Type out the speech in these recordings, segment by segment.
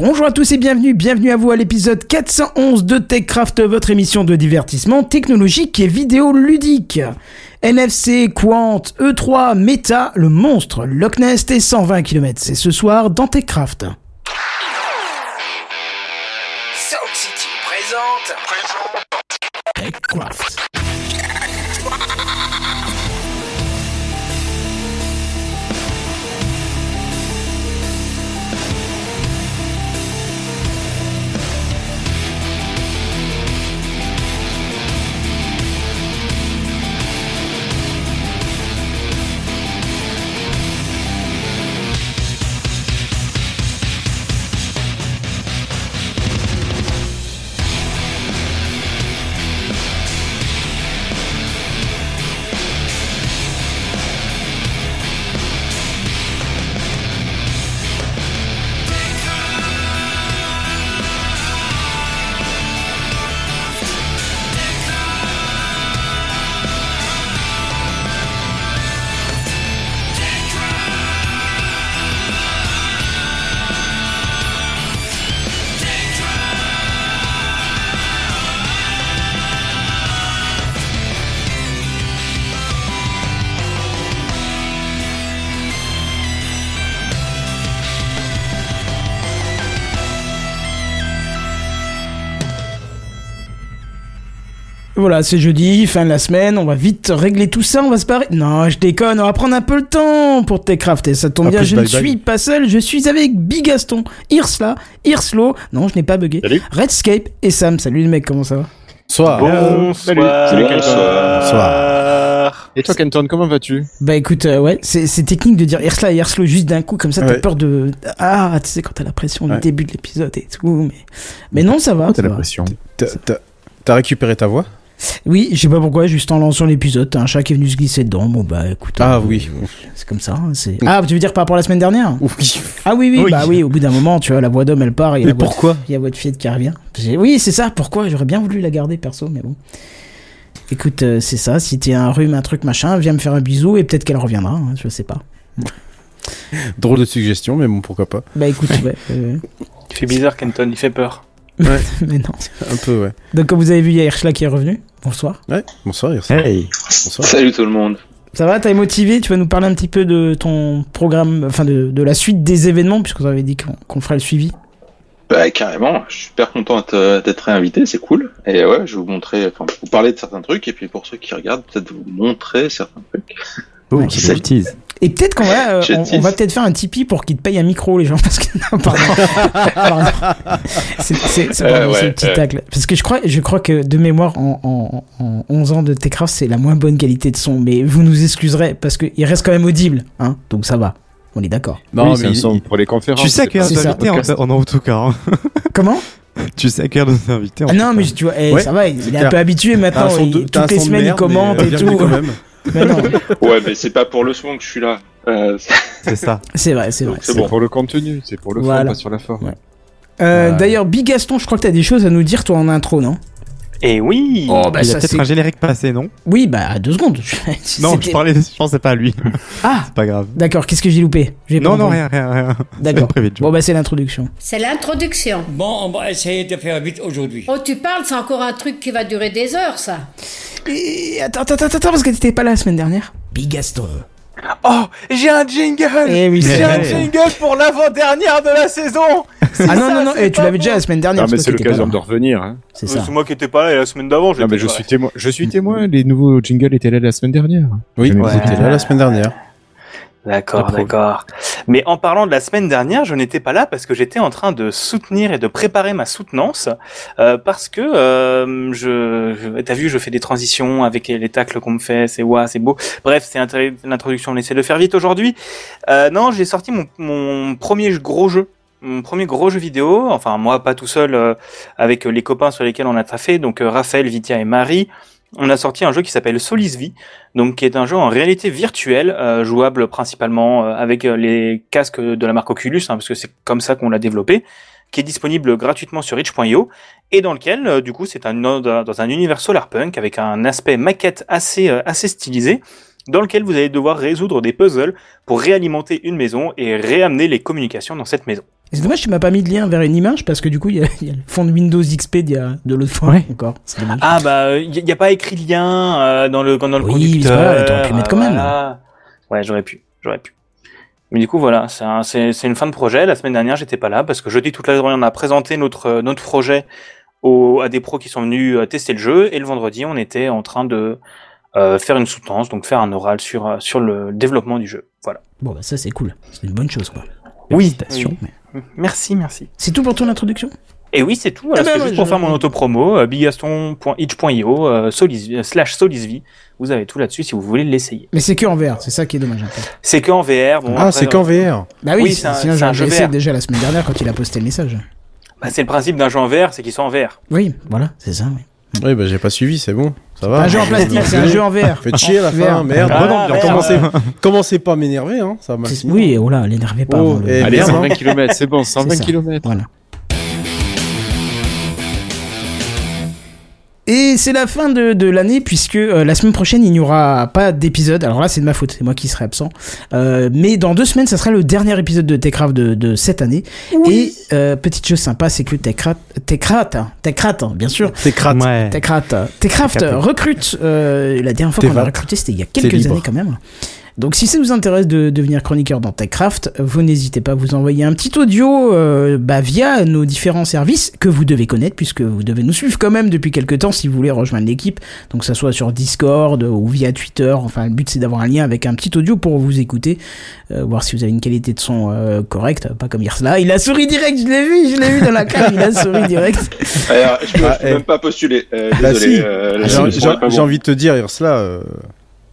Bonjour à tous et bienvenue, bienvenue à vous à l'épisode 411 de TechCraft, votre émission de divertissement technologique et vidéo ludique. NFC, Quant, E3, Meta, le monstre, Loch Ness et 120 km, c'est ce soir dans TechCraft. City présente. TechCraft. Voilà, c'est jeudi, fin de la semaine, on va vite régler tout ça, on va se barrer. Non, je déconne, on va prendre un peu le temps pour Techcraft. Et ça tombe En bien, je ne suis pas seul, je suis avec Bigaston, Irsla, Irslo, non, je n'ai pas bugué, Salut. Redscape et Sam. Salut les mecs, comment ça va? Soir. Bonsoir. Salut, Kenton. Bonsoir. Et toi, Kenton, comment vas-tu? Bah écoute, euh, ouais, c'est technique de dire Irsla et Irslo juste d'un coup, comme ça t'as Ouais. peur de... Ah, tu sais, quand t'as la pression du Ouais. début de l'épisode et tout, mais... Mais non, ça va. T'as la va. pression? T'as récupéré ta voix? Oui, je sais pas pourquoi, juste en lançant l'épisode, t'as un chat qui est venu se glisser dedans. Bon bah écoute. Ah euh, oui. C'est comme ça. hein, c'est. Ah, tu veux dire par rapport à la semaine dernière? Oui. Ah oui, oui, Oui. bah oui, au bout d'un moment, tu vois, la voix d'homme elle part et Mais pourquoi? il y a votre fillette qui revient. J'ai- Oui, c'est ça, pourquoi? J'aurais bien voulu la garder perso, mais bon. Écoute, euh, c'est ça, si t'es un rhume, un truc machin, viens me faire un bisou et peut-être qu'elle reviendra, hein, je sais pas. Drôle de suggestion, mais bon, pourquoi pas. Bah écoute, ouais, euh, Il fait bizarre, Kenton, il fait peur. mais non. Un peu, ouais. Donc comme vous avez vu, il y a Hirschla qui est revenu. Bonsoir. Ouais, bonsoir, Irsa. Hey Bonsoir. Salut tout le monde. Ça va, t'es motivé? Tu vas nous parler un petit peu de ton programme, enfin de, de la suite des événements, puisque vous avez dit qu'on qu'on ferait le suivi. Bah carrément, je suis super content d'être réinvité, c'est cool. Et ouais, je vais vous montrer, enfin, vous parler de certains trucs, et puis pour ceux qui regardent, peut-être vous montrer certains trucs. Oh, Qui sait Et peut-être qu'on va, euh, on, va peut-être faire un Tipeee pour qu'ils te payent un micro, les gens, parce que non, pardon. Pardon. C'est Euh, ouais, c'est le petit euh. tacle. Parce que je crois, je crois que de mémoire, en, en, en 11 ans de Techcraft, c'est la moins bonne qualité de son. Mais vous nous excuserez parce qu'il reste quand même audible, hein. Donc ça va. On est d'accord. Non, oui, c'est mais un il- son il- pour les conférences. Tu sais nous ça, inviter en, podcast. en, en tout cas. hein. Comment? Tu sais nous inviter en Ah Non, mais tu vois, eh, Ouais. ça va, il est un peu habitué maintenant. il- toutes les semaines, il merde, commente mais, euh, et tout. Mais non, Ouais, mais c'est pas pour le son que je suis là. Euh, c'est- ça. c'est vrai, c'est vrai. C'est bon. pour le contenu, c'est pour le Voilà. fond, pas sur la forme. Ouais. Euh. D'ailleurs, Big Gaston, je crois que t'as des choses à nous dire, toi, en intro, non? Et oui Oh, bah Il y a peut-être un générique passé, non Oui, bah, deux secondes. Non, je parlais, je pensais pas à lui. Ah, C'est pas grave. d'accord, qu'est-ce que j'ai loupé Non, non, rien, rien, rien. D'accord. Bon, bah, c'est l'introduction. C'est l'introduction. Bon, on va essayer de faire vite aujourd'hui. Oh, tu parles, c'est encore un truc qui va durer des heures, ça. Et attends, attends, attends, attends, parce que t'étais pas là la semaine dernière. Big Gaston. Oh, j'ai un jingle Eh oui, c'est J'ai un jingle pour l'avant-dernière de la saison Ah non, non, non, c'est et tu l'avais déjà la semaine dernière. Non, mais c'est l'occasion de revenir. Hein. C'est C'est ça. moi qui étais pas là et la semaine d'avant, Non, j'étais mais je pas suis témoin. Je suis témoin. Les nouveaux jingles étaient là la semaine dernière. Oui, Ouais. vous étiez là la semaine dernière. D'accord, d'accord. Mais en parlant de la semaine dernière, je n'étais pas là parce que j'étais en train de soutenir et de préparer ma soutenance euh, parce que euh, je, je t'as vu, je fais des transitions avec les tacles qu'on me fait, c'est ouah, c'est beau. Bref, c'est l'introduction. On essaie de le faire vite aujourd'hui. Euh, non, j'ai sorti mon, mon premier gros jeu. Mon premier gros jeu vidéo, enfin moi pas tout seul, euh, avec les copains sur lesquels on a taffé, donc euh, Raphaël, Vitia et Marie, on a sorti un jeu qui s'appelle Solis Vie, donc qui est un jeu en réalité virtuelle, euh, jouable principalement euh, avec euh, les casques de la marque Oculus, hein, parce que c'est comme ça qu'on l'a développé, qui est disponible gratuitement sur itch.io, et dans lequel, du coup, c'est un dans un univers solarpunk avec un aspect maquette assez assez stylisé, dans lequel vous allez devoir résoudre des puzzles pour réalimenter une maison et réamener les communications dans cette maison. Et C'est dommage, tu m'as pas mis de lien vers une image parce que du coup, il y, a il y a le fond de Windows XP d'il y a- de l'autre fois Ouais. encore. C'est dommage. Ah bah il y, a pas écrit de lien euh, dans le dans le Oui, conducteur. grave, t'aurais pu le mettre quand même. voilà. Ouais, j'aurais pu, j'aurais pu. Mais du coup voilà, c'est un- c'est c'est une fin de projet. La semaine dernière, j'étais pas là parce que jeudi toute la journée, on a présenté notre euh, notre projet au, à des pros qui sont venus euh, tester le jeu et le vendredi, on était en train de euh, faire une soutenance, donc faire un oral sur euh, sur le développement du jeu. Voilà. Bon, bah ça c'est cool. C'est une bonne chose quoi. Oui, Félicitations. oui. Merci, merci. C'est tout pour ton introduction? Et oui, c'est tout. Voilà, Ah bah juste pour faire mon autopromo. Euh, bigaston.itch.io euh, solis- euh, slash solisvi. Vous avez tout là-dessus si vous voulez l'essayer. Mais c'est que en VR, c'est ça qui est dommage. C'est qu'en VR. Bon, Ah, c'est qu'en VR. Bah oui, Oui, c'est un- jeu VR. déjà la semaine dernière quand il a posté le message. bah, c'est le principe d'un jeu en VR, c'est qu'ils sont en VR. Oui, voilà, c'est ça. oui. Oui, bah j'ai pas suivi, c'est bon. Ça va. un jeu en plastique, c'est un jeu en VR. Faites chier à la fin, merde. Ah, merde. Commencez, commencez pas à m'énerver, hein. Ça. Oui, oh là, l'énervez pas. Oh, et Allez, merde, 120 km, c'est bon, 120 ça. km. Voilà. Et c'est la fin de, de l'année puisque euh, la semaine prochaine il n'y aura pas d'épisode. Alors là c'est de ma faute, c'est moi qui serai absent. Euh, mais dans deux semaines ça sera le dernier épisode de Techcraft de, de cette année. Et euh, petite chose sympa c'est que Techcraft, Techcraft, hein, Techcraft, hein, bien sûr. Crade. Ouais. Techcraft, Techcraft recrute. euh, la dernière fois qu'on a recruté c'était il y a quelques années quand même. Donc si ça vous intéresse de devenir chroniqueur dans Techcraft, vous n'hésitez pas à vous envoyer un petit audio euh, bah, via nos différents services que vous devez connaître puisque vous devez nous suivre quand même depuis quelques temps si vous voulez rejoindre l'équipe. Donc ça soit sur Discord ou via Twitter. Enfin le but c'est d'avoir un lien avec un petit audio pour vous écouter, euh, voir si vous avez une qualité de son euh, correcte, pas comme Irsla. Il a souri direct, je l'ai vu, je l'ai vu dans la cam, il a souri direct. Alors, je peux, Ah, je peux eh. même pas postuler. Euh, Bah désolé. si. euh, J'ai envie de te dire, euh,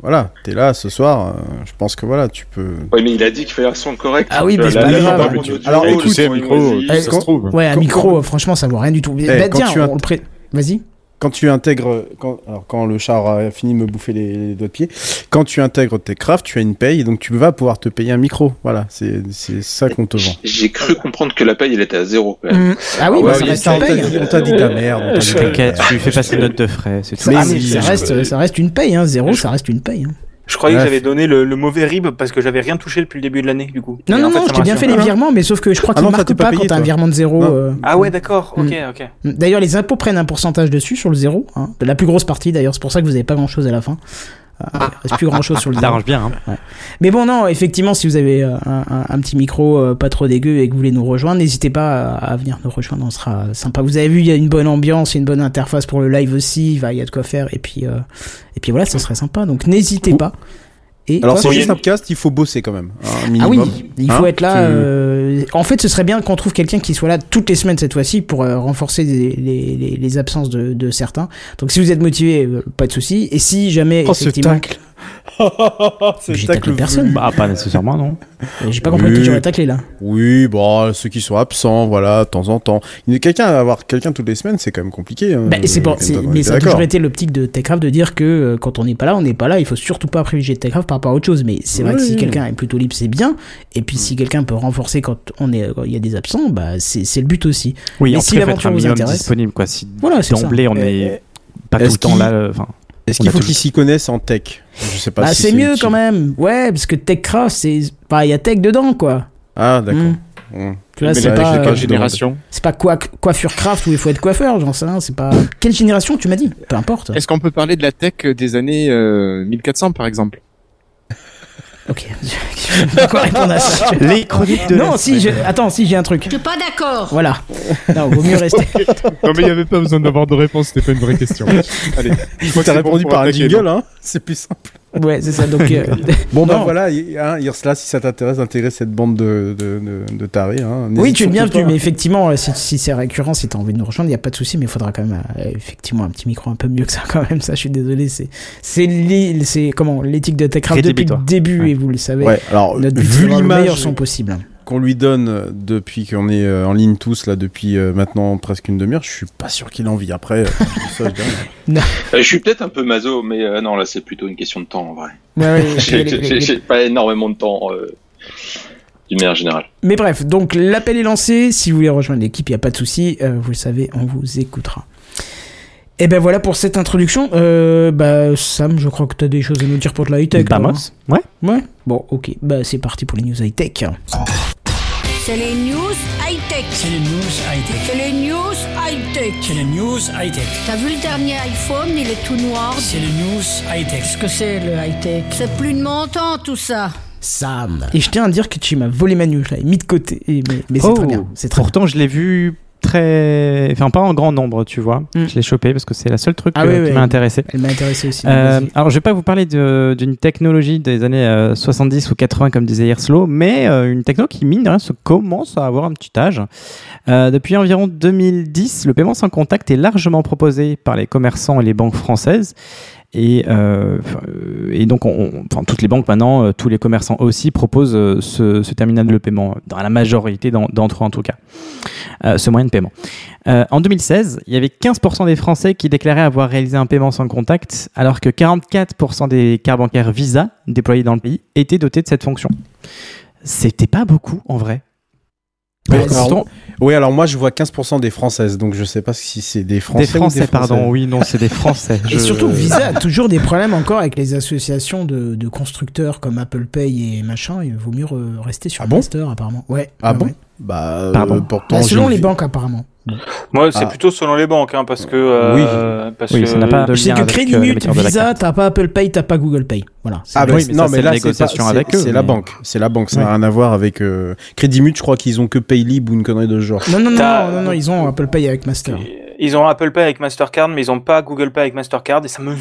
voilà, t'es là ce soir. euh, je pense que voilà, tu peux. Oui, mais il a dit qu'il fallait un son correct. Ah oui, mais Euh, c'est pas grave. Alors, et écoute, tout, tu sais, micro, eh, ça se trouve. Ouais, un micro, franchement, ça vaut rien du tout. Eh, bah tiens, tu as- on le pré... Vas-y. Quand tu intègres, quand, alors quand le chat aura fini de me bouffer les, les doigts de pied, quand tu intègres Techcraft, tu as une paye, donc tu vas pouvoir te payer un micro. Voilà, c'est ça qu'on te vend. J'ai cru comprendre que la paye, elle était à zéro. quand même. Mm. Ah oui, Ah bah, ouais, ça reste une on t'a paye. dit- on t'a dit de la merde. on t'a dit de la T'inquiète, merde. tu lui fais passer une note de frais, c'est tout. Ça, ah, reste, ça reste une paye, hein. Zéro, ça reste une paye. Hein. Je croyais Bref. que j'avais donné le, le mauvais rib parce que j'avais rien touché depuis le début de l'année, du coup. Non, Mais non, en fait, non, ça je t'ai bien fait les virements, mais sauf que je crois Ah qu'ils non, marquent pas, pas payé, quand t'as un virement de zéro. Euh. Ah ouais, d'accord, ok, Mm. ok. D'ailleurs, les impôts prennent un pourcentage dessus sur le zéro. Hein. De la plus grosse partie, d'ailleurs, c'est pour ça que vous n'avez pas grand chose à la fin. Euh, il reste plus grand chose sur le Ça arrange bien. Hein. Mais bon, non, effectivement, si vous avez euh, un, un- un petit micro euh, pas trop dégueu et que vous voulez nous rejoindre, n'hésitez pas à, à venir nous rejoindre, on sera sympa. Vous avez vu, il y a une bonne ambiance, une bonne interface pour le live aussi, il y a de quoi faire, et puis, euh, et puis voilà, ça serait sympa. Donc n'hésitez pas. Et Alors c'est juste un podcast, il faut bosser quand même. hein, Ah oui, il Hein, faut être là. euh, En fait, ce serait bien qu'on trouve quelqu'un qui soit là toutes les semaines cette fois-ci pour euh, renforcer les, les, les- les absences de, de certains. Donc, si vous êtes motivé, euh, pas de souci. Et si jamais, Oh, ce tacle. J'ai tacle taclé personne. Bah, pas nécessairement, non. Euh, j'ai pas compris Oui. qui j'aurais taclé là. Oui, bon, ceux qui sont absents, voilà, de temps en temps. Il- Quelqu'un avoir quelqu'un toutes les semaines, c'est quand même compliqué. hein. Bah, c'est mais ça a d'accord. toujours été l'optique de Techcraft de dire que euh, quand on n'est pas là, on n'est pas là. Il faut surtout pas privilégier Techcraft par rapport à autre chose. Mais c'est vrai que si quelqu'un est plutôt libre, c'est bien. Et puis si quelqu'un peut renforcer quand on est, il y a des absents, bah c'est c'est le but aussi. Oui, Mais en si l'aventure un vous minimum intéresse- disponible, quoi. Si Voilà, c'est ça. d'emblée, on Eh, est pas tout le temps là, euh, enfin. Est-ce qu'il faut qu'ils s'y connaissent en tech? Je sais pas Bah si c'est mieux utile. quand même. Ouais, parce que Techcraft, c'est, bah il y a Tech dedans quoi. Ah, d'accord. Tu vois, Mais c'est pas, quelle euh, génération c'est pas quoi, coiffure craft où il faut être coiffeur, j'en sais rien. C'est pas quelle génération tu m'as dit? Peu importe. Est-ce qu'on peut parler de la tech des années euh, 1400 par exemple? Ok. Je pas quoi répondre à ça. Les chroniques de Non, si, je... attends, si j'ai un truc. Je suis pas d'accord. Voilà. Non, vaut mieux rester. Non mais il n'y avait pas besoin d'avoir de réponse, c'était pas une vraie question. Allez, je crois que T'as répondu par un jingle, hein C'est plus simple. Ouais, c'est ça. Donc. euh, Bon, bah Non. voilà, y- hein, Irsla, si ça t'intéresse d'intégrer cette bande de, de, de, de tarés, hein, Oui, tu es bienvenu, mais effectivement, euh, si, si c'est récurrent, si t'as envie de nous rejoindre, il n'y a pas de souci, mais il faudra quand même, euh, effectivement, un petit micro un peu mieux que ça, quand même. Ça, je suis désolé. C'est, c'est, li- c'est comment, l'éthique de TechCraft depuis le début, Ouais. et vous le savez. Ouais, alors, Notre but, vu d'avoir le meilleur l'image son possible. Qu'on lui donne depuis qu'on est euh, en ligne tous, là, depuis euh, maintenant presque une demi-heure, je suis pas sûr qu'il a envie. Après, euh, ça, je dis rien. Euh, je suis peut-être un peu maso, mais euh, non, là, c'est plutôt une question de temps, en vrai. Ouais, ouais, J'ai pas énormément de temps, euh, d'une manière générale. Mais bref, donc l'appel est lancé. Si vous voulez rejoindre l'équipe, il n'y a pas de souci. Euh, vous le savez, on vous écoutera. Et ben voilà pour cette introduction. Euh, bah, Sam, je crois que tu as des choses à nous dire pour de la high-tech. toi, Vamos. Ouais. hein Ouais Bon, ok. Bah, c'est parti pour les news high-tech. C'est les news high-tech. C'est les news high-tech. C'est les news high-tech. C'est les news high-tech. T'as vu le dernier iPhone, il est tout noir. C'est les news high-tech. Qu'est-ce que c'est le high-tech? C'est plus de mon temps tout ça. Sam. Et je tiens à dire que tu m'as volé ma news, je l'avais mis de côté. Et- mais mais c'est Oh, très bien. C'est très Pourtant, je l'ai vu très. Enfin, pas en grand nombre, tu vois. Mm. Je l'ai chopé parce que c'est la seule truc Ah euh, oui, qui oui. m'a intéressé. Elle m'a intéressé aussi. Euh, alors, je vais pas vous parler d'une technologie des années euh, 70 ou 80, comme disait Hirslo, mais euh, une techno qui, mine de rien, se commence à avoir un petit âge. Euh, depuis environ 2010, le paiement sans contact est largement proposé par les commerçants et les banques françaises. Et, euh, euh, et donc, toutes les banques maintenant, euh, tous les commerçants aussi proposent ce, terminal de paiement, dans la majorité d'en- d'entre eux en tout cas, ce moyen de paiement. En 2016, il y avait 15% des Français qui déclaraient avoir réalisé un paiement sans contact, alors que 44% des cartes bancaires Visa déployés dans le pays étaient dotés de cette fonction. C'était pas beaucoup en vrai. Oui, Vas-y. alors, oui, alors moi je vois 15% des françaises, donc je sais pas si c'est des français. des Français, ou des Françaises. pardon. Oui, non, c'est des Français. Et surtout, Visa a toujours des problèmes encore avec les associations de, de constructeurs comme Apple Pay et machin. Il vaut mieux rester sur Ah bon? Master, apparemment. Ouais. Ah ouais, bon? ouais. Bah, euh, Pardon. pourtant. Bah, selon les banques, apparemment. Moi, c'est Ah. plutôt selon les banques, hein, parce que. euh, parce Oui, que ça n'a pas de Je sais lien que avec, Crédit euh, Mut, l'émetteur de la Visa, t'as pas Apple Pay, t'as pas Google Pay. Voilà. Ah, bah, Oui, mais non, ça, mais là, c'est la banque. C'est la banque. Ça n'a rien à voir avec euh, Crédit Mut. Je crois qu'ils ont que Paylib ou une connerie de ce genre. Non, non, non, non, non, non, ils ont Apple Pay avec Master. Ils ont Apple Pay avec Mastercard, mais ils ont pas Google Pay avec Mastercard, et ça me.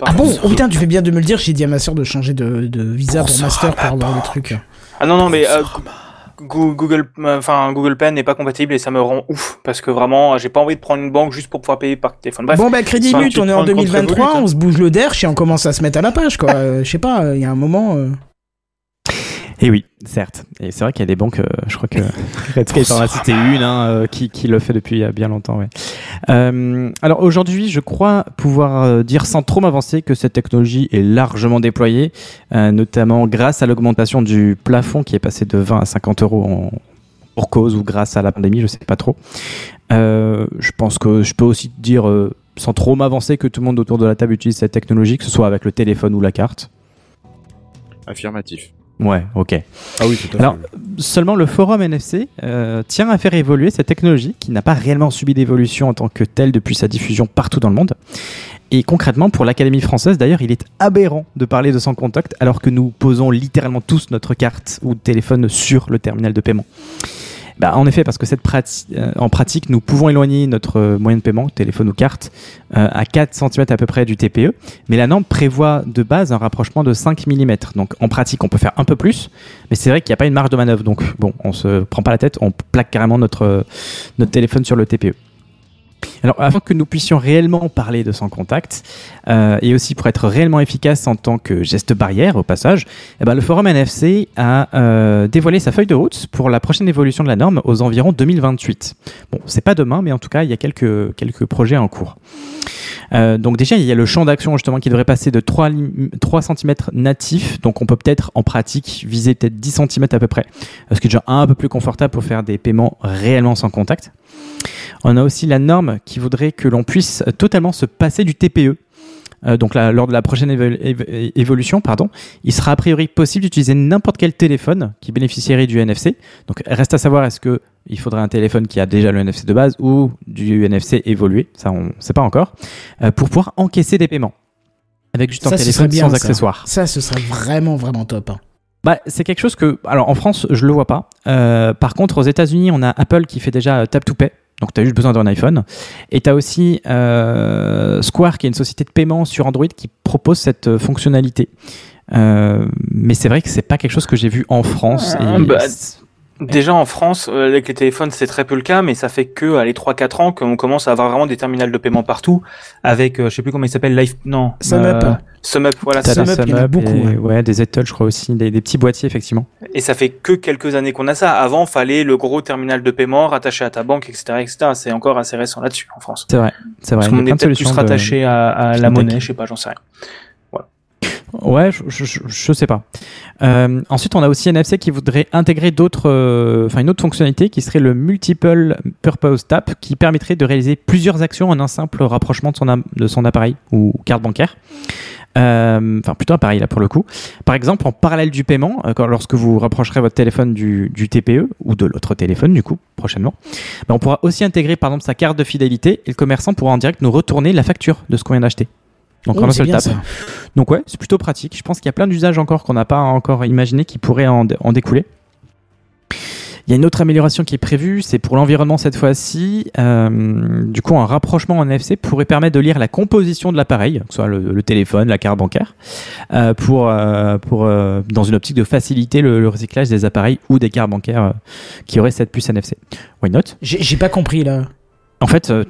Ah bon Oh putain, tu fais bien de me le dire, j'ai dit à ma soeur de changer de, de Visa pour Master pour avoir le truc. Ah non, non, mais Google, euh, enfin Google Pay n'est pas compatible et ça me rend ouf parce que vraiment, j'ai pas envie de prendre une banque juste pour pouvoir payer par téléphone. Bref, bon bah Crédit petit on est en point de 2023, contre-évolute, hein. on se bouge le derche et on commence à se mettre à la page quoi. Euh, Je sais pas, il y a un moment. euh, Et oui, certes. Et c'est vrai qu'il y a des banques, euh, je crois que Redscape en a cité une, hein, euh, qui, qui le fait depuis euh, bien longtemps. Ouais. Euh, alors aujourd'hui, je crois pouvoir dire sans trop m'avancer que cette technologie est largement déployée, euh, notamment grâce à l'augmentation du plafond qui est passé de 20 à 50 euros en, pour cause ou grâce à la pandémie, je sais pas trop. Euh, je pense que je peux aussi dire euh, sans trop m'avancer que tout le monde autour de la table utilise cette technologie, que ce soit avec le téléphone ou la carte. Affirmatif. Ouais, ok. Ah oui, tout à fait. Alors, seulement le forum NFC euh, tient à faire évoluer cette technologie qui n'a pas réellement subi d'évolution en tant que telle depuis sa diffusion partout dans le monde. Et concrètement, pour l'Académie française, d'ailleurs, il est aberrant de parler de sans contact alors que nous posons littéralement tous notre carte ou téléphone sur le terminal de paiement. Bah, en effet, parce que cette prati- euh, en pratique, nous pouvons éloigner notre euh, moyen de paiement, téléphone ou carte, euh, à 4 cm à peu près du TPE, mais la norme prévoit de base un rapprochement de 5 mm. Donc en pratique, on peut faire un peu plus, mais c'est vrai qu'il n'y a pas une marge de manœuvre. Donc bon, on se prend pas la tête, on plaque carrément notre, notre téléphone sur le TPE. Alors, afin que nous puissions réellement parler de sans contact, euh, et aussi pour être réellement efficace en tant que geste barrière au passage, eh ben, le forum NFC a euh, dévoilé sa feuille de route pour la prochaine évolution de la norme aux environs 2028. Bon, c'est pas demain, mais en tout cas, il y a quelques, quelques projets en cours. Euh, donc déjà, il y a le champ d'action justement qui devrait passer de 3, lim- 3 cm natifs, donc on peut peut-être en pratique viser peut-être 10 cm à peu près, ce qui est déjà un peu plus confortable pour faire des paiements réellement sans contact. On a aussi la norme qui voudrait que l'on puisse totalement se passer du TPE. Euh, donc là, lors de la prochaine évo- évo- évolution, pardon, il sera a priori possible d'utiliser n'importe quel téléphone qui bénéficierait du NFC. Donc reste à savoir est-ce que il faudrait un téléphone qui a déjà le NFC de base ou du NFC évolué, ça on ne sait pas encore, euh, pour pouvoir encaisser des paiements avec juste un Ça, ce serait téléphone bien. sans ça. accessoires. Ça, ce serait vraiment, vraiment top. hein. Bah, c'est quelque chose que, alors en France, je le vois pas. Euh, par contre, aux États-Unis, on a Apple qui fait déjà euh, Tap to Pay. Donc, tu as juste besoin d'un iPhone. Et tu as aussi euh, Square, qui est une société de paiement sur Android, qui propose cette euh, fonctionnalité. Euh, mais c'est vrai que c'est pas quelque chose que j'ai vu en France. Ah, et bah, Déjà en France, euh, avec les téléphones, c'est très peu le cas, mais ça fait que à les 3-4 ans qu'on commence à avoir vraiment des terminals de paiement partout, avec, euh, je sais plus comment il s'appelle, Life, non, SumUp. euh, SumUp, voilà. SumUp, il y en a SumUp beaucoup, et- ouais. ouais, des Ettle, je crois aussi, des, des petits boîtiers, effectivement. Et ça fait que quelques années qu'on a ça. Avant, fallait le gros terminal de paiement rattaché à ta banque, etc., etc. C'est encore assez récent là-dessus en France. C'est vrai, c'est vrai. Parce qu'on est peut-être plus de- rattaché à, à la monnaie, je sais pas, j'en sais rien. Ouais, je, je, sais pas. Euh, ensuite, on a aussi NFC qui voudrait intégrer d'autres, euh, enfin une autre fonctionnalité qui serait le Multiple Purpose Tap, qui permettrait de réaliser plusieurs actions en un simple rapprochement de son, de son appareil ou carte bancaire. Euh, Enfin, plutôt appareil là pour le coup. Par exemple, en parallèle du paiement, lorsque vous rapprocherez votre téléphone du, du TPE ou de l'autre téléphone, du coup, prochainement, ben, on pourra aussi intégrer par exemple sa carte de fidélité et le commerçant pourra en direct nous retourner la facture de ce qu'on vient d'acheter. Donc Oh, un seul bien, tap. ça. Donc ouais, c'est plutôt pratique. Je pense qu'il y a plein d'usages encore qu'on n'a pas encore imaginé qui pourraient en, en découler. Il y a une autre amélioration qui est prévue, c'est pour l'environnement cette fois-ci. Euh, du coup, un rapprochement en NFC pourrait permettre de lire la composition de l'appareil, que ce soit le, le téléphone, la carte bancaire, euh, pour, euh, pour dans une optique de faciliter le, le recyclage des appareils ou des cartes bancaires qui auraient cette puce NFC. Why not? J'ai pas compris là. En fait, euh,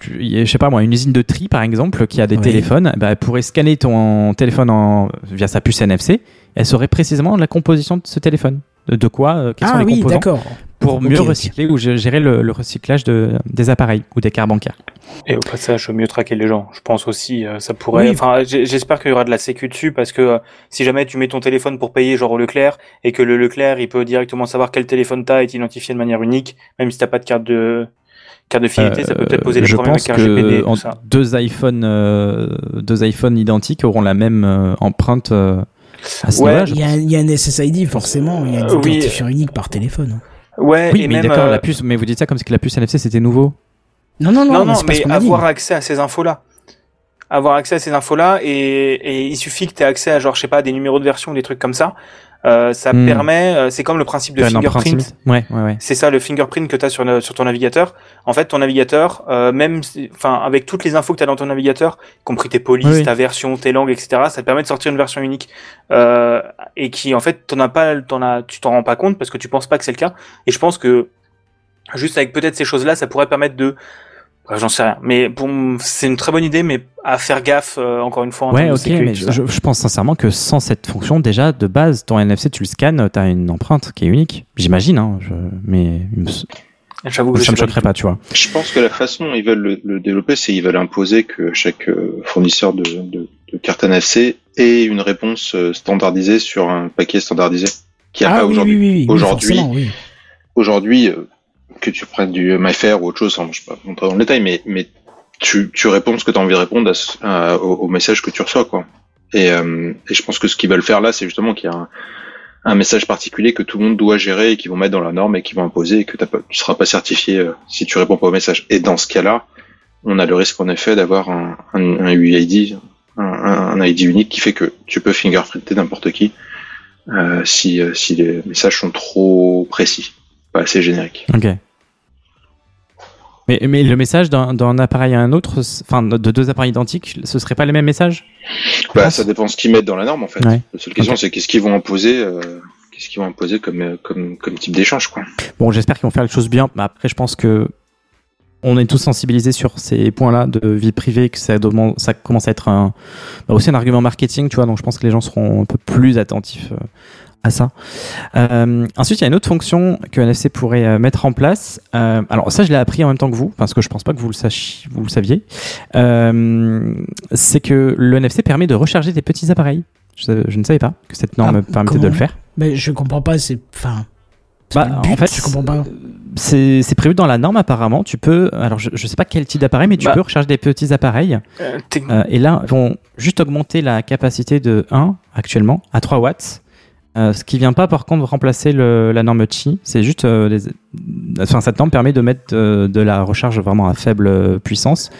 tu- je sais pas moi, une usine de tri par exemple qui a des téléphones, bah, elle pourrait scanner ton téléphone en, via sa puce NFC. Elle saurait précisément la composition de ce téléphone. De, de quoi euh, Quels sont Ah les oui, composants d'accord. Pour mieux recycler ou gé- gérer le, le recyclage de, des appareils ou des cartes bancaires. Et au passage, mieux traquer les gens. Je pense aussi, euh, ça pourrait. Oui. Enfin, j'espère qu'il y aura de la sécu dessus parce que euh, si jamais tu mets ton téléphone pour payer, genre au Leclerc, et que le Leclerc, il peut directement savoir quel téléphone t'as et t'identifier de manière unique, même si t'as pas de carte de carte de fidélité, ça peut peut-être poser Euh, des je problèmes pense avec un GPD que en tout ça. deux iPhones, euh, deux iPhones identiques auront la même euh, empreinte euh, à ce Ouais, Il y, a, il y a un SSID forcément, il y a un oui. identifiant unique par téléphone. Ouais, Oui, et mais d'accord, euh, la puce, mais vous dites ça comme si la puce NFC c'était nouveau. Non, non, non, Non, mais non, mais dit. avoir accès à ces infos-là. Avoir accès à ces infos-là, et, et il suffit que tu aies accès à, genre, je sais pas, des numéros de version, des trucs comme ça. Euh, ça Hmm. permet, euh, c'est comme le principe de fingerprint. Ouais, ouais, ouais. C'est ça le fingerprint que tu as sur, le- sur ton navigateur. En fait, ton navigateur, euh, même, enfin, avec toutes les infos que tu as dans ton navigateur, y compris tes polices, oui. ta version, tes langues, etc., ça te permet de sortir une version unique. Euh, et qui, en fait, t'en as pas, t'en as, tu t'en rends pas compte parce que tu penses pas que c'est le cas. Et je pense que, juste avec peut-être ces choses-là, ça pourrait permettre de, J'en sais rien, mais bon, c'est une très bonne idée, mais à faire gaffe euh, encore une fois. En Ouais, ok, mais je, pense sincèrement que sans cette fonction, déjà de base, ton NFC, tu le scannes, t'as une empreinte qui est unique. J'imagine, hein, je- mais J'avoue que je ça me choquerait pas, tu vois. Je pense que la façon dont ils veulent le, le développer, c'est qu'ils veulent imposer que chaque euh, fournisseur de, de, de carte NFC ait une réponse euh, standardisée sur un paquet standardisé. Qui a Ah pas oui, aujourd'hui. oui, oui, oui, Aujourd'hui. Aujourd'hui, euh, que tu prennes du MyFair ou autre chose, je sais pas rentrer dans le détail, mais, tu, réponds ce que tu as envie de répondre au, message que tu reçois, quoi. Et, euh, et je pense que ce qu'ils veulent faire là, c'est justement qu'il y a un, message particulier que tout le monde doit gérer et qu'ils vont mettre dans la norme et qu'ils vont imposer et que pas, tu seras pas certifié euh, si tu réponds pas au message. Et dans ce cas-là, on a le risque en effet d'avoir un, UID, un, ID unique qui fait que tu peux fingerprinter n'importe qui euh, si, si les messages sont trop précis, pas assez génériques. Ok. Mais, mais le message d'un appareil à un autre, enfin de deux appareils identiques, ce serait pas les mêmes messages? Bah, ça dépend ce qu'ils mettent dans la norme en fait. Ouais. La seule question c'est qu'est-ce qu'ils vont imposer, euh, qu'est-ce qu'ils vont imposer comme, euh, comme, comme type d'échange quoi. Bon, j'espère qu'ils vont faire les choses bien, mais après, je pense que on est tous sensibilisés sur ces points-là de vie privée, que ça, demande, ça commence à être un, bah, aussi un argument marketing, tu vois, donc je pense que les gens seront un peu plus attentifs euh, à ça. Euh, ensuite, il y a une autre fonction que NFC pourrait euh, mettre en place. Euh, alors ça, je l'ai appris en même temps que vous, parce que je pense pas que vous le, sachiez, vous le saviez. Euh, c'est que le NFC permet de recharger des petits appareils. Je, je ne savais pas que cette norme Ah, permettait de le faire. Mais je comprends pas, c'est. Enfin. Bah, but, en fait, je comprends pas. c'est prévu dans la norme apparemment. Tu peux, alors je, je sais pas quel type d'appareil, mais tu Bah. peux recharger des petits appareils. Euh, Euh, et là, ils vont juste augmenter la capacité de 1 actuellement à 3 watts. Euh, ce qui vient pas par contre remplacer le- la norme Qi. C'est juste, euh, les- enfin cette norme permet de mettre euh, de la recharge vraiment à faible puissance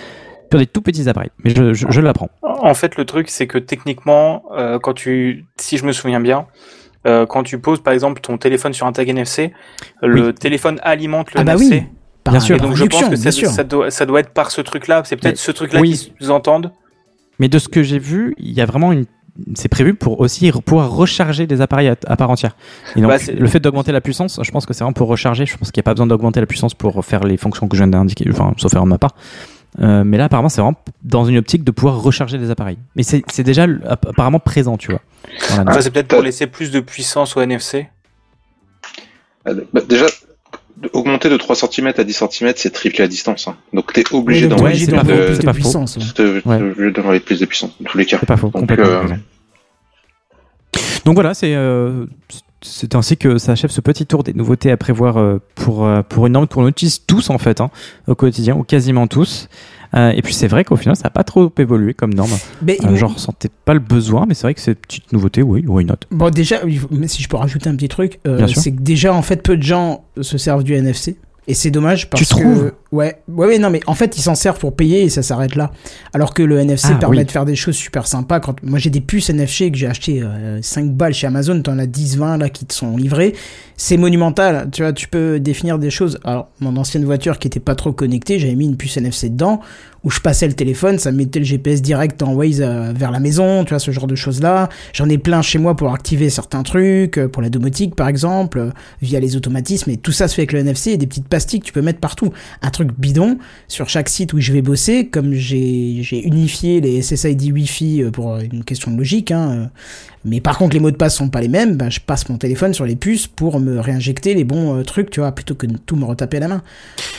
sur des tout petits appareils. Mais je, je, je l'apprends. En fait, le truc, c'est que techniquement, euh, quand tu, si je me souviens bien, euh, quand tu poses par exemple ton téléphone sur un tag NFC, le téléphone alimente le Ah bah NFC. oui. Par, Bien sûr. Et donc je pense que ça, sûr. ça doit, ça doit être par ce truc-là. C'est peut-être ce truc-là oui. qui sous-entendent. Mais de ce que j'ai vu, il y a vraiment une c'est prévu pour aussi pouvoir recharger des appareils à, à part entière. Et donc, Bah, le fait d'augmenter la puissance, je pense que c'est vraiment pour recharger. Je pense qu'il n'y a pas besoin d'augmenter la puissance pour faire les fonctions que je viens d'indiquer, enfin, sauf erreur de ma part. Euh, mais là, apparemment, c'est vraiment dans une optique de pouvoir recharger des appareils. Mais c'est déjà apparemment présent, tu vois. Enfin, c'est peut-être pour laisser plus de puissance au NFC. Euh, bah, déjà, augmenter de 3 cm à 10 cm, c'est tripler la distance. Hein. Donc t'es obligé d'envoyer obligé c'est pas d'envoyer faux, plus c'est de pas faux. puissance. ouais. plus de puissance dans tous les cas. C'est pas faux, Donc, euh. Donc voilà, c'est euh, c'est ainsi que s'achève ce petit tour des nouveautés à prévoir euh, pour, euh, pour une norme qu'on utilise tous en fait, hein, au quotidien, ou quasiment tous. Euh, et puis c'est vrai qu'au final, ça n'a pas trop évolué comme norme. Mais Euh, J'en ressentais pas le besoin, mais c'est vrai que ces petites nouveautés, oui, why not? Bon, déjà, si je peux rajouter un petit truc, euh, c'est que déjà, en fait, peu de gens se servent du NFC. Et c'est dommage parce Tu trouves? que. Ouais, ouais, ouais, non, mais en fait, ils s'en servent pour payer et ça s'arrête là. Alors que le NFC Ah, permet oui. de faire des choses super sympas. Quand moi j'ai des puces NFC que j'ai acheté 5 balles chez Amazon, t'en as 10, 20 là qui te sont livrés. C'est monumental. Tu vois, tu peux définir des choses. Alors, mon ancienne voiture qui était pas trop connectée, j'avais mis une puce NFC dedans où je passais le téléphone, ça me mettait le GPS direct en Waze euh, vers la maison, tu vois, ce genre de choses-là. J'en ai plein chez moi pour activer certains trucs, euh, pour la domotique par exemple, euh, via les automatismes, et tout ça se fait avec le NFC et des petites pastilles que tu peux mettre partout. Un truc bidon, sur chaque site où je vais bosser, comme j'ai j'ai unifié les SSID Wi-Fi euh, pour une question de logique, hein, euh, mais par contre les mots de passe sont pas les mêmes, ben, je passe mon téléphone sur les puces pour me réinjecter les bons euh, trucs, tu vois, plutôt que de tout me retaper à la main.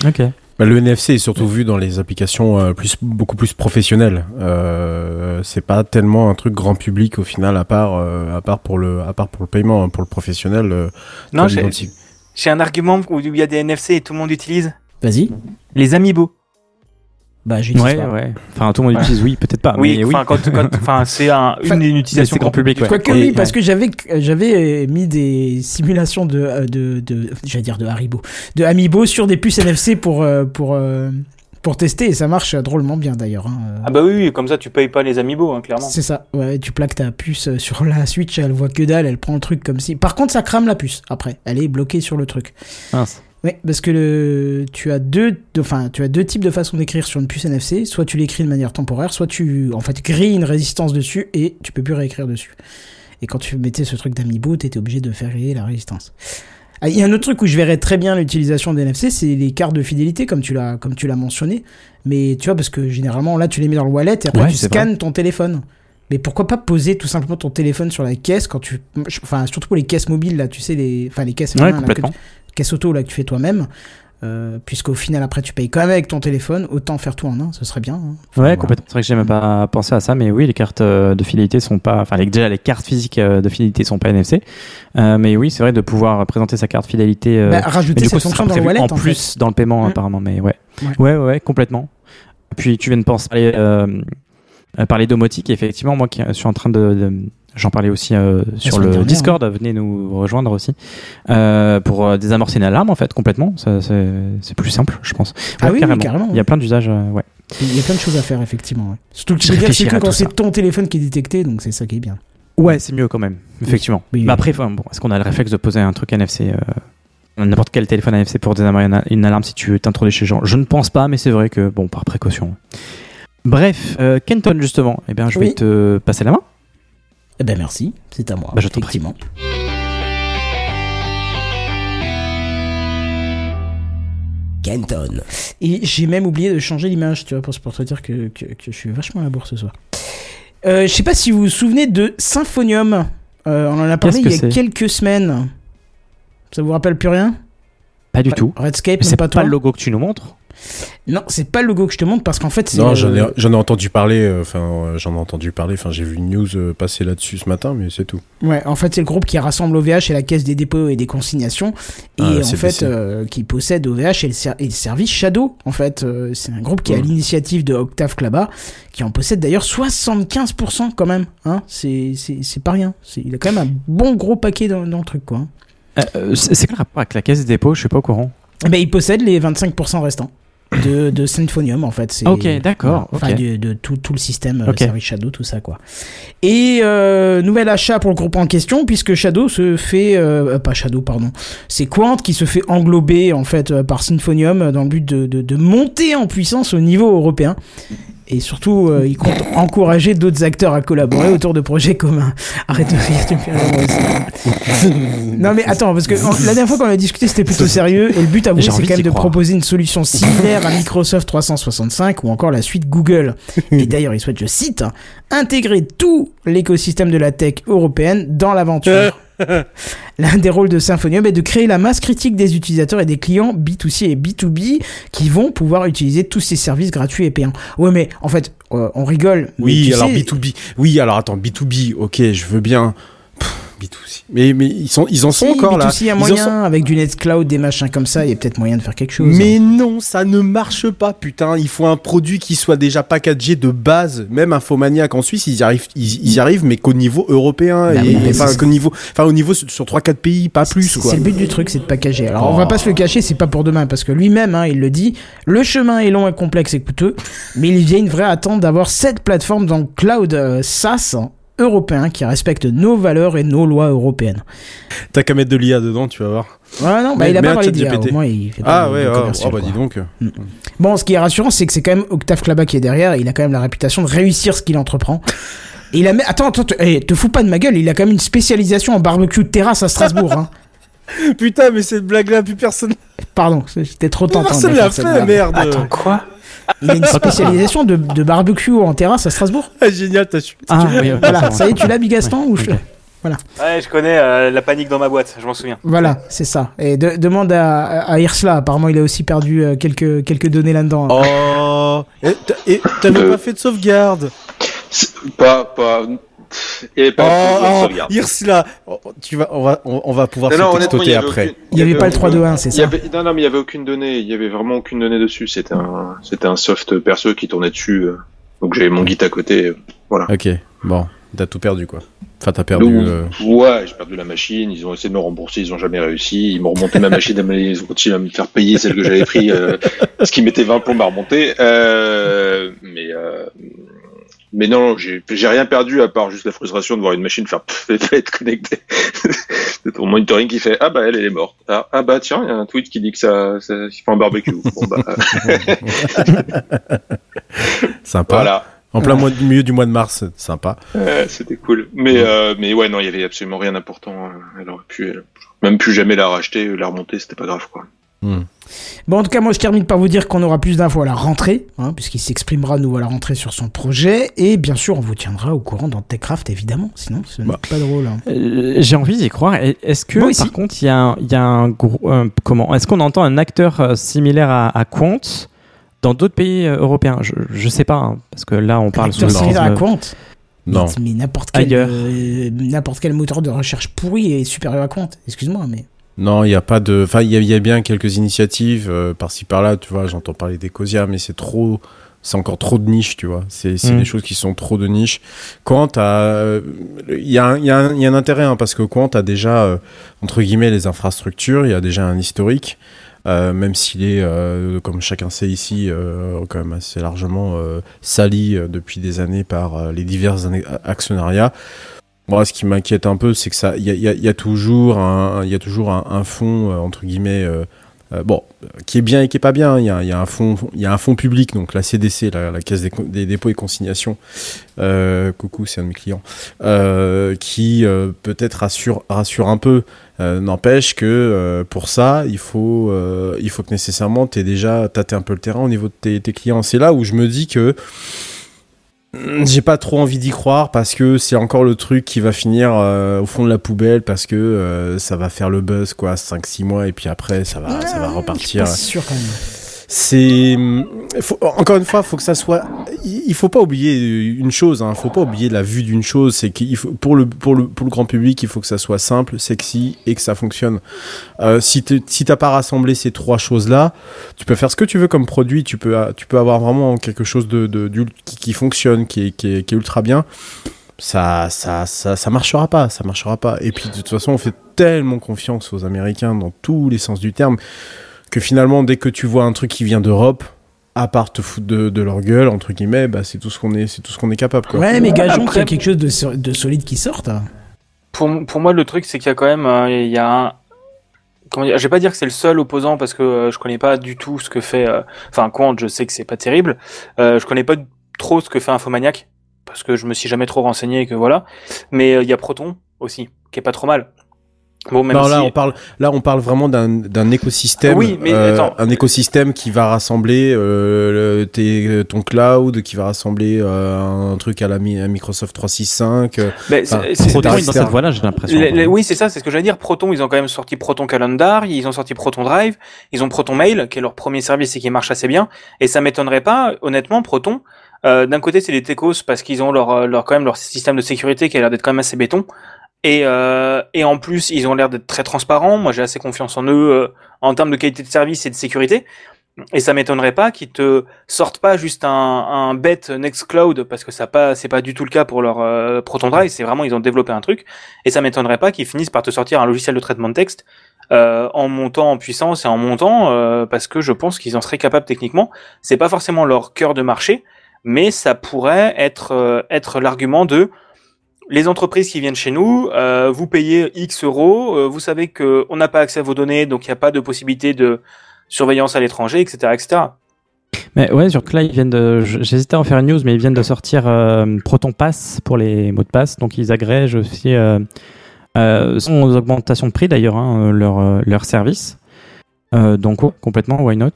Ok. Bah, le NFC est surtout vu dans les applications euh, plus, beaucoup plus professionnelles. Euh, c'est pas tellement un truc grand public au final, à part, euh, à part, pour, le, à part pour le paiement. hein. Pour le professionnel, euh, Non, j'ai un argument où il y a des NFC et tout le monde utilise. Vas-y. Les amiibo. Bah, j'utilise Ouais, pas. ouais. Enfin, tout le monde utilise, oui, peut-être pas. oui, mais oui. enfin, quand, quand- enfin, c'est un, une, une utilisation grand public, ouais. Quoique oui, parce que j'avais j'avais mis des simulations de euh, de, de j'allais dire de Haribo, de Amiibo sur des puces NFC pour euh, pour euh, pour tester et ça marche drôlement bien d'ailleurs. hein. Ah bah oui, oui, comme ça tu payes pas les amiibo, hein, clairement. C'est ça. Ouais, tu plaques ta puce euh, sur la Switch, elle voit que dalle, elle prend le truc comme si. Par contre, ça crame la puce après. Elle est bloquée sur le truc. Mince. Oui, parce que le, tu as deux, enfin, tu as deux types de façons d'écrire sur une puce NFC. Soit tu l'écris de manière temporaire, soit tu, en fait, grilles une résistance dessus et tu peux plus réécrire dessus. Et quand tu mettais ce truc d'amiibo, t'étais obligé de faire griller la résistance. Ah, Il y a un autre truc où je verrais très bien l'utilisation des NFC, c'est les cartes de fidélité, comme tu l'as, comme tu l'as mentionné. Mais tu vois, parce que généralement, là, tu les mets dans le wallet et après, Ouais, tu scannes ton téléphone. Mais pourquoi pas poser tout simplement ton téléphone sur la caisse quand tu, enfin, surtout pour les caisses mobiles, là, tu sais, les, enfin, les caisses Ouais, main, là, que complètement. tu- caisse auto là que tu fais toi-même, euh, puisqu'au final après tu payes quand même avec ton téléphone, autant faire tout en un, ce serait bien. hein. Enfin, Ouais, voilà. complètement. C'est vrai que j'ai même pas pensé à ça, mais oui, les cartes euh, de fidélité sont pas, enfin, les- déjà les cartes physiques euh, de fidélité sont pas NFC, Euh, mais oui, c'est vrai de pouvoir présenter sa carte fidélité. euh, Bah, rajouter cette fonction dans le wallet en en plus dans le paiement Mm. apparemment, mais ouais. Ouais. ouais, complètement. Puis tu viens de penser parler, parler domotique, effectivement, moi qui suis en train de, de- J'en parlais aussi euh, sur le dernière, Discord, venez nous rejoindre aussi euh, pour euh, désamorcer une alarme en fait complètement. Ça, C'est plus simple, je pense. Ah oui, oui, carrément, Il y a plein d'usages, ouais. Il y a plein de choses à faire effectivement. ouais. Surtout que réfléchirai que quand c'est ton téléphone qui est détecté, donc c'est ça qui est bien. Ouais, c'est mieux quand même, effectivement. Oui, oui. Mais après, bon, est-ce qu'on a le réflexe de poser un truc NFC N'importe quel téléphone NFC pour désamorcer une, alarme si tu veux t'introduire chez les gens? Je ne pense pas, mais c'est vrai que, bon, par précaution. Bref, Kenton, justement, eh bien, je vais te passer la main. Eh ben merci, c'est à moi. Bah, je effectivement. Kenton. Et j'ai même oublié de changer l'image, tu vois, pour, pour te dire que, que, que je suis vachement à la bourre ce soir. Euh, je sais pas si vous vous souvenez de Symphonium. Euh, on en a parlé il y a quelques semaines. Ça vous rappelle plus rien? Pas du tout. Redscape, C'est pas pas, toi le logo que tu nous montres. Non, c'est pas le logo que je te montre parce qu'en fait, c'est. Non, le- j'en ai, j'en ai entendu parler. euh, Enfin, euh, j'en ai entendu parler. Enfin, j'ai vu une news euh, passer là-dessus ce matin, mais c'est tout. Ouais, en fait, c'est le groupe qui rassemble OVH et la Caisse des dépôts et des consignations. Et Ah, en fait, euh, qui possède OVH et le, ser- et le service Shadow. En fait, Euh, c'est un groupe qui est à Mm. l'initiative de Octave Klaba, qui en possède d'ailleurs 75% quand même. Hein c'est, c'est, c'est pas rien. C'est, il a quand même un bon gros paquet dans, dans le truc, quoi. Euh, euh, c'est c'est quoi le rapport avec la caisse des dépôts? Je suis pas au courant. Eh Ben, il possède les 25% restants. De, de Symphonium en fait. C'est Ok, d'accord, enfin de, de tout, tout le système euh, Ok. service Shadow tout ça quoi. Et euh, nouvel achat pour le groupe en question puisque Shadow se fait euh, pas Shadow pardon. C'est Quant qui se fait englober en fait euh, par Symphonium dans le but de, de, de monter en puissance au niveau européen et surtout euh, il compte encourager d'autres acteurs à collaborer autour de projets communs. Arrête de rire tu me fais rire, moi aussi. non mais attends parce que en- la dernière fois qu'on a discuté c'était plutôt sérieux. Et le but à vous c'est quand même de croire. proposer une solution similaire à Microsoft 365 ou encore la suite Google. Et d'ailleurs il souhaite je cite intégrer tout l'écosystème de la tech européenne dans l'aventure L'un des rôles de Symfonium est de créer la masse critique des utilisateurs et des clients B2C et B2B qui vont pouvoir utiliser tous ces services gratuits et payants. Ouais, mais en fait, euh, on rigole. mais Oui, alors sais- B2B. Oui, alors attends, B2B, ok, je veux bien. Pff, B2C. Mais, mais ils, sont, ils en sont Si, encore là. B2C, il y a moyen, sont- avec du Nextcloud, des machins comme ça, il y a peut-être moyen de faire quelque chose. Mais non, ça ne marche pas, putain. Il faut un produit qui soit déjà packagé de base. Même Infomaniac en Suisse, ils y arrivent, ils, ils y arrivent, mais qu'au niveau européen Bah et qu'au niveau, enfin au niveau sur sur trois quatre pays, pas plus C'est le but du truc, c'est de packager. Alors on Oh. va pas se le cacher, c'est pas pour demain, parce que lui-même, hein, il le dit, le chemin est long et complexe et coûteux, mais il y a une vraie attente d'avoir cette plateforme dans le cloud euh, SaaS européen qui respecte nos valeurs et nos lois européennes. T'as qu'à mettre de l'IA dedans, tu vas voir. Ouais, non, bah Mais- il a pas parlé d'IA, au moins il fait Ah pas de- ouais, ah, oh, bah dis donc. Bon, ce qui est rassurant, c'est que c'est quand même Octave Klaba qui est derrière. Il a quand même la réputation de réussir ce qu'il entreprend. Et il a... mais- Attends, attends, te... eh, te fous pas de ma gueule. Il a quand même une spécialisation en barbecue de terrasse à Strasbourg. hein. Putain, mais cette blague-là, plus personne, Pardon, j'étais trop tentant. personne l'a fait, merde. Attends, quoi? Il a une spécialisation de, de barbecue en terrasse à Strasbourg. Ah, génial, t'as su. Ah, oui, Voilà, ça y est, tu l'as, Bigaston ou je... Ouais, je connais euh, la panique dans ma boîte, je m'en souviens. Voilà, c'est ça. Et de- demande à, à Irsla. Apparemment, il a aussi perdu euh, quelques, quelques données là-dedans. Oh, et t'a- et t'avais Euh. pas fait de sauvegarde? Pas, pas. Il n'y avait Oh, pas besoin de oh, sauvegarde. Hirsla, Oh, tu vas, on va, on, on va pouvoir Non, non, se textoter avait après. aucune- Il y avait pas le aucune- 3-2-1, c'est y ça avait- Non, non, mais il y avait aucune donnée. Il y avait vraiment aucune donnée dessus. C'était un, c'était un soft perso qui tournait dessus. euh. Donc j'avais mon Git à côté. euh, Voilà. Ok, bon, t'as tout perdu quoi. Enfin, t'as perdu. Donc, euh, Ouais, j'ai perdu la machine. Ils ont essayé de me rembourser. Ils ont jamais réussi. Ils m'ont remonté ma machine. Ils ont continué à me faire payer celle que j'avais pris. euh, ce qui mettait 20 plombs à remonter. Euh, mais, euh, mais non, j'ai j'ai rien perdu à part juste la frustration de voir une machine faire pff être connectée. C'est ton monitoring qui fait ah bah elle elle est morte. Ah, ah bah tiens il y a un tweet qui dit que ça ça fait un barbecue. Bon bah Sympa. voilà. En plein mois, milieu du mois de mars, sympa. Euh, C'était cool. Mais euh, mais ouais non il y avait absolument rien d'important. euh, Elle aurait pu elle- même plus jamais la racheter, la remonter c'était pas grave quoi. Bon, en tout cas, moi, je termine par vous dire qu'on aura plus d'infos à la rentrée, hein, puisqu'il s'exprimera, nous, à la rentrée sur son projet. Et bien sûr, on vous tiendra au courant dans TechCraft, évidemment. Sinon, ce n'est Bah. pas drôle. hein. Euh, J'ai envie d'y croire. Est-ce que, par contre, il y a un, il y a un gros, euh, comment Est-ce qu'on entend un acteur euh, similaire à, à Quant dans d'autres pays euh, européens? Je, je sais pas, hein, parce que là, on parle Acteur souvent. similaire à de- Quant? Non. Mais, n'importe quel, euh, n'importe quel moteur de recherche pourri est supérieur à Quant. Excuse-moi, mais. Non, il n'y a pas de. Enfin, il y, a- il y a bien quelques initiatives euh, par-ci par-là, tu vois. J'entends parler d'Ecosia, mais c'est trop. C'est encore trop de niche, tu vois. C'est c'est Mm. des choses qui sont trop de niche. Quant à. euh, Il y, a un- il y, y a un intérêt, hein, parce que Quant a déjà, euh, entre guillemets, les infrastructures. Il y a déjà un historique. euh, même s'il est, euh, comme chacun sait ici, euh, quand même assez largement euh, sali euh, depuis des années par les divers actionnariats. Moi, ce qui m'inquiète un peu, c'est que ça, il y y y a toujours un, il toujours un, un fond euh, entre guillemets, euh, euh, bon, qui est bien et qui est pas bien. Il y y a un fond, il y a un fond public, donc la CDC, la, la Caisse des, dépôts et consignations. Euh, coucou, c'est un de mes clients, euh, qui peut-être rassure, rassure un peu. N'empêche que pour ça, il faut, il faut que nécessairement tu déjà tâté un peu le terrain au niveau de tes, tes clients. C'est là où je me dis que j'ai pas trop envie d'y croire parce que c'est encore le truc qui va finir euh, au fond de la poubelle parce que euh, ça va faire le buzz quoi 5 6 mois et puis après ça va ça va Je suis repartir. pas sûr quand même. C'est encore une fois, faut que ça soit. Il faut pas oublier une chose. Hein, faut pas oublier la vue d'une chose. C'est qu'il faut pour le pour le pour le grand public, il faut que ça soit simple, sexy et que ça fonctionne. Euh, si t'es- si t'as pas rassemblé ces trois choses là, tu peux faire ce que tu veux comme produit. Tu peux tu peux avoir vraiment quelque chose de, de, qui, qui fonctionne, qui est, qui est qui est ultra bien. Ça, ça, ça, ça marchera pas, ça marchera pas. Et puis de toute façon, on fait tellement confiance aux Américains dans tous les sens du terme que finalement, dès que tu vois un truc qui vient d'Europe, à part te foutre de, de leur gueule, entre guillemets, bah, c'est tout ce qu'on est, c'est tout ce qu'on est capable, quoi. Ouais, mais gageons qu'il y a quelque chose de, so- de solide qui sorte. hein. Pour, pour moi, le truc, c'est qu'il y a quand même, euh, il y a un, comment dire, je vais pas dire que c'est le seul opposant parce que euh, je connais pas du tout ce que fait, euh, enfin, Quant, je sais que c'est pas terrible. Euh, je connais pas trop ce que fait Infomaniac parce que je me suis jamais trop renseigné et que voilà. Mais euh, il y a Proton aussi, qui est pas trop mal. Bon, même Non, si... là, on parle, là, on parle vraiment d'un, d'un écosystème, Oui, mais euh, attends. un écosystème qui va rassembler euh, le- tes- ton cloud, qui va rassembler euh, un truc à la mi- à Microsoft 365. euh, Mais c'est- Enfin, c'est- c'est Proton est dans cette voie-là, j'ai l'impression. Les- les- oui, c'est ça, c'est ce que j'allais dire. Proton, ils ont quand même sorti Proton Calendar, ils ont sorti Proton Drive, ils ont Proton Mail, qui est leur premier service et qui marche assez bien. Et ça m'étonnerait pas, honnêtement, Proton. euh, D'un côté, c'est des techos parce qu'ils ont leur, euh, leur quand même leur système de sécurité qui a l'air d'être quand même assez béton. Et, euh, et en plus, ils ont l'air d'être très transparents. Moi, j'ai assez confiance en eux euh, en termes de qualité de service et de sécurité. Et ça m'étonnerait pas qu'ils te sortent pas juste un, un bête Nextcloud parce que ça pas c'est pas du tout le cas pour leur euh, Proton Drive. C'est vraiment ils ont développé un truc. Et ça m'étonnerait pas qu'ils finissent par te sortir un logiciel de traitement de texte euh, en montant en puissance et en montant euh, parce que je pense qu'ils en seraient capables techniquement. C'est pas forcément leur cœur de marché, mais ça pourrait être euh, être l'argument de les entreprises qui viennent chez nous, euh, vous payez X euros, euh, vous savez que on n'a pas accès à vos données, donc il n'y a pas de possibilité de surveillance à l'étranger, etc., etc. Mais ouais, que là, ils viennent J'hésitais à en faire une news, mais ils viennent de sortir euh, Proton Pass pour les mots de passe. Donc ils agrègent aussi, sans augmentation de prix d'ailleurs, hein, leur, leur service. Donc complètement, why not?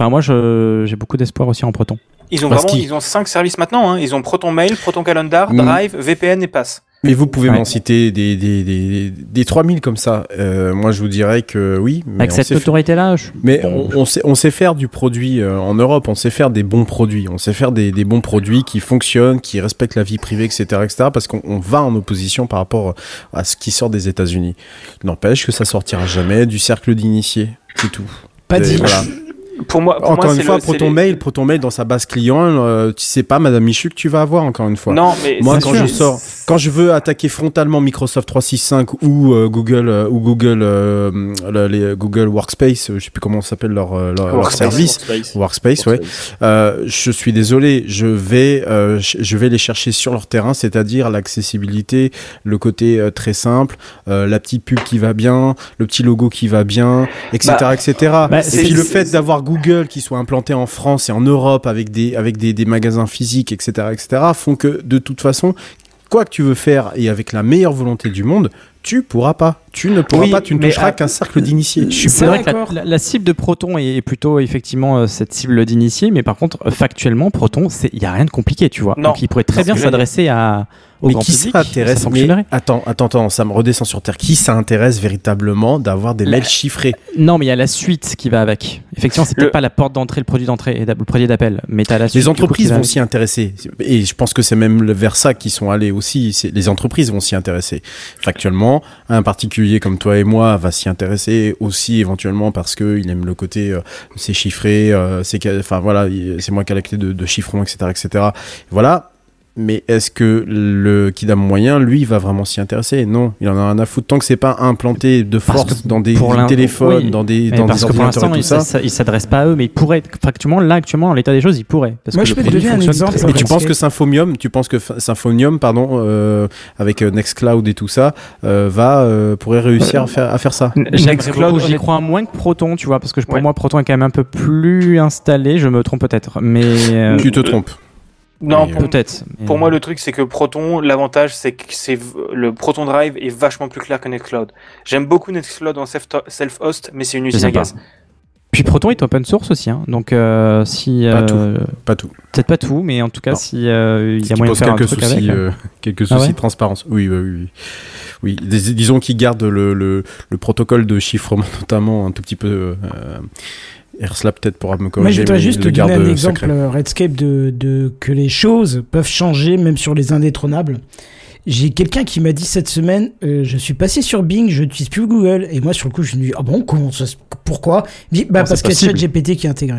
Moi, j'ai beaucoup d'espoir aussi en Proton. Ils ont Parce vraiment, ils ont cinq services maintenant. Hein. Ils ont Proton Mail, Proton Calendar, Mm. Drive, VPN et Pass. Mais vous pouvez Ouais. m'en citer des, des, des, des 3000 comme ça. Euh, moi, je vous dirais que oui. Mais Avec cette autorité-là, je... Mais bon, on, on sait, on sait faire du produit euh, en Europe, on sait faire des bons produits, on sait faire des, des bons produits qui fonctionnent, qui respectent la vie privée, etc., etc. Parce qu'on on va en opposition par rapport à ce qui sort des États-Unis. N'empêche que ça sortira jamais du cercle d'initiés, c'est tout. Pas dit. voilà. Pour moi, pour Encore moi, une fois, le- les- Mail, Proton Mail dans sa base client, euh, tu sais pas, Madame Michu, que tu vas avoir encore une fois. Non, mais Moi, quand sûr. je sors, quand je veux attaquer frontalement Microsoft 365 ou euh, Google euh, ou Google euh, le- les Google Workspace, euh, je sais plus comment s'appelle leur, leur, leur Workspace. service, Workspace, ouais. Euh, je suis désolé, je vais, euh, je vais les chercher sur leur terrain, c'est-à-dire l'accessibilité, le côté euh, très simple, euh, la petite pub qui va bien, le petit logo qui va bien, etc., Bah, etc. bah, Et c'est- puis le fait d'avoir Google qui soit implanté en France et en Europe avec des, avec des, des magasins physiques, etc., etc., font que de toute façon, quoi que tu veux faire et avec la meilleure volonté du monde, tu pourras pas. Tu ne pourras Oui, pas, tu ne toucheras à- qu'un cercle d'initiés. Je suis vrai que la, d'accord. la- la cible de Proton est, plutôt effectivement euh, cette cible d'initié, mais par contre, euh, factuellement, Proton, il n'y a rien de compliqué, tu vois. Non. Donc il pourrait très bien s'adresser à, au Mais grand qui public. s'intéresse mais attends, attends, attends, ça me redescend sur terre. Qui s'intéresse véritablement d'avoir des mails chiffrés Non, mais il y a la suite qui va avec. Effectivement, c'est Le- peut-être pas la porte d'entrée, le produit d'entrée, et le produit d'appel, mais t'as la suite. Les coup, entreprises vont s'y intéresser. Et je pense que c'est même vers ça qu'ils sont allés aussi. C'est- Les entreprises vont s'y intéresser. Factuellement, un particulier comme toi et moi va s'y intéresser aussi éventuellement parce que il aime le côté euh, c'est chiffré, euh, c'est enfin voilà, il- c'est moi qui ai la clé de, de chiffrement, etc., etc. Voilà. Mais est-ce que le Kidam moyen, lui, va vraiment s'y intéresser? Non, il en a rien à foutre. Tant que c'est pas implanté de force dans des téléphones, oui. dans des, Mais dans parce des que pour ordinateurs et il tout ça. ça- il s'adresse pas à eux, mais il pourrait, factuellement, là, actuellement, en l'état des choses, il pourrait. Parce Moi, que je peux te donner un exemple. bien. tu penses que Symphonium, tu penses que Symphonium, pardon, euh, avec euh, Nextcloud et tout ça, euh, va euh, pourrait réussir à faire à faire ça? Nextcloud, J'y crois moins que Proton, tu vois, parce que pour Ouais. moi, Proton est quand même un peu plus installé. Je me trompe peut-être, mais euh, Tu te trompes. Non, pour, peut-être. pour moi, le truc, c'est que Proton, l'avantage, c'est que c'est le Proton Drive est vachement plus clair que Nextcloud. J'aime beaucoup Nextcloud en self- self-host, mais c'est une usine à gaz. Puis Proton est open source aussi, hein. donc euh, si Pas euh, Pas tout. peut-être pas tout, mais en tout cas, Non. si euh, il y a moyen de faire un quelques truc soucis, avec. euh, quelques Ah soucis ouais de transparence. Oui, oui, oui. Oui, Dis- disons qu'ils gardent le, le, le protocole de chiffrement notamment un tout petit peu. Airslap peut-être pourra me Moi, je corriger. voudrais juste te donner un exemple, euh, Redscape, de, de que les choses peuvent changer, même sur les indétrônables. J'ai quelqu'un qui m'a dit cette semaine, euh, je suis passé sur Bing, je n'utilise plus Google. Et moi, sur le coup, je me dis, ah bon, comment ça, pourquoi? Il dit, bah, Non, parce qu'il y a. ChatGPT qui est intégré.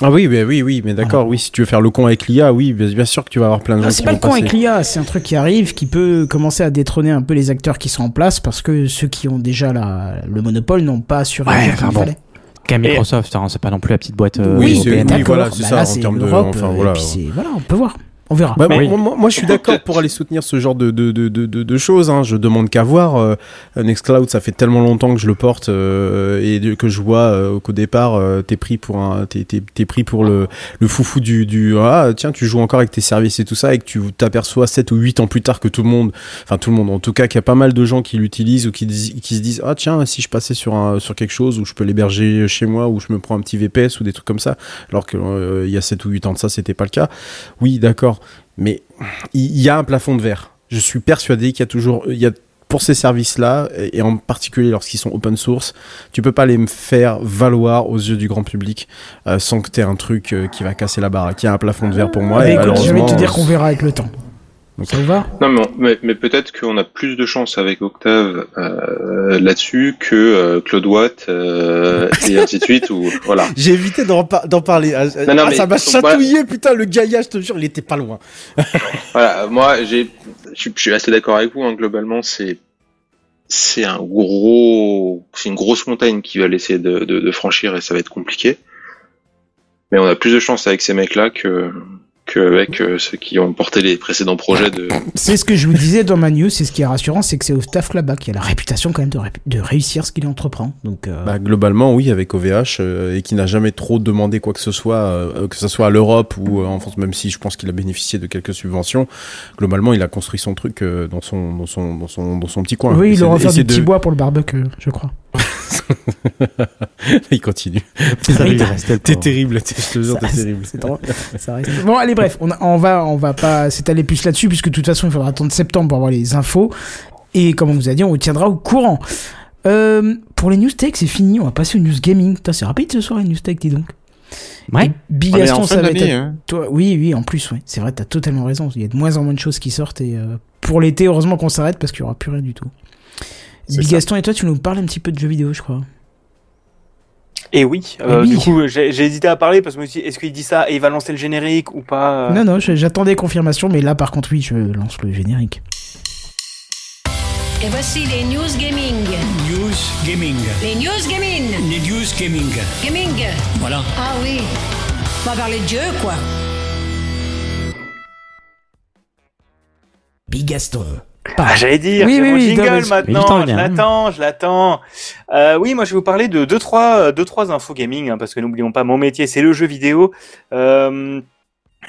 Ah oui, mais oui, oui, mais d'accord. Oui, si tu veux faire le con avec l'IA, oui, bien, sûr que tu vas avoir plein de gens Ah, c'est pas le con passer. avec l'IA, c'est un truc qui arrive, qui peut commencer à détrôner un peu les acteurs qui sont en place, parce que ceux qui ont déjà la, le monopole n'ont pas assuré Ouais, le qu'il bon. fallait. Qu'à Microsoft, hein, c'est pas non plus la petite boîte euh, Oui, c'est- européenne. oui, voilà, c'est bah ça, là, en c'est termes de- l'Europe, enfin, euh, voilà. Et puis c'est- voilà, on peut voir. On verra. Bah, Mais- moi, moi- moi, je suis d'accord pour aller soutenir ce genre de, de, de, de, de- de choses. Hein. Je demande qu'à voir. Euh, Nextcloud, ça fait tellement longtemps que je le porte euh, et que je vois euh, qu'au départ, euh, t'es pris pour un, t'es, t'es, t'es pris pour le, le foufou du, du ah tiens, tu joues encore avec tes services et tout ça et que tu t'aperçois 7 ou 8 ans plus tard que tout le monde, enfin tout le monde, en tout cas qu'il y a pas mal de gens qui l'utilisent ou qui, dis- qui se disent ah tiens, si je passais sur un, sur quelque chose où je peux l'héberger chez moi ou je me prends un petit VPS ou des trucs comme ça, alors que euh, il y a 7 ou 8 ans de ça, c'était pas le cas. Oui, d'accord. Mais il y a un plafond de verre. Je suis persuadé qu'il y a toujours, il y a pour ces services-là, et et en particulier lorsqu'ils sont open source, tu peux pas les me faire valoir aux yeux du grand public euh, sans que tu aies un truc euh, qui va casser la baraque. Il y a un plafond de verre pour moi. Bah, et écoute, je vais te dire qu'on verra avec le temps. Ça vous va Non, mais, mais, mais peut-être qu'on a plus de chance avec Octave euh, là-dessus que euh, Claude Watt euh, et ainsi de suite. Ou voilà. J'ai évité d'en par- d'en parler. Ah, Non, non, ah, mais- ça m'a voilà. chatouillé, putain, le gaillard, je te jure, il était pas loin. Voilà, moi, j'ai, je suis- je suis assez d'accord avec vous. Hein, globalement, c'est c'est un gros, c'est une grosse montagne qui va laisser de, de, de franchir et ça va être compliqué. Mais on a plus de chance avec ces mecs-là que qu'avec euh, ceux qui ont porté les précédents projets de. C'est ce que je vous disais dans ma news, c'est ce qui est rassurant, c'est que c'est Octave là-bas qui a la réputation quand même de, ré- de réussir ce qu'il entreprend. Donc, euh, Bah, globalement, oui, avec OVH, euh, et qui n'a jamais trop demandé quoi que ce soit, euh, que ce soit à l'Europe ou euh, en France, même si je pense qu'il a bénéficié de quelques subventions. Globalement, il a construit son truc euh, dans, son, dans, son, dans, son, dans son petit coin. oui, il aura c'est du petit de- bois pour le barbecue, je crois. il continue. T'es terrible, t'es- je te jure, terrible. c'est drôle. Ça reste- Bon, allez, bref, on, va, on va pas s'étaler plus là-dessus, puisque de toute façon, il faudra attendre septembre pour avoir les infos. Et comme on vous a dit, on vous tiendra au courant. Euh, pour les news tech, c'est fini. On va passer aux news gaming. Putain, c'est rapide ce soir, les news tech, dis donc. Ouais. Et Big On est Gaston, en fin ça va être. hein. Toi, oui, oui, en plus, ouais. C'est vrai, t'as totalement raison. Il y a de moins en moins de choses qui sortent. Et euh, pour l'été, heureusement qu'on s'arrête parce qu'il y aura plus rien du tout. C'est Big ça. Gaston, et toi, tu nous parles un petit peu de jeux vidéo, je crois. Et oui, euh, Et oui. du coup, j'ai j'ai hésité à parler parce que je me suis dit, est-ce qu'il dit ça et il va lancer le générique ou pas euh, Non, non, j'attendais confirmation, mais là, par contre, oui, je lance le générique. Et voici les news gaming. News Gaming. Les news gaming. Les News Gaming. Gaming. Voilà. Ah oui. On va parler de jeu, quoi. Big Ah, j'allais dire, Oui, c'est oui, mon oui, jingle non, maintenant, je l'attends, je l'attends. Euh, oui, moi je vais vous parler de deux trois, euh, deux trois infos gaming, hein, parce que n'oublions pas, mon métier c'est le jeu vidéo. Euh,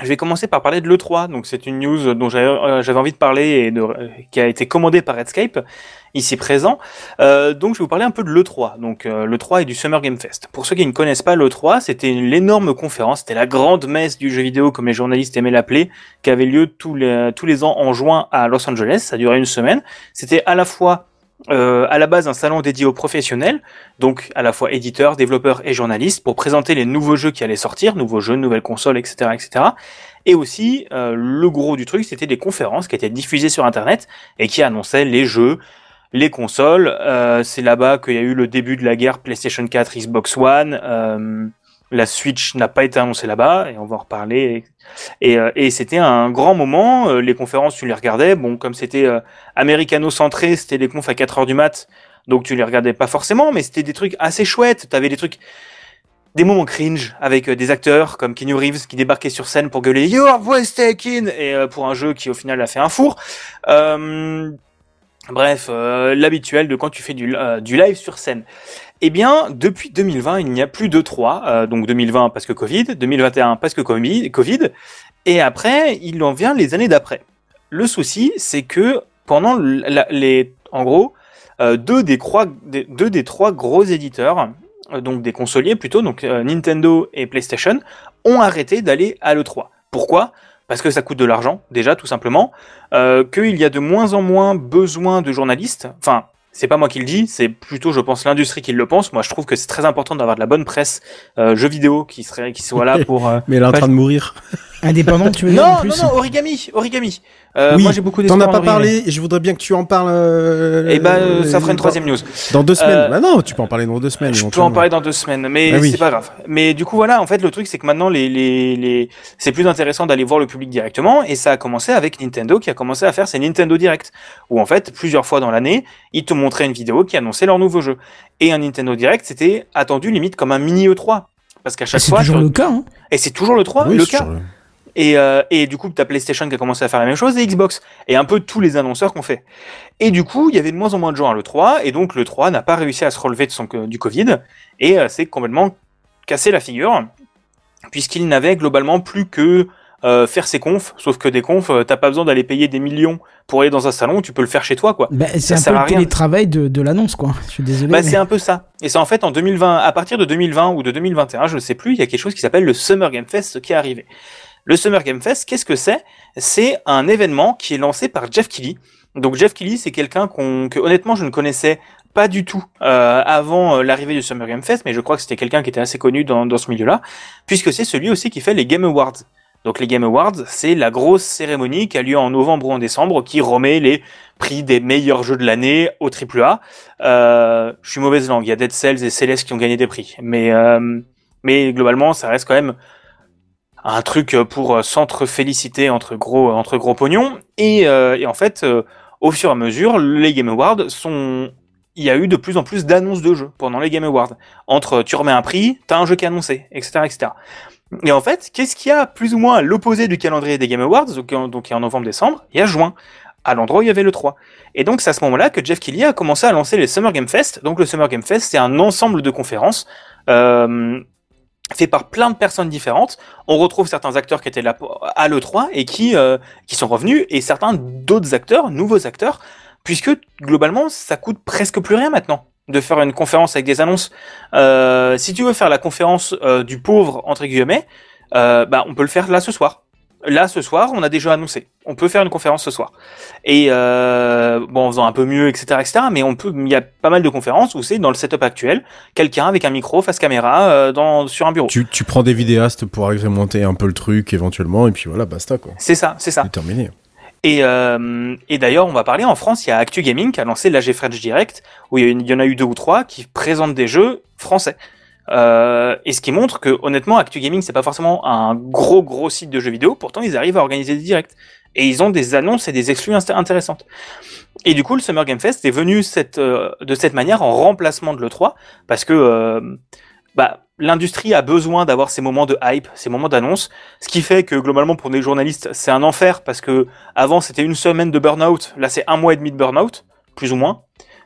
je vais commencer par parler de l'E3, donc c'est une news dont j'avais envie de parler et de, qui a été commandée par Redscape, ici présent. Euh, donc je vais vous parler un peu de l'E3, donc euh, l'E3 et du Summer Game Fest. Pour ceux qui ne connaissent pas l'E3, c'était l'énorme conférence, c'était la grande messe du jeu vidéo comme les journalistes aimaient l'appeler, qui avait lieu tous les, tous les ans en juin à Los Angeles, ça durait une semaine. C'était à la fois euh, à la base un salon dédié aux professionnels, donc à la fois éditeurs, développeurs et journalistes, pour présenter les nouveaux jeux qui allaient sortir, nouveaux jeux, nouvelles consoles, etc., etc. Et aussi, euh, le gros du truc, c'était des conférences qui étaient diffusées sur Internet et qui annonçaient les jeux, les consoles. Euh, c'est là-bas qu'il y a eu le début de la guerre PlayStation 4, Xbox One. Euh, la Switch n'a pas été annoncée là-bas et on va en reparler. Et, euh, et c'était un grand moment. Euh, les conférences, tu les regardais. Bon, comme c'était euh, américano-centré, c'était des confs à 4 heures du mat, donc tu les regardais pas forcément, mais c'était des trucs assez chouettes. T'avais des trucs, des moments cringe avec euh, des acteurs comme Keanu Reeves qui débarquait sur scène pour gueuler Your voice taken et pour un jeu qui au final a fait un four. Euh, bref, euh, l'habituel de quand tu fais du, euh, du live sur scène. Eh bien, depuis 2020, il n'y a plus de 3. Euh, donc 2020 parce que Covid, 2021 parce que Covid, et après, il en vient les années d'après. Le souci, c'est que pendant les, en gros, deux des trois, deux des trois gros éditeurs, donc des consoliers plutôt, donc Nintendo et PlayStation, ont arrêté d'aller à l'E3. Pourquoi? Parce que ça coûte de l'argent, déjà, tout simplement. Euh, Qu'il y a de moins en moins besoin de journalistes. Enfin, c'est pas moi qui le dis, c'est plutôt, je pense, l'industrie qui le pense. Moi, je trouve que c'est très important d'avoir de la bonne presse euh, jeux vidéo qui serait, qui soit là pour. euh, Mais elle est en train de mourir. Indépendant, tu veux dire en Non, plus non, non, origami, origami. Euh, Oui, moi, j'ai beaucoup T'en d'espoir as en pas parlé et je voudrais bien que tu en parles. euh, Eh ben, euh, ça euh, fera une troisième news. Dans deux semaines. Euh, Bah non, tu peux en parler dans deux semaines. Je peux en parler dans deux semaines, mais Ah oui. c'est pas grave. Mais du coup, voilà, en fait, le truc, c'est que maintenant, les, les, les... c'est plus intéressant d'aller voir le public directement, et ça a commencé avec Nintendo, qui a commencé à faire ses Nintendo Direct, où en fait, plusieurs fois dans l'année, ils te montraient une vidéo qui annonçait leur nouveau jeu. Et un Nintendo Direct, c'était attendu limite comme un mini E3. Parce qu'à chaque C'est fois, toujours tu- le cas, hein. et c'est toujours le 3, Oui, le c'est cas. sûr. Et, euh, et du coup, t'as PlayStation qui a commencé à faire la même chose et Xbox. Et un peu tous les annonceurs qu'on fait. Et du coup, il y avait de moins en moins de gens à l'E3. Et donc, l'E3 n'a pas réussi à se relever de son, du Covid. Et euh, c'est complètement cassé la figure. Puisqu'il n'avait globalement plus que euh, faire ses confs. Sauf que des confs, euh, t'as pas besoin d'aller payer des millions pour aller dans un salon. Tu peux le faire chez toi, quoi. Bah, c'est un peu le télétravail de, de l'annonce, quoi. Je suis désolé. Bah, mais- c'est un peu ça. Et c'est en fait en 2020, à partir de 2020 ou de 2021, je ne sais plus, il y a quelque chose qui s'appelle le Summer Game Fest qui est arrivé. Le Summer Game Fest, qu'est-ce que c'est? C'est un événement qui est lancé par Jeff Keighley. Donc Jeff Keighley, c'est quelqu'un qu'on, que honnêtement je ne connaissais pas du tout euh, avant euh, l'arrivée du Summer Game Fest, mais je crois que c'était quelqu'un qui était assez connu dans, ce milieu-là, puisque c'est celui aussi qui fait les Game Awards. Donc les Game Awards, c'est la grosse cérémonie qui a lieu en novembre ou en décembre, qui remet les prix des meilleurs jeux de l'année au AAA. Euh, je suis mauvaise langue, il y a Dead Cells et Celeste qui ont gagné des prix, mais euh, mais globalement, ça reste quand même un truc pour s'entre-féliciter entre gros entre gros pognons. Et, euh, et en fait, euh, au fur et à mesure, les Game Awards sont il y a eu de plus en plus d'annonces de jeux pendant les Game Awards. Entre tu remets un prix, t'as un jeu qui est annoncé, etc., etc. Et en fait, qu'est-ce qu'il y a plus ou moins à l'opposé du calendrier des Game Awards, donc en, donc en novembre-décembre Il y a juin, à l'endroit où il y avait le 3. Et donc c'est à ce moment-là que Jeff Kelly a commencé à lancer les Summer Game Fest. Donc le Summer Game Fest, c'est un ensemble de conférences euh, fait par plein de personnes différentes. On retrouve certains acteurs qui étaient là à l'E3 et qui, euh, qui sont revenus, et certains d'autres acteurs, nouveaux acteurs, puisque globalement, ça coûte presque plus rien maintenant de faire une conférence avec des annonces. Euh, si tu veux faire la conférence euh, du pauvre, entre guillemets, bah, on peut le faire là ce soir. Là, ce soir, on a déjà annoncé. On peut faire une conférence ce soir. Et euh, bon, en faisant un peu mieux, etc., etc. Mais on peut. Il y a pas mal de conférences où c'est dans le setup actuel, quelqu'un avec un micro face caméra euh, dans sur un bureau. Tu, tu prends des vidéastes pour agrémenter un peu le truc éventuellement, et puis voilà, basta quoi. C'est ça, c'est ça. Terminé. Et, euh, et d'ailleurs, on va parler en France, il y a Actu Gaming qui a lancé l'AG French Direct, où il y en a eu deux ou trois qui présentent des jeux français. Euh, et ce qui montre que honnêtement, Actu Gaming c'est pas forcément un gros gros site de jeux vidéo, pourtant ils arrivent à organiser des directs et ils ont des annonces et des exclus intéressantes. Et du coup, le Summer Game Fest est venu euh, de cette manière en remplacement de l'E3 parce que euh, bah, l'industrie a besoin d'avoir ces moments de hype, ces moments d'annonce, ce qui fait que globalement pour des journalistes c'est un enfer parce que avant c'était une semaine de burn-out, là c'est un mois et demi de burn-out, plus ou moins.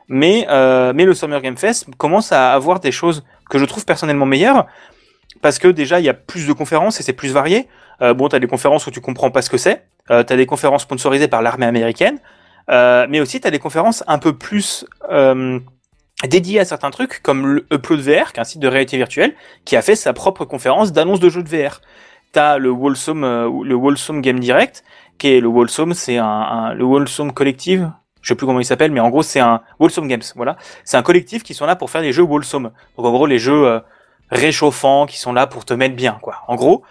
Mais, euh, mais le Summer Game Fest commence à avoir des choses que je trouve personnellement meilleures parce que déjà il y a plus de conférences et c'est plus varié. Euh, bon, t'as des conférences où tu comprends pas ce que c'est, euh, t'as des conférences sponsorisées par l'armée américaine, euh, mais aussi t'as des conférences un peu plus dédiées à certains trucs comme le Upload VR, qui est un site de réalité virtuelle, qui a fait sa propre conférence d'annonce de jeux de VR. T'as le Wholesome, le Wholesome Game Direct, qui est le Wholesome, c'est un- le Wholesome Collective. Je sais plus comment il s'appelle, mais en gros c'est un Wholesome Games. Voilà, c'est un collectif qui sont là pour faire des jeux Wholesome. Donc en gros les jeux euh, réchauffants qui sont là pour te mettre bien, quoi. En gros.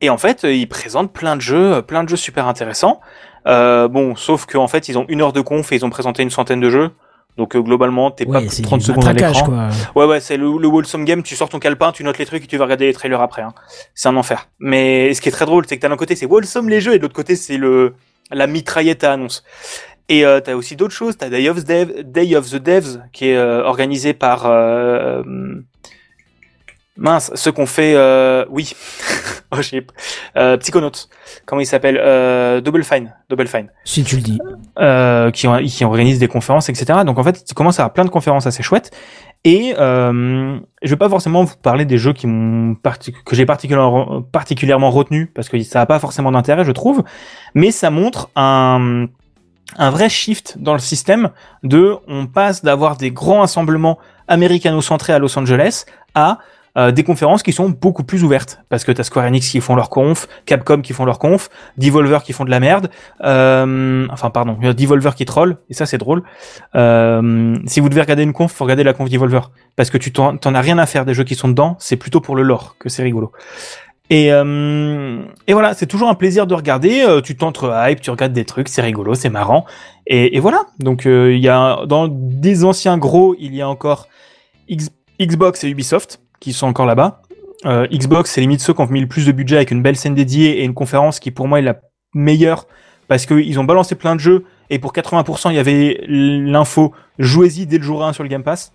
Et en fait, euh, ils présentent plein de jeux, euh, plein de jeux super intéressants. Euh, bon, sauf qu'en fait, ils ont une heure de conf et ils ont présenté une centaine de jeux. Donc euh, globalement, t'es Ouais, pas c'est 30 du secondes à l'écran. Ouais, ouais, c'est le, le Wholesome Game, tu sors ton calepin, tu notes les trucs et tu vas regarder les trailers après. Hein. C'est un enfer. Mais ce qui est très drôle, c'est que t'as d'un côté c'est Wholesome les jeux et de l'autre côté c'est le la mitraillette à annonce. Et euh, t'as aussi d'autres choses, t'as Day of the, Dev, Day of the Devs qui est euh, organisé par euh, mince, ceux qu'on fait euh, oui, oh, j'ai euh, Psychonauts. Comment il s'appelle euh, Double Fine, Double Fine Si tu le dis. euh, qui, qui organisent des conférences, etc. Donc en fait, tu commences à avoir plein de conférences assez chouettes. Et euh, je vais pas forcément vous parler des jeux qui m'ont parti- que j'ai particulièrement particulièrement retenu parce que ça a pas forcément d'intérêt, je trouve. Mais ça montre un un vrai shift dans le système de on passe d'avoir des grands rassemblements américano-centrés à Los Angeles à euh, des conférences qui sont beaucoup plus ouvertes parce que t'as Square Enix qui font leur conf, Capcom qui font leur conf, Devolver qui font de la merde, euh, enfin pardon, Devolver qui troll et ça c'est drôle. Euh, si vous devez regarder une conf, faut regarder la conf Devolver parce que tu t'en as rien à faire des jeux qui sont dedans, c'est plutôt pour le lore que c'est rigolo. Et, euh, et voilà, c'est toujours un plaisir de regarder. euh, tu t'entres hype, tu regardes des trucs, c'est rigolo, c'est marrant. Et, voilà. Donc euh, il y a dans des anciens gros, il y a encore Xbox et Ubisoft qui sont encore là-bas. Xbox, c'est limite ceux qui ont mis le plus de budget avec une belle scène dédiée et une conférence qui pour moi est la meilleure parce qu'ils ont balancé plein de jeux et pour 80% il y avait l'info jouez-y dès le jour 1 sur le Game Pass.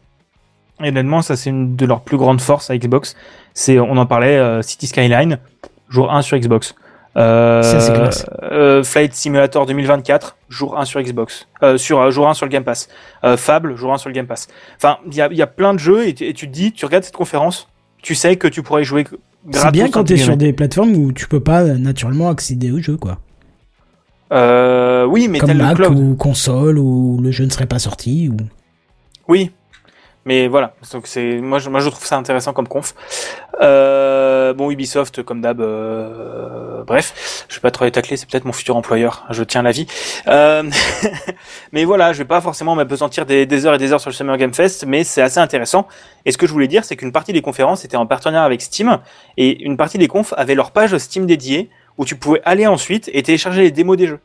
Et honnêtement, ça c'est une de leurs plus grandes forces à Xbox. C'est, on en parlait, euh, City Skyline, jour 1 sur Xbox. Euh, Ça, c'est classe. euh, Flight Simulator 2024, jour 1 sur Xbox. Euh, sur euh, jour 1 sur le Game Pass. Fable, jour 1 sur le Game Pass. Enfin, il y a, y a plein de jeux et, tu- et tu te dis, tu regardes cette conférence, tu sais que tu pourrais jouer. C'est bien quand entre t'es sur des plateformes où tu peux pas naturellement accéder au jeu, quoi. Oui, mais Comme le Mac cloud. ou console où le jeu ne serait pas sorti. Ou... Oui, mais voilà. Donc c'est moi, je, moi je trouve ça intéressant comme conf. Euh, bon, Ubisoft comme d'hab. euh, bref, je vais pas trop les tacler. C'est peut-être mon futur employeur. Je tiens la vie. Euh, mais voilà, je vais pas forcément m'apesantir des, des heures et des heures sur le Summer Game Fest, mais c'est assez intéressant. Et ce que je voulais dire, c'est qu'une partie des conférences était en partenariat avec Steam et une partie des confs avaient leur page Steam dédiée où tu pouvais aller ensuite et télécharger les démos des jeux.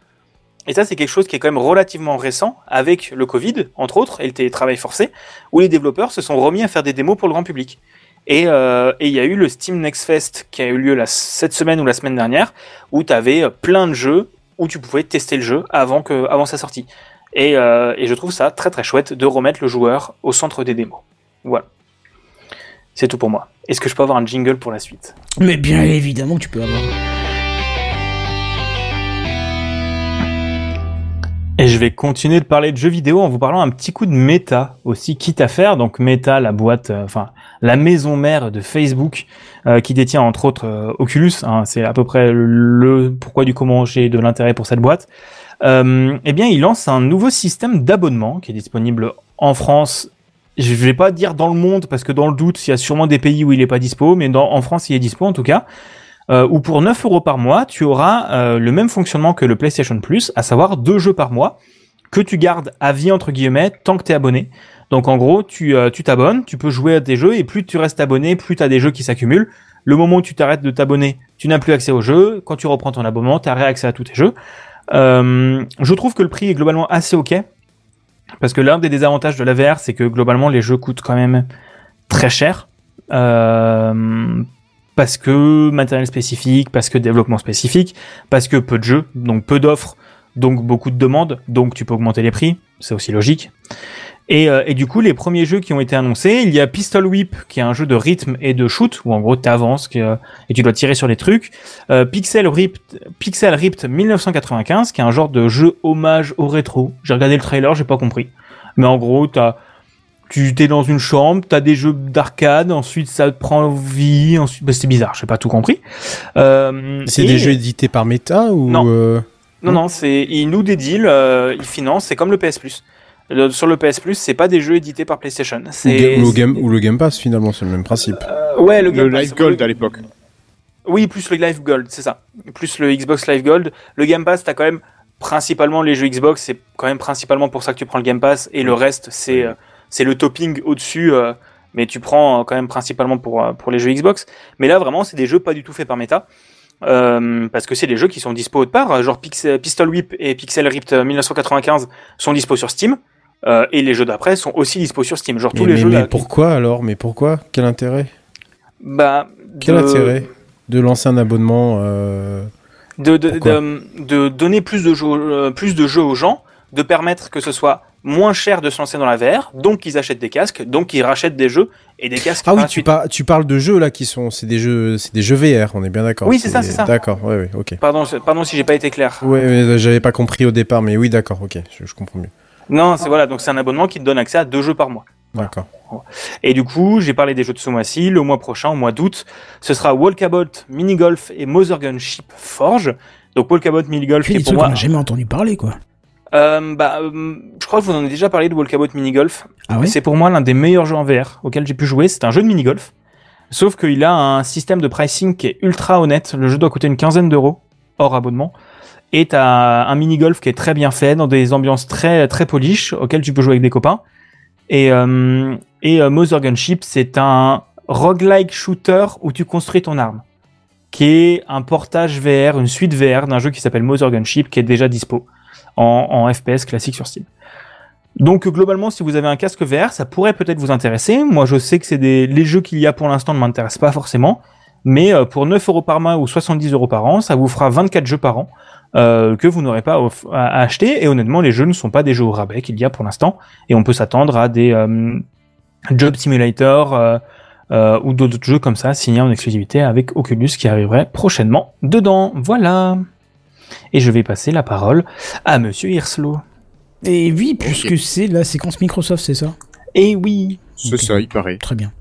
Et ça, c'est quelque chose qui est quand même relativement récent avec le Covid, entre autres, et le télétravail forcé, où les développeurs se sont remis à faire des démos pour le grand public. Et euh, il y a eu le Steam Next Fest qui a eu lieu cette semaine ou la semaine dernière, où tu avais plein de jeux où tu pouvais tester le jeu avant, que, avant sa sortie. Et, euh, et je trouve ça très très chouette de remettre le joueur au centre des démos. Voilà. C'est tout pour moi. Est-ce que je peux avoir un jingle pour la suite? Mais bien évidemment, tu peux avoir. Et je vais continuer de parler de jeux vidéo en vous parlant un petit coup de méta aussi, quitte à faire. Donc Meta, la boîte, euh, enfin la maison mère de Facebook, euh, qui détient entre autres euh, Oculus. hein, c'est à peu près le pourquoi du comment j'ai de l'intérêt pour cette boîte. Euh, eh bien, il lance un nouveau système d'abonnement qui est disponible en France. Je vais pas dire dans le monde parce que dans le doute, il y a sûrement des pays où il est pas dispo, mais en France, il est dispo en tout cas euh, où pour 9 euros par mois, tu auras euh, le même fonctionnement que le PlayStation Plus, à savoir deux jeux par mois que tu gardes à vie entre guillemets tant que tu es abonné. Donc en gros, tu euh, tu t'abonnes, tu peux jouer à des jeux et plus tu restes abonné, plus tu as des jeux qui s'accumulent. Le moment où tu t'arrêtes de t'abonner, tu n'as plus accès aux jeux. Quand tu reprends ton abonnement, tu as réaccès à tous tes jeux. Euh, je trouve que le prix est globalement assez ok. Parce que l'un des désavantages de la VR, c'est que globalement les jeux coûtent quand même très cher. Euh, parce que matériel spécifique, parce que développement spécifique, parce que peu de jeux, donc peu d'offres, donc beaucoup de demandes, donc tu peux augmenter les prix, c'est aussi logique. Et, euh, du coup, les premiers jeux qui ont été annoncés, il y a Pistol Whip, qui est un jeu de rythme et de shoot, où en gros tu avances et tu dois tirer sur les trucs. Euh, Pixel Ripped, Pixel Ripped 1995, qui est un genre de jeu hommage au rétro. J'ai regardé le trailer, j'ai pas compris. Mais en gros, t'as tu t'es dans une chambre, t'as des jeux d'arcade, ensuite ça te prend vie, ensuite bah, c'est bizarre, j'ai pas tout compris. Euh, C'est et- des jeux édités par Meta ou Non. euh, Non non, c'est ils nous des deals, euh, ils financent, c'est comme le PS Plus. Le- Sur le PS Plus, c'est pas des jeux édités par PlayStation. ou, C'est Ga- ou le Game ou le Game Pass finalement, c'est le même principe. Euh, ouais, le, Le Game Pass. Live Gold à l'époque. Oui, plus le Live Gold, c'est ça. Plus le Xbox Live Gold. Le Game Pass, t'as quand même principalement les jeux Xbox, c'est quand même principalement pour ça que tu prends le Game Pass, et le reste, c'est euh, c'est le topping au-dessus, euh, mais tu prends euh, quand même principalement pour, euh, pour les jeux Xbox. Mais là, vraiment, c'est des jeux pas du tout faits par Meta. Euh, parce que c'est des jeux qui sont dispo autre part, genre Pistol Whip et Pixel Ripped euh, 1995 sont dispo sur Steam, euh, et les jeux d'après sont aussi dispo sur Steam. Genre tous mais, les mais- jeux mais là, pourquoi alors? Mais pourquoi? Quel intérêt? Bah, Quel de- intérêt de lancer un abonnement euh, de, donner plus de, jeux, plus de jeux aux gens, de permettre que ce soit moins cher de se lancer dans la VR, donc ils achètent des casques, donc ils rachètent des jeux et des casques Ah oui, tu, gratuits. par- tu parles de jeux là qui sont, c'est des jeux, c'est des jeux VR, on est bien d'accord. Oui, c'est ça, c'est ça. D'accord, ouais, ouais, ok. Pardon, pardon si j'ai pas été clair. Ouais, j'avais pas compris au départ, mais oui, d'accord, ok, je, je comprends mieux. Non, c'est voilà, donc c'est un abonnement qui te donne accès à deux jeux par mois. D'accord. Et du coup, j'ai parlé des jeux de ce mois-ci. Le mois prochain, au mois d'août, ce sera Walkabout, Minigolf et Mother Gunship Forge. Donc Walkabout, Minigolf, qui est pour moi... jamais entendu parler, quoi. Euh, bah, euh, je crois que vous en avez déjà parlé de Walkabout Minigolf. Ah C'est pour moi l'un des meilleurs jeux en VR auxquels j'ai pu jouer. C'est un jeu de mini-golf. Sauf qu'il a un système de pricing qui est ultra honnête. Le jeu doit coûter une quinzaine d'euros hors abonnement. Et t'as un mini-golf qui est très bien fait, dans des ambiances très, très polish, auxquelles tu peux jouer avec des copains. Et, euh, et euh, Mother Gunship, c'est un roguelike shooter où tu construis ton arme. Qui est un portage VR, une suite VR d'un jeu qui s'appelle Mother Gunship, qui est déjà dispo en, FPS classique sur Steam. Donc globalement, si vous avez un casque VR, ça pourrait peut-être vous intéresser. Moi, je sais que c'est des les jeux qu'il y a pour l'instant ne m'intéressent pas forcément, mais euh, pour 9 euros par mois ou 70 euros par an, ça vous fera 24 jeux par an euh, que vous n'aurez pas à, acheter. Et honnêtement, les jeux ne sont pas des jeux au rabais qu'il y a pour l'instant, et on peut s'attendre à des euh, Job Simulator ou d'autres jeux comme ça signés en exclusivité avec Oculus qui arriverait prochainement dedans. Voilà. Et je vais passer la parole à Monsieur Hirslo. Et oui, puisque c'est la séquence Microsoft, c'est ça? Et oui. C'est ça, il paraît. Très bien.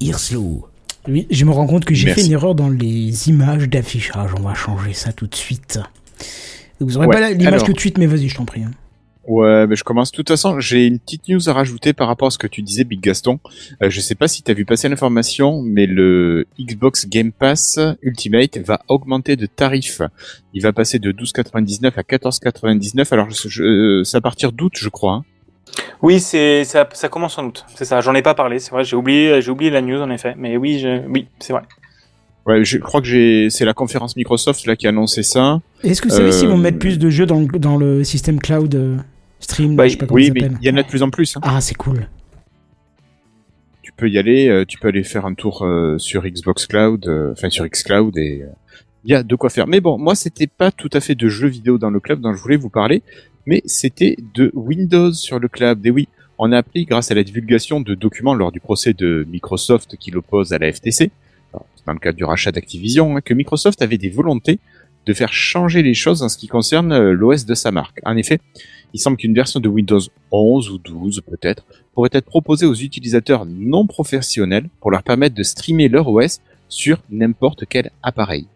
Hirslo. Oui, je me rends compte que j'ai fait une erreur dans les images d'affichage. On va changer ça tout de suite. Vous aurez Ouais, pas l'image alors. tout de suite, mais vas-y, je t'en prie. hein. Ouais, mais je commence. De toute façon, j'ai une petite news à rajouter par rapport à ce que tu disais, Big Gaston. Euh, je sais pas si tu as vu passer l'information, mais le Xbox Game Pass Ultimate va augmenter de tarif. Il va passer de 12,99 à 14,99. Alors, euh, c'est à partir d'août, je crois. hein. Oui, c'est ça, ça commence en août. C'est ça. J'en ai pas parlé. C'est vrai. J'ai oublié, j'ai oublié la news en effet. Mais oui, je, oui, c'est vrai. Ouais, je crois que j'ai, c'est la conférence Microsoft là qui a annoncé ça. Est-ce que vous savez Euh, s'ils vont mettre plus de jeux dans, le- dans le système cloud euh, stream Bah, je sais pas comment Oui, ça mais il y en a de plus en plus. hein. Ah, c'est cool. tu peux y aller, euh, tu peux aller faire un tour euh, sur Xbox Cloud, euh, enfin sur Xcloud et euh, il y a de quoi faire. Mais bon, moi c'était pas tout à fait de jeux vidéo dans le cloud dont je voulais vous parler, mais c'était de Windows sur le cloud. Et oui, on a appris grâce à la divulgation de documents lors du procès de Microsoft qui l'oppose à la FTC, dans le cadre du rachat d'Activision, hein, que Microsoft avait des volontés de faire changer les choses en ce qui concerne euh, l'OS de sa marque. En effet, il semble qu'une version de Windows 11 ou 12 peut-être pourrait être proposée aux utilisateurs non professionnels pour leur permettre de streamer leur OS sur n'importe quel appareil.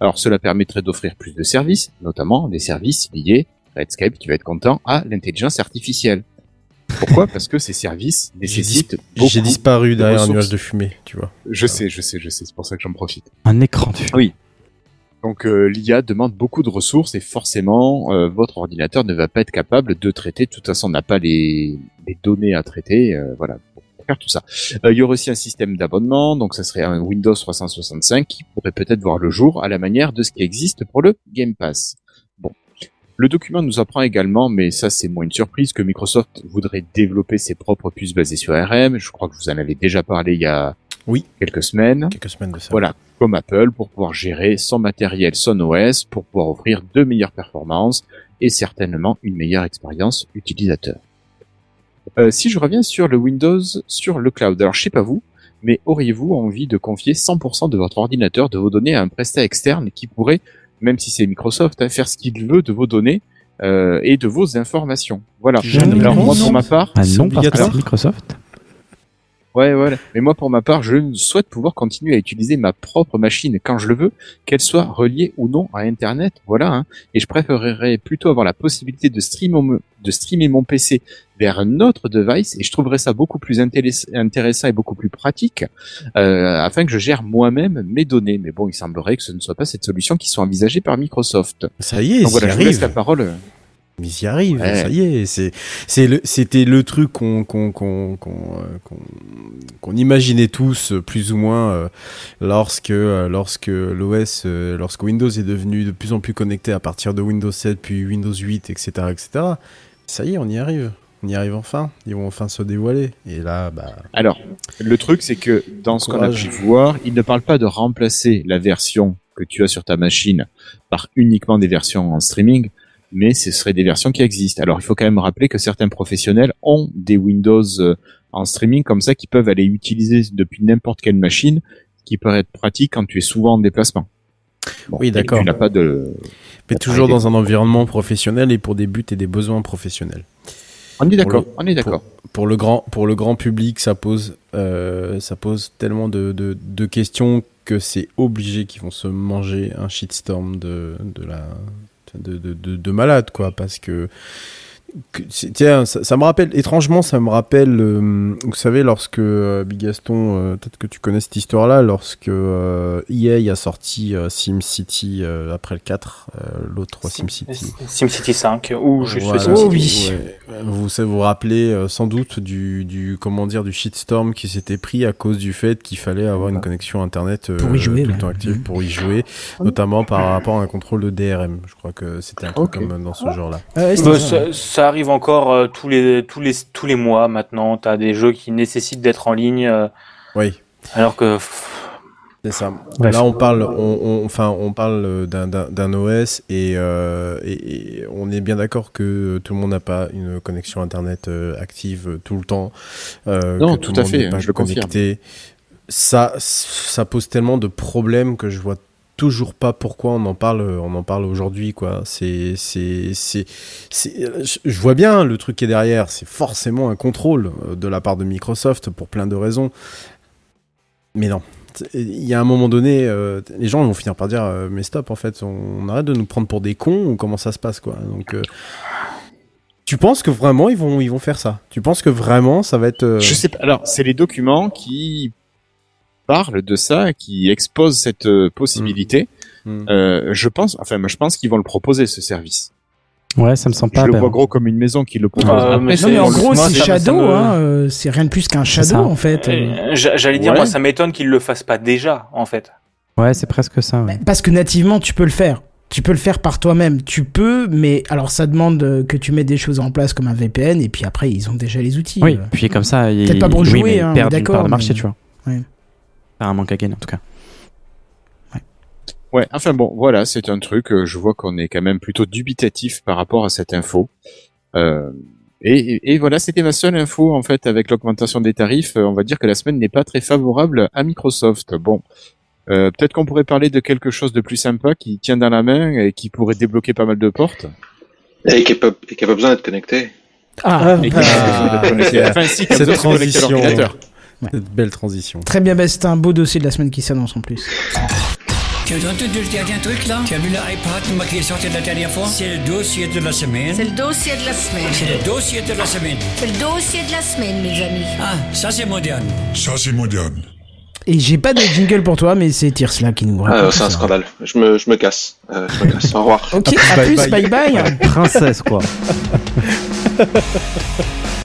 Alors cela permettrait d'offrir plus de services, notamment des services liés, Redscape, tu vas être content, à l'intelligence artificielle. Pourquoi? Parce que ces services nécessitent beaucoup J'ai disparu de derrière un nuage de fumée, tu vois. Je sais, je sais, je sais, c'est pour ça que j'en profite. Un écran de fumée. Oui. Donc euh, l'IA demande beaucoup de ressources et forcément euh, votre ordinateur ne va pas être capable de traiter. De toute façon, on n'a pas les, les données à traiter. euh, voilà, pour faire tout ça. Euh, il y aurait aussi un système d'abonnement, donc ça serait un Windows 365 qui pourrait peut-être voir le jour à la manière de ce qui existe pour le Game Pass. Le document nous apprend également, mais ça c'est moins une surprise, que Microsoft voudrait développer ses propres puces basées sur ARM. Je crois que vous en avez déjà parlé il y a Oui. quelques semaines. Quelques semaines de ça. Voilà, comme Apple, pour pouvoir gérer son matériel, son OS, pour pouvoir offrir de meilleures performances et certainement une meilleure expérience utilisateur. Euh, si je reviens sur le Windows, sur le cloud, alors je sais pas vous, mais auriez-vous envie de confier 100% de votre ordinateur, de vos données à un prestat externe qui pourrait, même si c'est Microsoft, hein, faire ce qu'il veut de vos données euh, et de vos informations Voilà. Alors moi, pour ma part, Ah C'est non, parce que obligatoire. c'est Microsoft. Ouais, ouais. Mais moi, pour ma part, je souhaite pouvoir continuer à utiliser ma propre machine quand je le veux, qu'elle soit reliée ou non à Internet. Voilà. Hein. Et je préférerais plutôt avoir la possibilité de streamer, mon- de streamer mon PC vers un autre device. Et je trouverais ça beaucoup plus intéress- intéressant et beaucoup plus pratique, euh, afin que je gère moi-même mes données. Mais bon, il semblerait que ce ne soit pas cette solution qui soit envisagée par Microsoft. Ça y est, Donc voilà, je vous laisse la parole. Mais ils y arrivent, Ouais. ça y est. C'est, c'est le, c'était le truc qu'on, qu'on, qu'on, qu'on, euh, qu'on, qu'on imaginait tous, plus ou moins, euh, lorsque, euh, lorsque l'OS, lorsque Windows est devenu de plus en plus connecté à partir de Windows 7, puis Windows 8, etc., etc. Ça y est, on y arrive. On y arrive enfin. Ils vont enfin se dévoiler. Et là, bah, Alors, le truc, c'est que dans ce qu'on a pu voir, il ne parle pas de remplacer la version que tu as sur ta machine par uniquement des versions en streaming, mais ce seraient des versions qui existent. Alors, il faut quand même rappeler que certains professionnels ont des Windows euh, en streaming comme ça qui peuvent aller utiliser depuis n'importe quelle machine, qui peut être pratique quand tu es souvent en déplacement. Bon, Oui, d'accord. Tu n'as pas de. mais toujours dans un environnement professionnel et pour des buts et des besoins professionnels. On est d'accord. On est d'accord. pour le grand pour le grand public ça pose euh, ça pose tellement de, de, de questions que c'est obligé qu'ils vont se manger un shitstorm de de la de, de, de, de malade quoi parce que tiens ça, ça me rappelle étrangement ça me rappelle euh, vous savez lorsque euh, Big Gaston euh, peut-être que tu connais cette histoire là lorsque euh, EA a sorti euh, SimCity euh, après le 4 euh, l'autre SimCity SimCity 5 ou juste voilà. SimCity. Oh oui. Ouais. Vous vous vous rappelez euh, sans doute du, du comment dire du shitstorm qui s'était pris à cause du fait qu'il fallait avoir une connexion internet euh, Pour y jouer, tout le temps active Mhm. pour y jouer, notamment par rapport à un contrôle de DRM. Je crois que c'était un truc comme dans ce genre-là. Ah Bah, ça. ça, ça arrive encore euh, tous les tous les tous les mois maintenant. T'as des jeux qui nécessitent d'être en ligne, euh, Oui. alors que pff, C'est ça. Bref. Là, on parle, on, on- enfin, on parle d'un- d'un OS et, euh, et, et on est bien d'accord que tout le monde n'a pas une connexion internet euh, active euh, tout le temps. euh, Non, que tout à fait, pas je le confirme. Ça, ça pose tellement de problèmes que je vois toujours pas pourquoi on en parle, on en parle aujourd'hui, quoi. C'est, c'est, c'est, je- vois bien le truc qui est derrière. C'est forcément un contrôle euh, de la part de Microsoft pour plein de raisons. Mais non. Il y a un moment donné, euh, les gens vont finir par dire euh, mais stop en fait, on, on arrête de nous prendre pour des cons ou comment ça se passe quoi. Donc euh, Tu penses que vraiment ils vont ils vont faire ça? Tu penses que vraiment ça va être Je sais pas. Alors, c'est les documents qui parlent de ça, qui exposent cette possibilité. hmm. Euh, je pense, enfin, je pense qu'ils vont le proposer ce service. Ouais, ça me semble pas je le vois gros comme une maison qui le propose. Euh, Après, mais Non, mais en gros, c'est Shadow, me- hein, euh, c'est rien de plus qu'un. Shadow, en fait. euh. Euh, j'a- J'allais dire, Ouais. moi, ça m'étonne qu'ils le fassent pas déjà, en fait. Ouais, c'est presque ça. ouais. Parce que nativement, tu peux le faire. Tu peux le faire par toi-même. Tu peux, mais alors ça demande euh, que tu mettes des choses en place comme un VPN, et puis après, ils ont déjà les outils. Oui, euh. puis comme ça, ils Peut-être pas pour oui, jouer, mais hein, ils perdent une d'accord, part de marché, mais- tu vois. Ouais. Pas un manque à gagner, en tout cas. Ouais, enfin bon, voilà, c'est un truc. euh, je vois qu'on est quand même plutôt dubitatif par rapport à cette info. Euh, et, voilà, c'était ma seule info en fait avec l'augmentation des tarifs. Euh, on va dire que la semaine n'est pas très favorable à Microsoft. Bon, euh, peut-être qu'on pourrait parler de quelque chose de plus sympa qui tient dans la main et qui pourrait débloquer pas mal de portes. Et qui n'a pas, besoin d'être connecté. Ah, Et qui- Ah. Enfin, si, Cette ça, c'est connecté à transition. Cette belle transition. très bien, bah, c'est un beau dossier de la semaine qui s'annonce en plus. Tu as entendu le dernier truc là? Tu as vu l'iPad qui est sorti la dernière fois? C'est le dossier de la semaine. C'est le dossier de la semaine. C'est le dossier de la semaine. C'est le dossier de la semaine, mes amis. Ah, ça c'est moderne. Ça, c'est moderne. Et j'ai pas de jingle pour toi, mais c'est Tirsla qui nous raconte. Ah, c'est un scandale. Je me, je me casse. Euh, je me casse. Au revoir. Ok, à Bye plus, bye bye. bye. Princesse, quoi.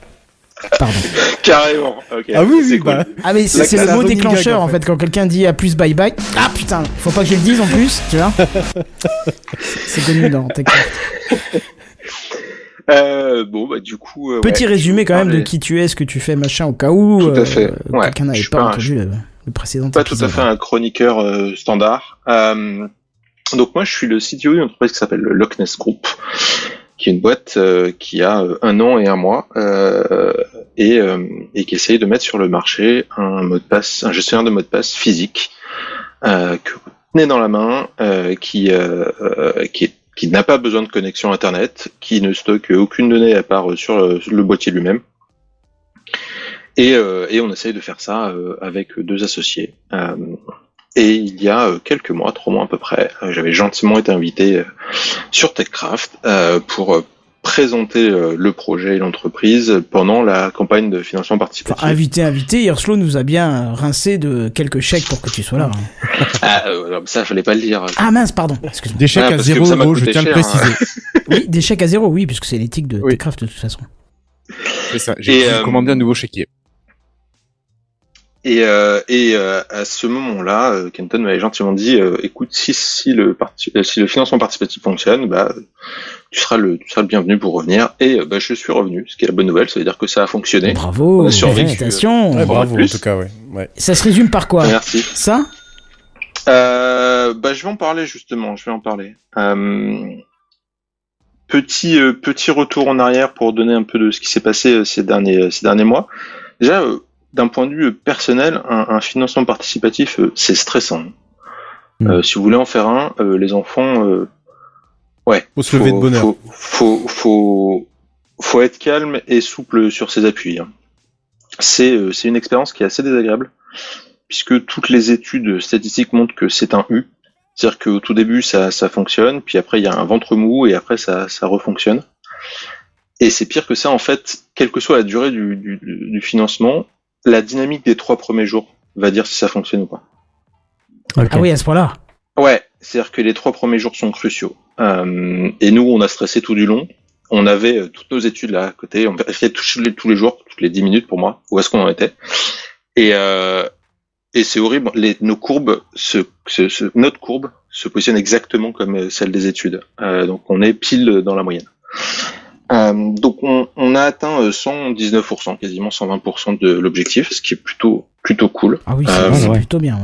Pardon. Carrément. Ok. Ah oui, c'est oui, cool. bah. Ah, mais c'est le mot déclencheur gag, en en fait, quand quelqu'un dit à plus, bye bye. Ah putain, faut pas que je le dise en plus, tu vois. c'est connu dans. Euh, bon, bah, du coup. euh, Petit ouais, résumé quand même de parler- qui tu es, ce que tu fais, machin, au cas où. Tout à euh, fait. Ouais. Quelqu'un Je n'avait suis pas pas un- entendu le, le précédent pas tout à fait un chroniqueur euh, standard. Euh, donc moi, je suis le CTO d'une entreprise qui s'appelle le Loch Ness Group, qui est une boîte euh, qui a euh, un an et un mois euh, et, et qui essaye de mettre sur le marché un mot de passe, un gestionnaire de mot de passe physique que vous tenez dans la main, qui qui qui n'a pas besoin de connexion internet, qui ne stocke aucune donnée à part sur le, boîtier lui-même. Et, et on essaye de faire ça avec deux associés. Et il y a euh, quelques mois, trois mois à peu près, euh, j'avais gentiment été invité euh, sur TechCraft euh, pour euh, présenter euh, le projet et l'entreprise pendant la campagne de financement Enfin, participatif. invité, invité, Hirslo nous a bien rincé de quelques chèques pour que tu sois là. hein. Ah, euh, ça, fallait pas le dire. Ah mince, pardon, excuse-moi. Des chèques Ah, à parce que 0 ça m'a euros, je tiens à le hein. préciser. Oui, des chèques à zéro, oui, puisque c'est l'éthique de Oui. Techcraft de toute façon. C'est ça. J'ai euh, commander un nouveau chéquier. Et, euh, et euh, à ce moment-là, euh, Kenton m'avait gentiment dit, euh, écoute, si, si, le parti- euh, si le financement participatif fonctionne, bah, tu seras le, tu seras le bienvenu pour revenir. Et euh, bah, je suis revenu, ce qui est la bonne nouvelle, ça veut dire que ça a fonctionné. Bravo, félicitations. Ouais, bravo, en tout cas, ouais. ouais. Ça se résume par quoi? Merci. Ça? Euh, bah, je vais en parler justement. Je vais en parler. Euh, petit euh, petit retour en arrière pour donner un peu de ce qui s'est passé euh, ces derniers ces derniers mois. Déjà, euh, d'un point de vue personnel, un, un financement participatif, euh, c'est stressant. Mm. Euh, si vous voulez en faire un, euh, les enfants, euh, ouais, Faut se lever de bonne heure. Faut, faut faut faut être calme et souple sur ses appuis. hein. C'est euh, c'est une expérience qui est assez désagréable puisque toutes les études statistiques montrent que c'est un U. C'est-à-dire qu'au tout début, ça, ça fonctionne, puis après, il y a un ventre mou, et après, ça, ça refonctionne. Et c'est pire que ça, en fait, quelle que soit la durée du, du, du financement, la dynamique des trois premiers jours va dire si ça fonctionne ou pas. Ah oui, à ce point-là. Ouais, c'est-à-dire que les trois premiers jours sont cruciaux. Euh, et nous, on a stressé tout du long. On avait euh, toutes nos études là à côté. On vérifiait tous les, tous les jours, toutes les dix minutes pour moi, où est-ce qu'on en était. Et, euh, et c'est horrible. Les, nos courbes, se, se- se- notre courbe se positionne exactement comme euh, celle des études. Euh, donc on est pile dans la moyenne. Euh, donc on, on a atteint euh, 119%, quasiment 120% de l'objectif, ce qui est plutôt plutôt cool. Ah oui, c'est Euh, c'est ouais. plutôt bien,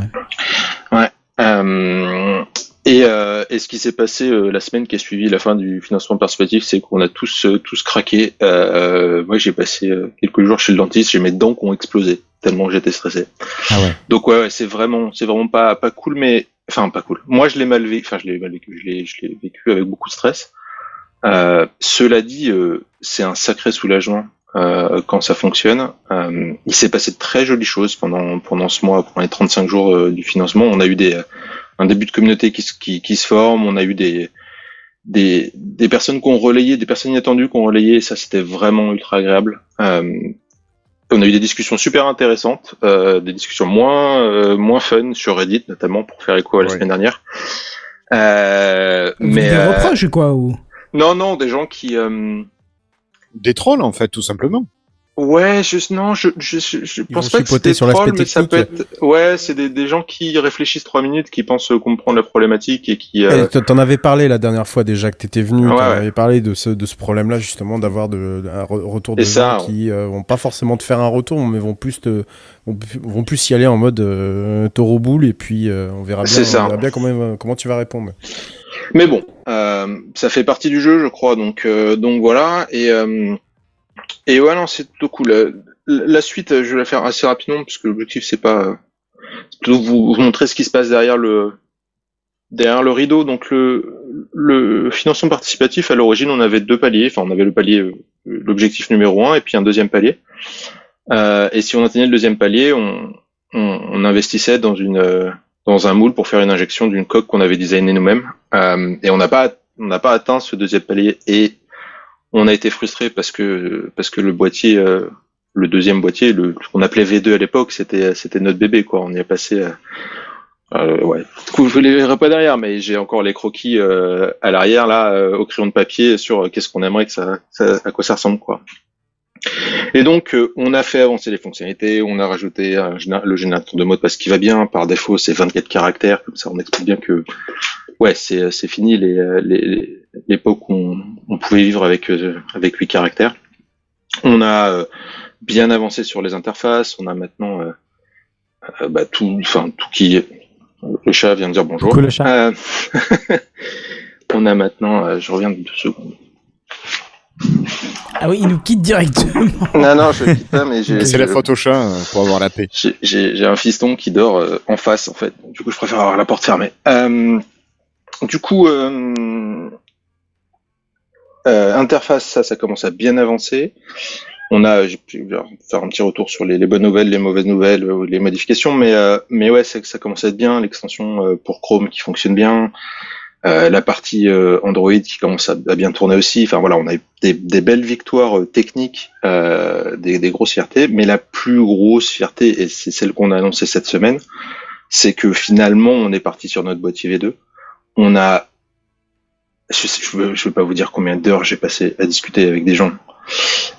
ouais. Euh, et, euh, et ce qui s'est passé euh, la semaine qui a suivi la fin du financement participatif, c'est qu'on a tous euh, tous craqué. Euh, moi, j'ai passé euh, quelques jours chez le dentiste, j'ai mes dents qui ont explosé tellement j'étais stressé. Ah ouais. Donc ouais, ouais, c'est vraiment c'est vraiment pas pas cool, mais enfin pas cool. Moi, je l'ai mal vécu. Enfin, je l'ai mal vécu. Je l'ai je l'ai vécu avec beaucoup de stress. Euh, cela dit, euh, c'est un sacré soulagement euh, quand ça fonctionne. Euh, il s'est passé de très jolies choses pendant pendant ce mois, pendant les 35 jours euh, du financement. On a eu des un début de communauté qui, se- qui, qui se forme, on a eu des des, des personnes qui ont relayé, des personnes inattendues qui ont relayé, et ça c'était vraiment ultra agréable. Euh, on a eu des discussions super intéressantes, euh, des discussions moins euh, moins fun sur Reddit notamment pour faire écho à la Ouais. semaine dernière. Euh, mais des euh, reproches quoi ou? Non non des gens qui euh, Des trolls, en fait, tout simplement. Ouais, je, non, je, je, je, je pense pas que chipoter c'était sur l'aspect troll, mais ça peut être, ouais, c'est des, des gens qui réfléchissent trois minutes, qui pensent comprendre la problématique et qui, euh, Eh, T'en avais parlé la dernière fois déjà que t'étais venu, Ouais, t'en ouais. avais parlé de ce, de ce problème-là justement d'avoir de, un re- retour de Et gens ça, qui euh, vont pas forcément te faire un retour, mais vont plus te, vont, plus y aller en mode euh, taureau boule et puis euh, on verra bien, C'est ça. on verra bien comment, comment tu vas répondre. Mais bon, euh, ça fait partie du jeu, je crois, donc, euh, donc voilà, et, euh, et ouais, c'est plutôt cool. Euh, La suite, euh, je vais la faire assez rapidement, parce que l'objectif, c'est pas, euh, plutôt vous, vous montrer ce qui se passe derrière le, derrière le rideau. Donc le, le financement participatif, à l'origine, on avait deux paliers. Enfin, on avait le palier, l'objectif numéro un, et puis un deuxième palier. Et si on atteignait le deuxième palier, on, on, on investissait dans une, dans un moule pour faire une injection d'une coque qu'on avait designé nous-mêmes. Euh, et on n'a pas, on n'a pas atteint ce deuxième palier et on a été frustré parce que, parce que le boîtier, euh, le deuxième boîtier, le, ce qu'on appelait V2 à l'époque, c'était, c'était notre bébé, quoi. On y a passé, euh, euh, ouais. Du coup, je les verrai pas derrière, mais j'ai encore les croquis euh, à l'arrière là, euh, au crayon de papier sur qu'est-ce qu'on aimerait que ça, ça- à quoi ça ressemble, quoi. Et donc, euh, on a fait avancer les fonctionnalités, on a rajouté un géné- le générateur de mots parce qu'il va bien. Par défaut, c'est 24 caractères, comme ça, on explique bien que, ouais, c'est c'est fini les euh, les- les- l'époque où on, on pouvait vivre avec euh, avec 8 caractères. On a euh, bien avancé sur les interfaces. On a maintenant euh, euh, bah, tout, enfin tout qui. Le chat vient de dire bonjour. Coucou, le chat. Euh, on a maintenant. euh, je reviens de deux secondes. Ah oui, il nous quitte directement. Non non, je quitte pas, mais j'ai. C'est la faute au chat euh, pour avoir la paix. J'ai- un fiston qui dort euh, en face en fait. Du coup, je préfère avoir la porte fermée. Euh, du coup, euh, euh, interface, ça, ça commence à bien avancer. On a, je vais faire un petit retour sur les, les bonnes nouvelles, les mauvaises nouvelles, les modifications, mais euh, mais ouais, ça commence à être bien. L'extension euh, pour Chrome qui fonctionne bien. Euh, la partie euh, Android qui commence à, bien tourner aussi. Enfin voilà, on a eu des, des belles victoires euh, techniques, euh, des, des grosses fiertés, mais la plus grosse fierté, et c'est celle qu'on a annoncée cette semaine, c'est que finalement on est parti sur notre boîtier V2. On a, je je veux, veux pas vous dire combien d'heures j'ai passé à discuter avec des gens,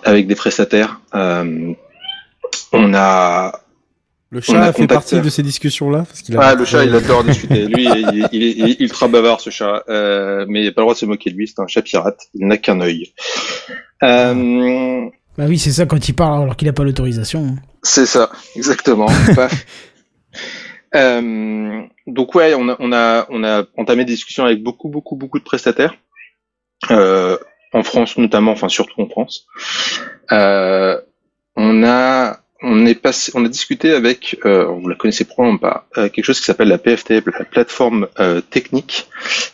avec des prestataires. Euh, on a Le chat a a fait contacté- partie de ces discussions-là parce qu'il a- ah, le chat, il adore discuter. Lui, il, il, il, il est ultra bavard, ce chat. Euh, mais il n'a pas le droit de se moquer de lui. C'est un chat pirate. Il n'a qu'un œil. Euh, Bah oui, c'est ça quand il parle alors qu'il a pas l'autorisation. hein. c'est ça, exactement. Euh, donc ouais, on a, on a, on a entamé des discussions avec beaucoup, beaucoup, beaucoup de prestataires. Euh, en France notamment, enfin surtout en France. Euh, on a, on est passé, on a discuté avec, euh, vous la connaissez probablement pas, euh, quelque chose qui s'appelle la PFT, la plateforme euh, technique,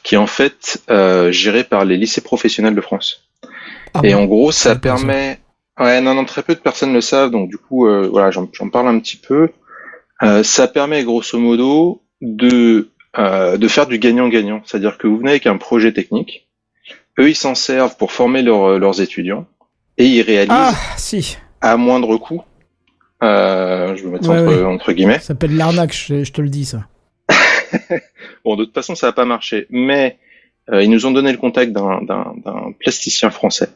qui est en fait euh, gérée par les lycées professionnels de France. Ah Et bon en gros, ça permet, ouais, non, non, très peu de personnes le savent, donc du coup, euh, voilà, j'en j'en parle un petit peu. Euh, ça permet grosso modo de euh, de faire du gagnant-gagnant, c'est-à-dire que vous venez avec un projet technique, eux ils s'en servent pour former leurs leurs étudiants et ils réalisent Ah, si. à moindre coût. Euh, je vais mettre ça Ouais, entre, ouais. entre guillemets. Ça s'appelle l'arnaque, je, je te le dis ça. Bon, de toute façon, ça n'a pas marché, mais euh, ils nous ont donné le contact d'un plasticien français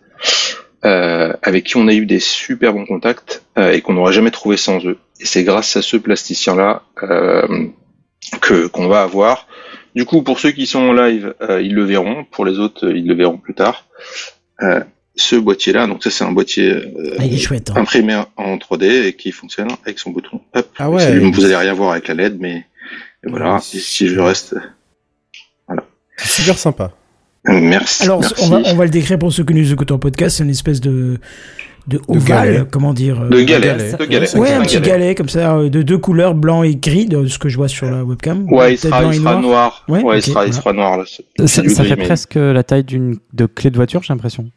euh, avec qui on a eu des super bons contacts euh, et qu'on n'aurait jamais trouvé sans eux. Et c'est grâce à ce plasticien-là euh, que qu'on va avoir. Du coup, pour ceux qui sont en live, ils le verront. Pour les autres, ils le verront plus tard. Ce boîtier-là, donc ça c'est un boîtier euh, Ah, chouette. hein. imprimé en 3D et qui fonctionne avec son bouton. Hop. Ah ouais. Vous allez rien voir avec la LED, mais et voilà. Ouais, Et si je reste, super sympa. merci. Alors, merci. on va, on va le décrire pour ceux qui nous écoutent en podcast. C'est une espèce de de galet, comment dire. euh, de galet, galet. de galet. Ouais, un petit galet. galet comme ça, euh, de deux couleurs, blanc et gris, de ce que je vois sur la webcam. Ouais, il sera, blanc il et sera noir. noir. Ouais, il sera, il voilà. sera noir là. Ça, fait mais- presque la taille d'une de clé de voiture, j'ai l'impression.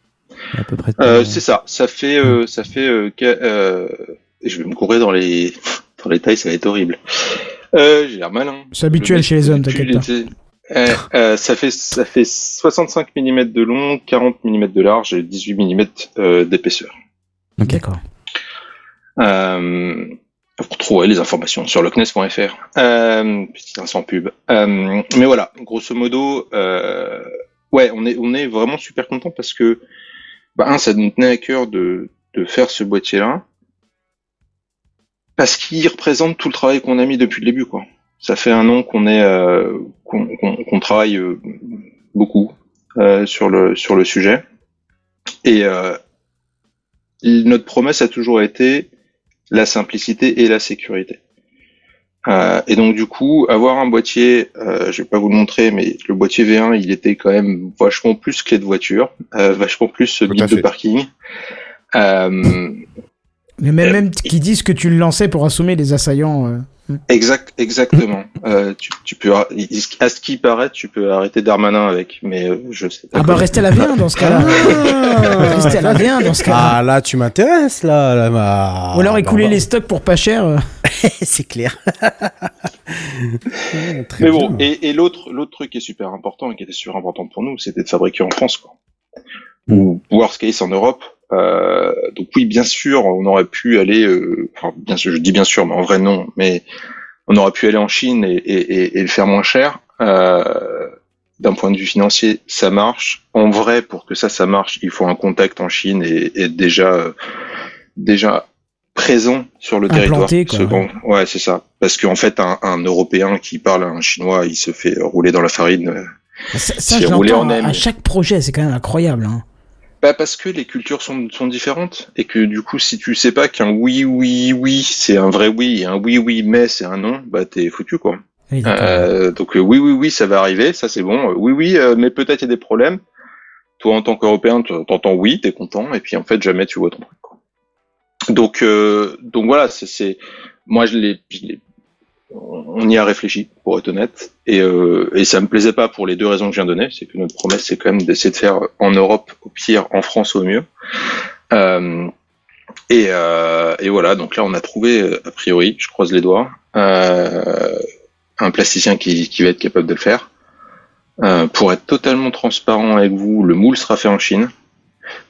À peu près. Euh, c'est ça. Ça fait, euh, ça fait. Euh, que- euh, je vais me courir dans les dans les tailles, ça va être horrible. Euh, j'ai l'air malin. C'est habituel Le chez les hommes, t'inquiète pas. Eh, euh, ça fait ça fait 65 mm de long, 40 mm de large et 18 mm euh, d'épaisseur. D'accord. Euh, pour trouver les informations sur lochnes.fr. Euh, petit instant pub. Euh, mais voilà, grosso modo, euh, ouais, on est on est vraiment super content parce que bah, un, ça nous tenait à cœur de de faire ce boîtier-là parce qu'il représente tout le travail qu'on a mis depuis le début, quoi. Ça fait un an qu'on est euh, qu'on travaille euh, beaucoup euh, sur le sur le sujet et notre promesse a toujours été la simplicité et la sécurité. Euh, et donc du coup, avoir un boîtier, euh, je vais pas vous le montrer, mais le boîtier V1, il était quand même vachement plus clé de voiture, euh, vachement plus guide de parking. Euh, Mais même, Euh, même qui disent que tu le lançais pour assommer les assaillants. Euh. exact, exactement. Euh, tu, tu peux, à ce qui paraît, tu peux arrêter Darmanin avec, mais euh, je sais pas. Ah bah restez à la V1 dans ce cas-là. restez à la V1 dans ce cas-là. Ah là, tu m'intéresses là. là ma- Ou alors écouler bah, les stocks pour pas cher. euh. C'est clair. Très Mais bon, bien. et, et l'autre, l'autre truc qui est super important et qui était super important pour nous, c'était de fabriquer en France, quoi. Mm. Ou worst case en Europe. Euh, donc oui, bien sûr, on aurait pu aller, euh, enfin bien sûr, je dis bien sûr, mais en vrai non, mais on aurait pu aller en Chine et, et, et, le faire moins cher. Euh, D'un point de vue financier, ça marche. En vrai, pour que ça, ça marche, il faut un contact en Chine et, et déjà, euh, déjà présent sur le Implanté, territoire. quoi, ouais, c'est ça. Parce qu'en fait, un, un Européen qui parle à un Chinois, il se fait rouler dans la farine. euh, Ça, ça, C'est je l'entends en à, à chaque projet, c'est quand même incroyable. Hein. Bah parce que les cultures sont, sont différentes et que du coup si tu sais pas qu'un oui oui oui c'est un vrai oui et un oui oui mais c'est un non bah t'es foutu quoi. Oui. Euh, donc euh, oui oui oui ça va arriver ça c'est bon Euh, oui oui euh, mais peut-être il y a des problèmes. Toi en tant qu'Européen tu- t'entends oui t'es content et puis en fait jamais tu vois ton truc. Quoi. Donc euh, donc voilà c'est moi je l'ai- on y a réfléchi pour être honnête. Et euh, et ça me plaisait pas pour les deux raisons que je viens de donner. C'est que notre promesse c'est quand même d'essayer de faire en Europe au pire en France au mieux. Euh, et euh, et voilà. Donc là on a trouvé euh, a priori je croise les doigts un plasticien qui qui va être capable de le faire. Pour être totalement transparent avec vous le moule sera fait en Chine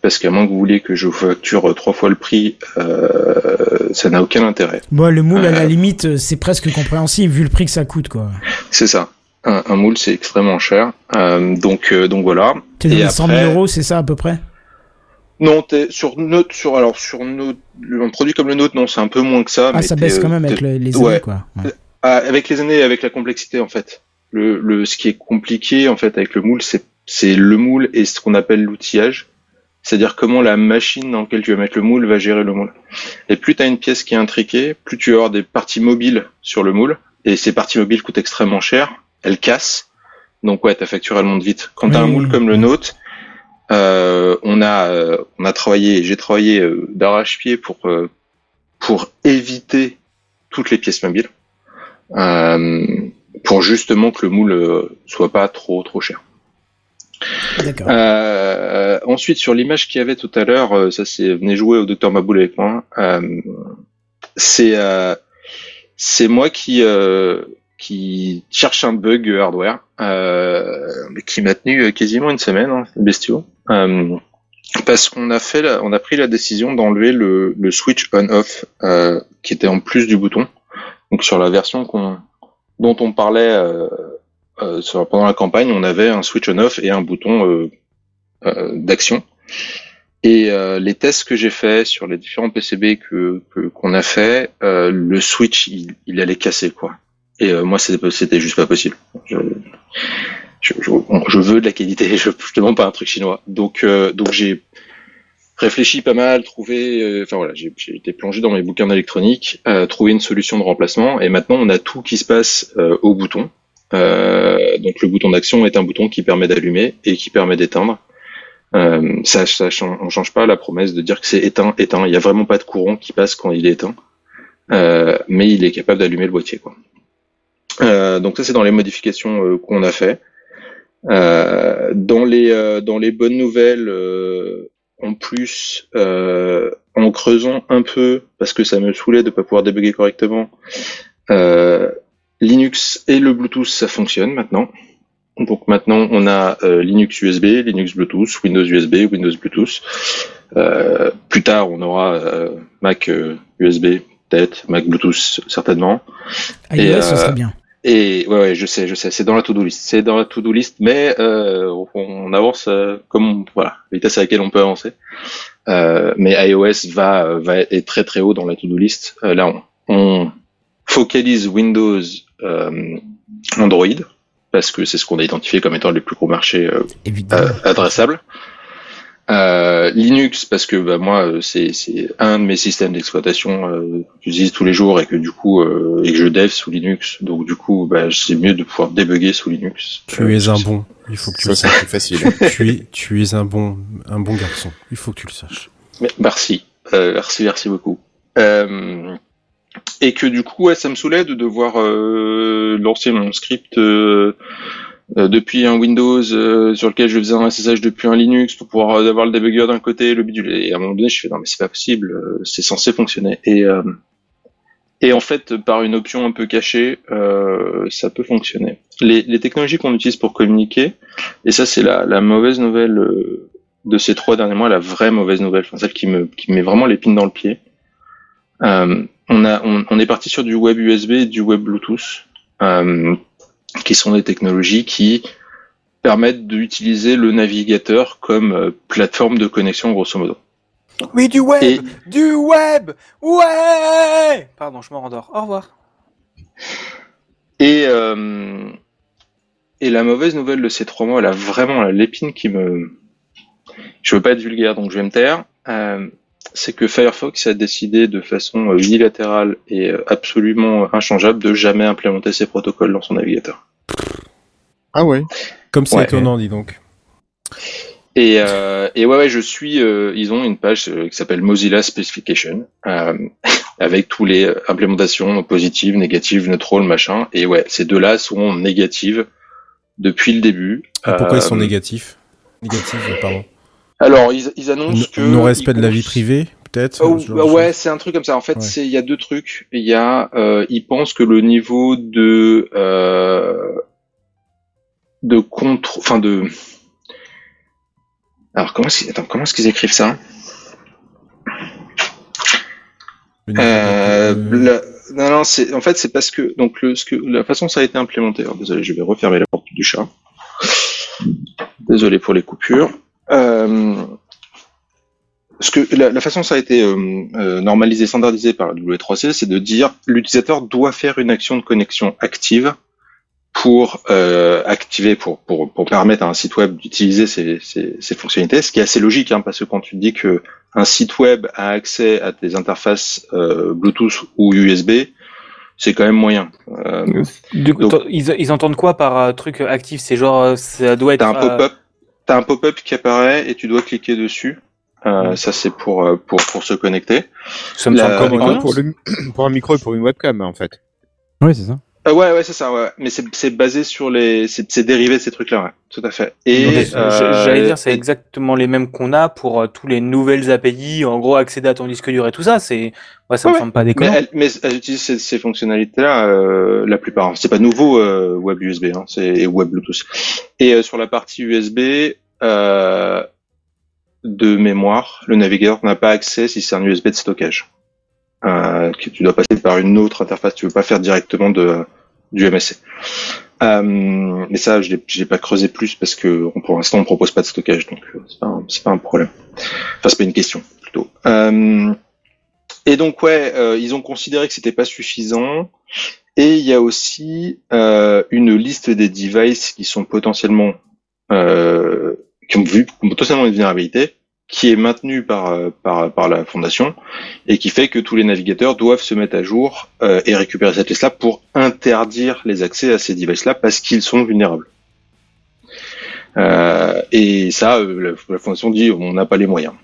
parce qu'à moins que vous vouliez que je vous facture trois fois le prix, euh, ça n'a aucun intérêt. Bon, le moule, à la euh, limite, euh, c'est presque compréhensible vu le prix que ça coûte, quoi. C'est ça. Un, un moule, c'est extrêmement cher. Euh, donc, donc voilà. Et les 100 000 après- euros, c'est ça à peu près? Non, sur notre, sur alors sur notre, un produit comme le nôtre, non, c'est un peu moins que ça. Ah, mais ça baisse quand même avec le- les ouais. années, quoi. Ouais. Ah, avec les années, et avec la complexité en fait. Le, le, ce qui est compliqué en fait avec le moule, c'est, c'est le moule et ce qu'on appelle l'outillage. C'est-à-dire comment la machine dans laquelle tu vas mettre le moule va gérer le moule. Et plus tu as une pièce qui est intriquée, plus tu vas avoir des parties mobiles sur le moule. Et ces parties mobiles coûtent extrêmement cher, elles cassent. Donc ouais, ta facture elle monte vite. Quand tu as un moule oui, comme le nôtre, euh, on a euh, on a travaillé, j'ai travaillé euh, d'arrache-pied pour euh, pour éviter toutes les pièces mobiles, euh, pour justement que le moule soit pas trop trop cher. Euh, ensuite, sur l'image qu'il y avait tout à l'heure, euh, ça c'est venez jouer au docteur Maboul avec moi. Euh, c'est euh, c'est moi qui euh, qui cherche un bug hardware euh, qui m'a tenu quasiment une semaine, hein, bestiaux. Parce qu'on a fait, la- on a pris la décision d'enlever le, le switch on/off qui était en plus du bouton. Donc sur la version qu'on, dont on parlait sur- pendant la campagne, on avait un switch on/off et un bouton euh, euh, d'action. Et euh, les tests que j'ai faits sur les différents PCB que qu'on a fait, euh, le switch il, il allait casser quoi. Et euh, moi c'était juste pas possible. Je, je, je, veux de la qualité, je, je demande pas un truc chinois. Donc euh, donc j'ai réfléchi pas mal, trouvé, euh, enfin voilà, j'ai été plongé dans mes bouquins d'électronique, euh, trouvé une solution de remplacement, et maintenant on a tout qui se passe euh, au bouton. Euh, donc le bouton d'action est un bouton qui permet d'allumer et qui permet d'éteindre. Euh, ça, ça on change pas la promesse de dire que c'est éteint, éteint. Il y a vraiment pas de courant qui passe quand il est éteint, Euh, mais il est capable d'allumer le boîtier. Quoi. Euh, donc ça c'est dans les modifications euh, qu'on a fait. Dans les dans les bonnes nouvelles, en plus, en creusant un peu parce que ça me saoulait de pas pouvoir débugger correctement, euh, Linux et le Bluetooth ça fonctionne maintenant. Donc maintenant, on a euh, Linux USB, Linux Bluetooth, Windows USB, Windows Bluetooth. Euh, plus tard, on aura euh, Mac USB, peut-être, Mac Bluetooth, certainement. iOS, Et, euh, serait bien. Et ouais, ouais, je sais, je sais, c'est dans la to-do list, c'est dans la to-do list, mais on, on avance comme on- voilà, la vitesse à laquelle on peut avancer. Mais iOS va va être très très haut dans la to-do list. Là, on, on focalise Windows, Android parce que c'est ce qu'on a identifié comme étant les plus gros marchés euh, euh, adressables. Euh, Linux parce que bah, moi euh, c'est c'est un de mes systèmes d'exploitation euh, que j'utilise tous les jours et que du coup euh, et que je dev sous Linux donc du coup bah, c'est mieux de pouvoir débugger sous Linux. Tu Euh, es un bon. Il faut que tu le saches. plus facile. tu es, tu es un bon, un bon garçon. Il faut que tu le saches. Merci, Euh, merci, merci beaucoup. Euh, et que du coup, ça me saoulait de devoir euh, lancer mon script euh, euh, depuis un Windows sur lequel je faisais un SSH depuis un Linux pour pouvoir avoir le debugger d'un côté, le bidule. Et à un moment donné, je fais non mais c'est pas possible, c'est censé fonctionner. Et et en fait, par une option un peu cachée, ça peut fonctionner. Les, les technologies qu'on utilise pour communiquer, et ça c'est la, la mauvaise nouvelle de ces trois derniers mois, la vraie mauvaise nouvelle, celle qui me, qui me met vraiment l'épine dans le pied. Euh, on, a, on, on est parti sur du web USB et du web Bluetooth, euh, qui sont des technologies qui permettent d'utiliser le navigateur comme euh, plateforme de connexion, grosso modo. Oui, du web Et- Du web Ouais Pardon, je me rendors. Au revoir. Et, euh, et la mauvaise nouvelle de ces trois mois, elle a vraiment l'épine qui me... Je veux pas être vulgaire, donc je vais me taire. Euh, c'est que Firefox a décidé de façon euh, unilatérale et euh, absolument inchangeable de jamais implémenter ces protocoles dans son navigateur. Ah ouais. Comme c'est Ouais. étonnant, dis donc. Et, euh, et ouais, ouais, je suis. euh, ils ont une page euh, qui s'appelle Mozilla Specification euh, avec tous les euh, implémentations positives, négatives, neutrales, machin. Et ouais, ces deux-là sont négatives depuis le début. Et pourquoi ils sont Euh, négatifs? Négatifs, pardon. Alors, ils, ils annoncent que Non respect ils de la vie privée, peut-être Oh, ce bah ouais, c'est un truc comme ça. En fait, Ouais. il y a deux trucs. Il y a, euh, ils pensent que le niveau de euh, de contrôle, enfin de. Alors comment est-ce attends, comment est-ce qu'ils écrivent ça? Euh, de- la- Non, non, c'est en fait c'est parce que donc le ce que la façon dont ça a été implémenté. Alors, désolé, je vais refermer la porte du chat. Désolé pour les coupures. Euh, ce que la, la façon dont ça a été euh, euh, normalisé, standardisé par le W3C, c'est de dire l'utilisateur doit faire une action de connexion active pour euh, activer, pour, pour, pour permettre à un site web d'utiliser ces, ces, ces fonctionnalités, ce qui est assez logique, hein, parce que quand tu dis que un site web a accès à des interfaces euh, Bluetooth ou USB, c'est quand même moyen. Euh, Du coup, Donc- ils, ils entendent quoi par truc actif? C'est genre, ça doit être. Un euh, un pop-up qui apparaît et tu dois cliquer dessus. Euh, Ça c'est pour, euh, pour pour se connecter. Ça me La- semble comme pour, le, pour un micro et pour une webcam, en fait. Oui, c'est ça. Euh, ouais ouais c'est ça ouais. Mais c'est c'est basé sur les c'est c'est dérivé de ces trucs là ouais. Tout à fait. Et euh, J'allais dire, c'est et- exactement les mêmes qu'on a pour euh, tous les nouvelles API, en gros, accéder à ton disque dur et tout ça. C'est, ouais, ça Ouais, me semble pas mais déconnant. elles, mais elles utilisent ces, ces fonctionnalités-là, euh, la plupart. C'est pas nouveau euh, web USB, hein, c'est et web Bluetooth. Et euh, sur la partie USB euh, de mémoire, le navigateur n'a pas accès si c'est un USB de stockage. Euh, tu dois passer par une autre interface. Tu veux pas faire directement du MSC. Euh, mais ça, je l'ai pas creusé plus parce que pour l'instant on propose pas de stockage, donc euh, c'est pas pas un problème. Enfin, c'est pas une question plutôt. Et donc ouais, ils ont considéré que c'était pas suffisant. Et il y a aussi une liste des devices qui sont potentiellement qui ont vu potentiellement une vulnérabilité qui est maintenue par, euh, par par la fondation et qui fait que tous les navigateurs doivent se mettre à jour euh, et récupérer cette liste-là pour interdire les accès à ces devices-là parce qu'ils sont vulnérables. Euh, et ça, euh, la, la fondation dit on n'a pas les moyens.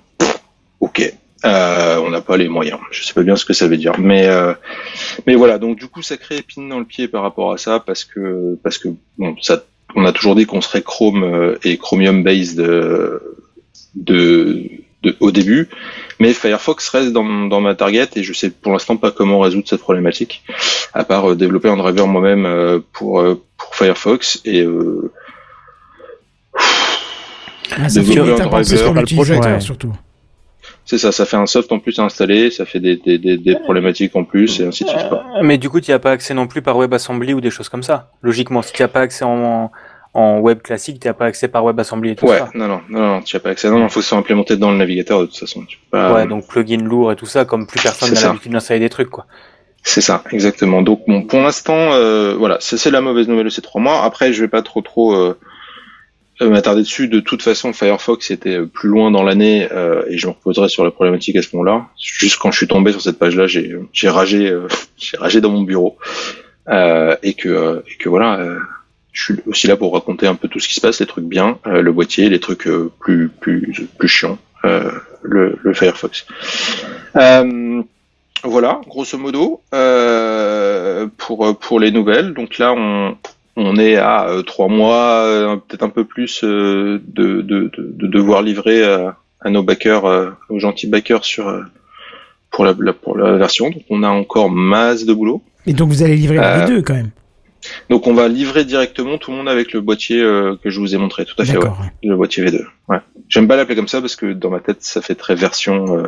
Ok, euh, on n'a pas les moyens. Je sais pas bien ce que ça veut dire, mais euh, mais voilà. Donc du coup, ça crée épine dans le pied par rapport à ça parce que parce que bon, ça, on a toujours dit qu'on serait Chrome euh, et Chromium based euh, de, au début, mais Firefox reste dans, ma target et je sais pour l'instant pas comment résoudre cette problématique, à part euh, développer un driver moi-même pour, Firefox et euh, ah, développer un driver sur le projecteur ouais. surtout. C'est ça, ça fait un soft en plus à installer, ça fait des, des, des, des problématiques en plus et ainsi de suite. Euh, Mais du coup, tu n'y as pas accès non plus par WebAssembly ou des choses comme ça. Logiquement, si tu n'as pas accès en, en web classique, tu n'as pas accès par WebAssembly et tout Ouais, ça. non, non, non, non, tu n'as pas accès. Non, non, faut que ça soit implémenté dans le navigateur de toute façon. Tu peux pas, Ouais, donc plugin lourd et tout ça, comme plus personne n'a l'habitude d'installer des trucs, quoi. C'est ça, exactement. Donc bon, pour l'instant, euh, voilà, c'est la mauvaise nouvelle de ces trois mois. Après, je vais pas trop trop euh, euh, m'attarder dessus. De toute façon, Firefox était euh, plus loin dans l'année euh, et je me reposerai sur la problématique à ce moment-là. Juste quand je suis tombé sur cette page-là, j'ai j'ai ragé, euh, j'ai ragé dans mon bureau euh, et que euh, et que voilà. euh, je suis aussi là pour raconter un peu tout ce qui se passe, les trucs bien, euh, le boîtier, les trucs euh, plus plus plus chiants, euh, le, le Firefox. Euh, voilà, grosso modo, euh, pour pour les nouvelles. Donc là, on on est à euh, trois mois, euh, peut-être un peu plus euh, de, de, de, de devoir livrer à nos backers, euh, aux gentils backers sur euh, pour la, pour la version. Donc on a encore masse de boulot. Et donc vous allez livrer Euh, les deux quand même. Donc on va livrer directement tout le monde avec le boîtier euh, que je vous ai montré. Tout à fait, ouais. Le boîtier V2. Ouais. J'aime pas l'appeler comme ça parce que dans ma tête ça fait très version euh,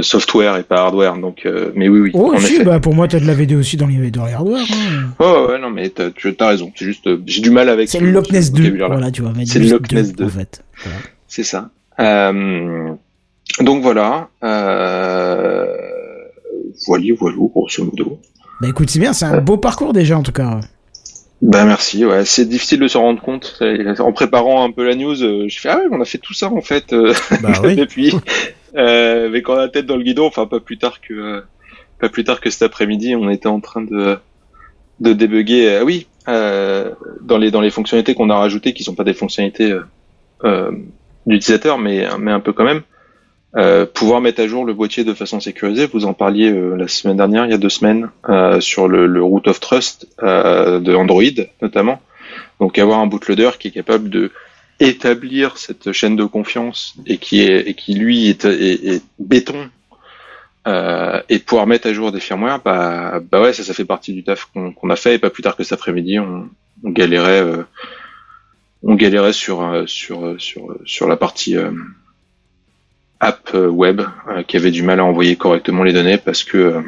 software et pas hardware. Donc, euh, mais oui, oui. Oh si, bah pour moi t'as de la VD aussi dans les, dans les hardware. hein. Ouais, ouais, non, mais t'as, tu as raison. C'est juste, euh, j'ai du mal avec. C'est ce- le Loch Ness ce 2. vocabulaire-là. Voilà, tu vois. mettre C'est le Loch Ness 2. En fait. Voilà. C'est ça. Euh, donc voilà. Euh, voilà, voilà, grosso modo. Bah écoute, c'est bien, c'est un beau parcours déjà en tout cas. Ben merci. Ouais, c'est difficile de se rendre compte. En préparant un peu la news, euh, je fais ah ouais, on a fait tout ça en fait. euh, Bah oui. et puis, euh, mais quand a la tête dans le guidon, enfin pas plus tard que euh, pas plus tard que cet après-midi, on était en train de de débugger. euh, oui, euh, dans les dans les fonctionnalités qu'on a rajoutées, qui sont pas des fonctionnalités euh, euh, d'utilisateur, mais mais un peu quand même. Pouvoir mettre à jour le boîtier de façon sécurisée. Vous en parliez la semaine dernière, il y a deux semaines, sur le, le root of trust de Android notamment. Donc avoir un bootloader qui est capable de établir cette chaîne de confiance et qui est et qui lui est, est- est béton euh, et pouvoir mettre à jour des firmware, bah bah ouais ça ça fait partie du taf qu'on a fait. Et pas plus tard que cet après-midi on, on galérait euh, on galérait sur euh, sur euh, sur sur la partie euh, app euh, web euh, qui avait du mal à envoyer correctement les données parce que euh,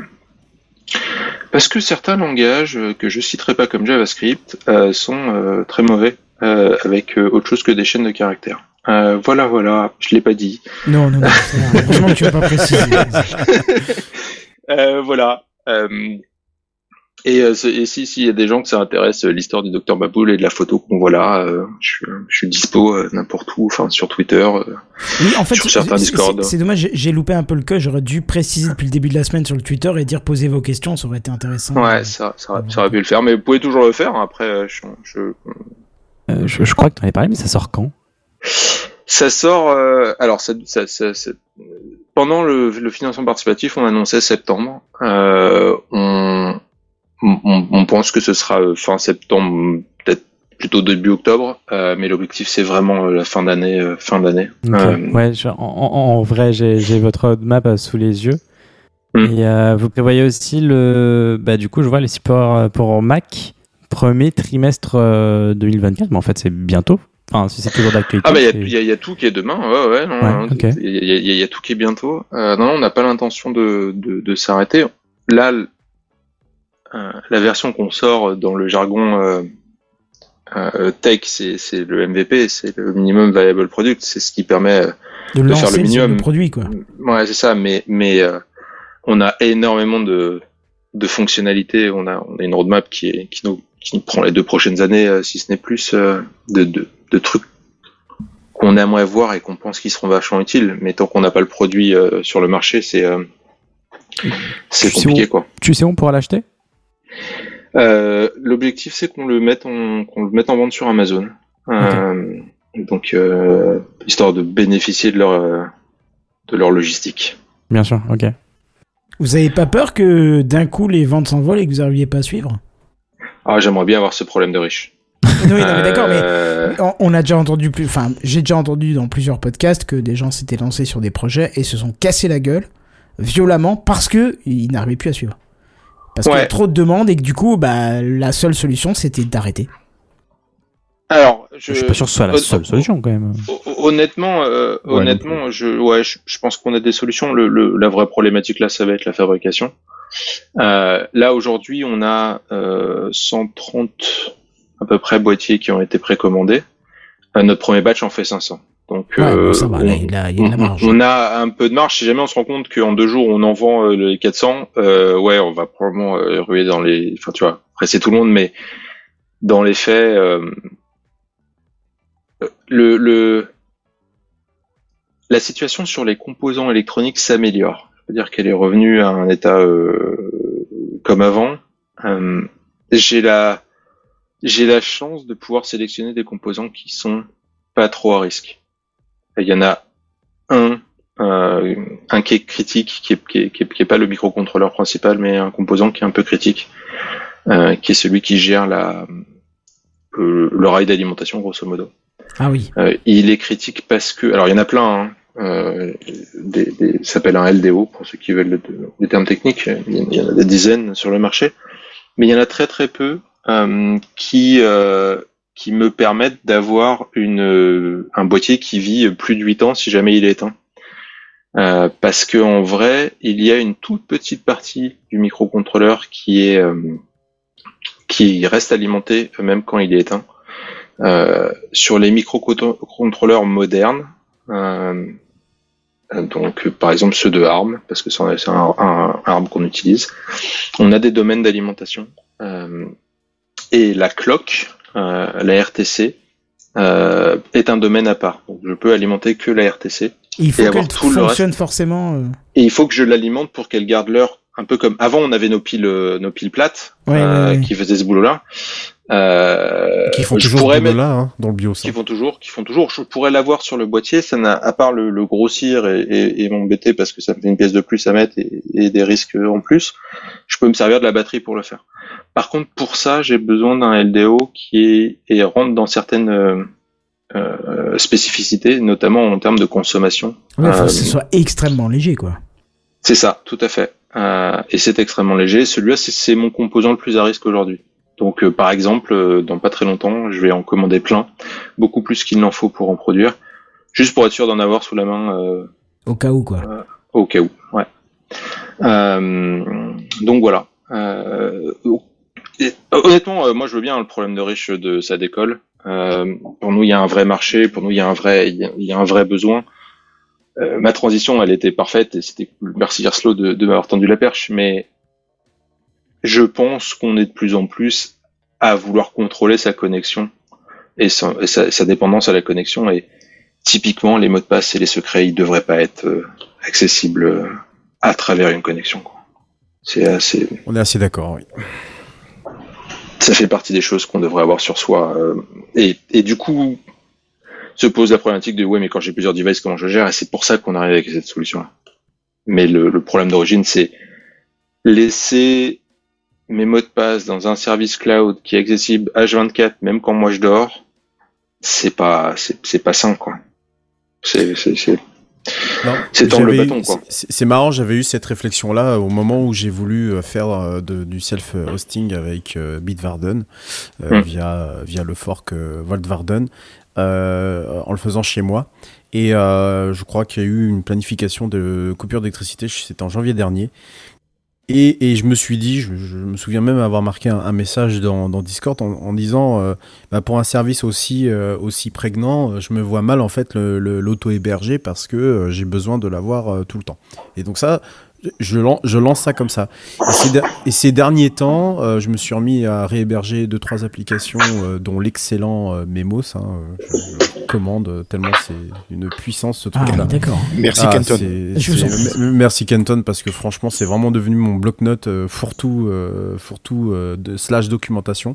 parce que certains langages euh, que je citerai pas comme JavaScript euh, sont euh, très mauvais euh, avec euh, autre chose que des chaînes de caractères. Euh, voilà, voilà, je l'ai pas dit. Non, non, non. que tu vas pas préciser. Voilà. Et, et si s'il y a des gens que ça intéresse l'histoire du docteur Baboul et de la photo qu'on voit là, je, suis- je suis dispo n'importe où, enfin sur Twitter. Oui, en fait, Sur certains Discord. c'est- dommage, j'ai- loupé un peu le code. J'aurais dû préciser depuis le début de la semaine sur le Twitter et dire posez vos questions, ça aurait été intéressant. Ouais, ça, ça, aurait- ça aurait pu le faire, mais vous pouvez toujours le faire. hein, Après, je, je, Euh, je, je crois que tu en avais parlé, mais ça sort quand? Ça sort. euh, alors, ça, ça, ça- ça- pendant le, le financement participatif, on annonçait septembre. Euh, on, on, on pense que ce sera fin septembre, peut-être plutôt début octobre, mais l'objectif c'est vraiment la fin d'année. fin d'année. Ouais, je- en, vrai, j'ai votre roadmap sous les yeux. Hmm. Et vous prévoyez aussi le. Bah, du coup, je vois les supports pour Mac, premier trimestre euh, 2024, mais en fait, c'est bientôt. Enfin, si c'est toujours d'actualité. Ah bah il y a- y, y tout qui est demain, ouais ouais non, il y, a- y y tout qui est bientôt. Euh, non, non, on n'a pas l'intention de, de, de s'arrêter. Là, euh, la version qu'on sort dans le jargon euh, euh, tech, c'est c'est le MVP, c'est le minimum viable product, c'est ce qui permet. euh, de de faire le le, minimum. le produit, quoi. Ouais, c'est ça, mais mais euh, on a énormément de de fonctionnalités. On a on a une roadmap qui est qui nous qui nous prend les deux prochaines années, euh, si ce n'est plus, euh, de, de de trucs qu'on aimerait voir et qu'on pense qu'ils seront vachement utiles. Mais tant qu'on n'a pas le produit euh, sur le marché, c'est euh, c'est Tu sais compliqué où- quoi. Tu sais où on pourra l'acheter? Euh, L'objectif c'est qu'on le mette en qu'on le mette en vente sur Amazon. Euh, donc euh, histoire de bénéficier de leur de leur logistique. Bien sûr, ok. Vous avez pas peur que d'un coup les ventes s'envolent et que vous n'arriviez pas à suivre? Ah, j'aimerais bien avoir ce problème de riche. Oui, non, mais d'accord, mais Euh, on- a déjà entendu plus, enfin, j'ai déjà entendu dans plusieurs podcasts que des gens s'étaient lancés sur des projets et se sont cassés la gueule violemment parce que ils n'arrivaient plus à suivre. Parce qu'il y a trop de demandes et que du coup, bah, la seule solution c'était d'arrêter. Alors, Je suis pas sûr que ce soit la hon- seule solution quand même. hon- Honnêtement, euh, Ouais, honnêtement, je, ouais, je, je pense qu'on a des solutions. Le, le- la vraie problématique là, ça va être la fabrication. Euh, là aujourd'hui, on a euh, 130 à peu près boîtiers qui ont été précommandés. Euh, notre premier batch en fait 500. Donc, Ouais, euh, bon, ça va, on- là, il y a- il y a de la on- marge. On a un peu de marge. Si jamais on se rend compte qu'en deux jours on en vend euh, les 400, euh, ouais, on va probablement euh, ruer dans les. Enfin, tu vois, presser tout le monde, mais dans les faits, euh, le, le la situation sur les composants électroniques s'améliore. Je veux dire qu'elle est revenue à un état euh, comme avant. Euh, j'ai la j'ai la chance de pouvoir sélectionner des composants qui sont pas trop à risque. Il y en a un, euh, un qui est critique, qui est, qui est, pas le microcontrôleur principal, mais un composant qui est un peu critique, euh, qui est celui qui gère la, le rail d'alimentation, grosso modo. Ah oui. Euh, il est critique parce que, alors il y en a plein, hein, euh, des, s'appelle un LDO pour ceux qui veulent le- les termes techniques. Il y en- a des dizaines sur le marché, mais il y en a très très peu euh, qui qui me permettent d'avoir une un boîtier qui vit plus de 8 ans si jamais il est éteint. Parce que en vrai, il y a une toute petite partie du microcontrôleur qui est qui reste alimenté même quand il est éteint. Euh, sur les microcontrôleurs modernes, euh, euh, donc par exemple ceux de ARM, parce que c'est un, c'est un- un ARM qu'on utilise, on a des domaines d'alimentation. Euh, et la clock, euh, la RTC, euh, est un domaine à part. Donc je peux alimenter que la RTC. Il faut qu'elle le fonctionne forcément. euh. Et il faut que je l'alimente pour qu'elle garde l'heure, un peu comme avant on avait nos piles, nos piles plates Ouais, euh, ouais, ouais. qui faisaient ce boulot-là. Euh, Qui font je toujours pourrais mettre- là hein, dans le BIOS. qui font toujours, qui font toujours. Je pourrais l'avoir sur le boîtier, ça n'a, à part le, le grossir et, et, et m'embêter parce que ça me fait une pièce de plus à mettre et, et des risques en plus. Je peux me servir de la batterie pour le faire. Par contre, pour ça, j'ai besoin d'un LDO qui est, et rentre dans certaines euh, euh, spécificités, notamment en termes de consommation. Ouais, faut Euh, que ce soit extrêmement léger, quoi. c'est ça, tout à fait. Euh, et c'est extrêmement léger. Celui-là, c'est mon composant le plus à risque aujourd'hui. Donc, euh, par exemple, euh, dans pas très longtemps, je vais en commander plein, beaucoup plus qu'il n'en faut pour en produire, juste pour être sûr d'en avoir sous la main euh, Au cas où, quoi. au cas où. Ouais. Euh, donc voilà. Euh, et, honnêtement, euh, moi, je veux bien le problème de riche de ça décolle. Euh, pour nous, il y a un vrai marché. Pour nous, il y a un vrai, il y a, il y a un vrai besoin. Euh, ma transition, elle était parfaite et c'était merci Gerslo de, de m'avoir tendu la perche, mais je pense qu'on est de plus en plus à vouloir contrôler sa connexion et sa, et sa- sa dépendance à la connexion. Et typiquement, les mots de passe et les secrets, ils devraient pas être euh, accessibles euh, à travers une connexion. C'est assez, On est assez d'accord, oui. ça fait partie des choses qu'on devrait avoir sur soi. euh, et, et du coup, se pose la problématique de ouais, mais quand j'ai plusieurs devices, comment je gère? Et c'est pour ça qu'on arrive avec cette solution-là. Mais le, le problème d'origine, c'est laisser mes mots de passe dans un service cloud qui est accessible H24, même quand moi je dors. C'est pas, c'est pas sain, quoi. C'est, c'est, c'est- Non, C'est tendre le bâton, quoi. c'est- marrant, j'avais eu cette réflexion-là au moment où j'ai voulu euh, faire euh, de- du self-hosting avec euh, Bitwarden euh, Mm. via, via le fork euh, Vaultwarden euh, en le faisant chez moi. Et euh, je crois qu'il y a eu une planification de coupure d'électricité, c'était en janvier dernier. Et, et je me suis dit, je, me souviens même avoir marqué un, message dans, Discord en, disant, euh, bah, pour un service aussi euh, aussi prégnant, euh, je me vois mal en fait l'auto-héberger parce que j'ai besoin de l'avoir tout le temps. Et donc ça, je, lan- je lance ça comme ça. Et ces, der- et ces derniers temps, euh, je me suis remis à réhéberger deux trois applications, euh, dont l'excellent euh, Memos. hein, je, je commande tellement c'est une puissance ce Ah, truc-là. d'accord. Merci Ah, Kenton. Merci Kenton parce que franchement c'est vraiment devenu mon bloc-notes euh, fourre-tout, euh, fourre-tout euh, de slash documentation.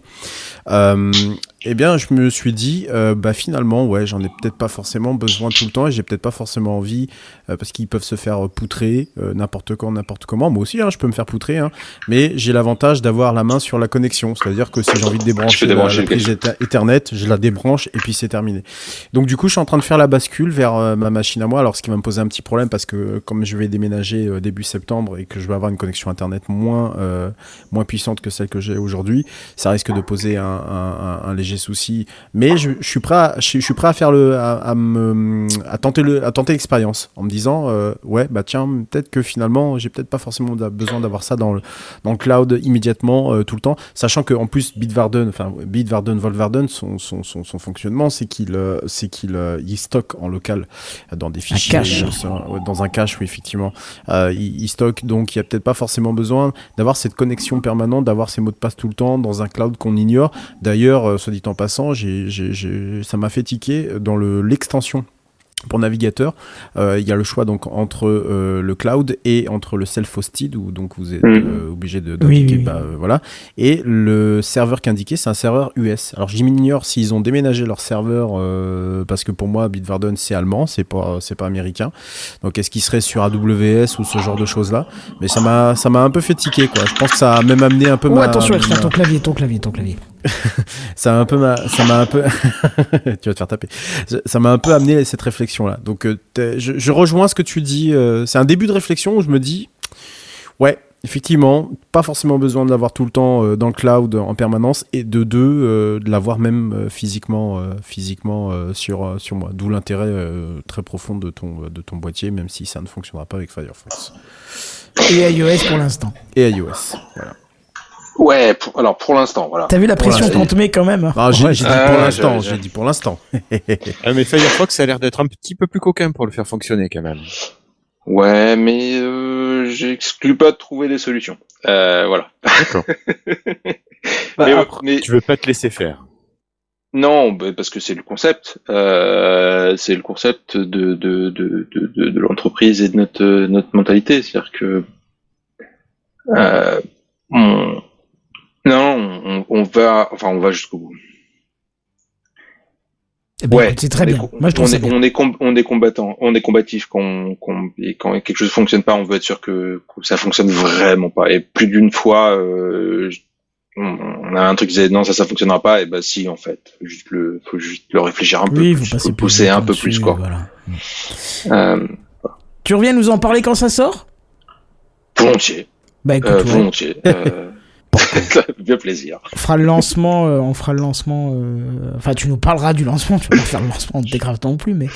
Euh, eh bien je me suis dit euh, bah finalement ouais j'en ai peut-être pas forcément besoin tout le temps et j'ai peut-être pas forcément envie euh, parce qu'ils peuvent se faire poutrer euh, n'importe quand n'importe comment moi aussi hein, je peux me faire poutrer hein, mais j'ai l'avantage d'avoir la main sur la connexion c'est-à-dire que si j'ai envie de débrancher la, débrancher la prise Ether- Ethernet je la débranche et puis c'est terminé. Donc du coup, je suis en train de faire la bascule vers euh, ma machine à moi. Alors ce qui va me poser un petit problème parce que euh, comme je vais déménager euh, début septembre et que je vais avoir une connexion internet moins euh, moins puissante que celle que j'ai aujourd'hui, ça risque de poser un, un- un- un léger léger souci. Mais je, je suis prêt, à, je, je suis prêt à faire le, à, à me, à tenter le, à tenter l'expérience en me disant, euh, ouais, bah tiens, peut-être que finalement, j'ai peut-être pas forcément besoin d'avoir ça dans le, dans le cloud immédiatement euh, tout le temps, sachant que en plus Bitwarden, enfin Bitwarden, Volvarden, son, son, son, son fonctionnement, c'est qu'il, euh, c'est qu'il, il stocke en local dans des fichiers, cache. dans un cache, oui effectivement, euh, il, il stocke, donc il y a peut-être pas forcément besoin d'avoir cette connexion permanente, d'avoir ces mots de passe tout le temps dans un cloud qu'on ignore. D'ailleurs, soit dit en passant, j'ai, j'ai, j'ai- ça m'a fait tiquer dans le, l'extension pour navigateur, euh, il y a le choix donc entre euh, le cloud et entre le self-hosted où donc vous êtes Mhm. euh, obligé de Oui, d'indiquer, oui, oui. bah, euh, voilà et le serveur qu'indiqué c'est un serveur US. Alors j'ignore s'ils ont déménagé leur serveur euh, parce que pour moi Bitwarden c'est allemand, c'est pas c'est pas américain. Donc est-ce qu'il serait sur AWS ou ce genre de choses là Mais ça m'a ça m'a un peu fait tiquer quoi. Je pense que ça a même amené un peu Oh, ma attention, ma- ton clavier, ton clavier, ton clavier. ça m'a un peu ma- ça m'a un peu tu vas te faire taper. Ça- m'a un peu amené cette réflexion là donc euh, je, je rejoins ce que tu dis euh, c'est un début de réflexion où je me dis ouais effectivement pas forcément besoin de l'avoir tout le temps euh, dans le cloud en permanence et de deux de l'avoir même physiquement physiquement sur sur moi. D'où l'intérêt très profond de ton de ton boîtier même si ça ne fonctionnera pas avec Firefox. Et iOS pour l'instant. et iOS voilà Ouais, pour- alors pour l'instant, voilà. T'as vu la pression qu'on te met quand même Ah, j'ai Ouais, dit euh, pour l'instant je- j'ai dit pour l'instant mais Firefox ça a l'air d'être un petit peu plus coquin pour le faire fonctionner quand même. Ouais, mais euh, j'exclus pas de trouver des solutions. Euh, voilà. D'accord. mais, après, mais- Tu veux pas te laisser faire. non, bah, parce que c'est le concept. Euh, c'est le concept de de de de, de, de l'entreprise et de notre euh, notre mentalité, c'est-à-dire que euh, on, non, on, on va, enfin, on va jusqu'au bout. Eh ben, Ouais, c'est très on est bien. Moi, je trouve on est, bien. on est, com- on est combattant, on est combatif quand, quand, et quand quelque chose fonctionne pas, on veut être sûr que, que ça fonctionne vraiment pas. Et plus d'une fois, euh, on, a un truc qui disait non ça ça fonctionnera pas, et bah si en fait, juste le, faut juste le réfléchir un peu, Oui, faut plus pousser un peu dessus, plus quoi. Voilà. Euh, Tu reviens nous en parler quand ça sort? Volontiers, Bah écoute, euh, ouais. volontiers, euh, ça fait bien plaisir. on fera le lancement, euh, on fera le lancement. euh, Enfin, tu nous parleras du lancement. Tu vas pas faire le lancement de Techcraft non plus, mais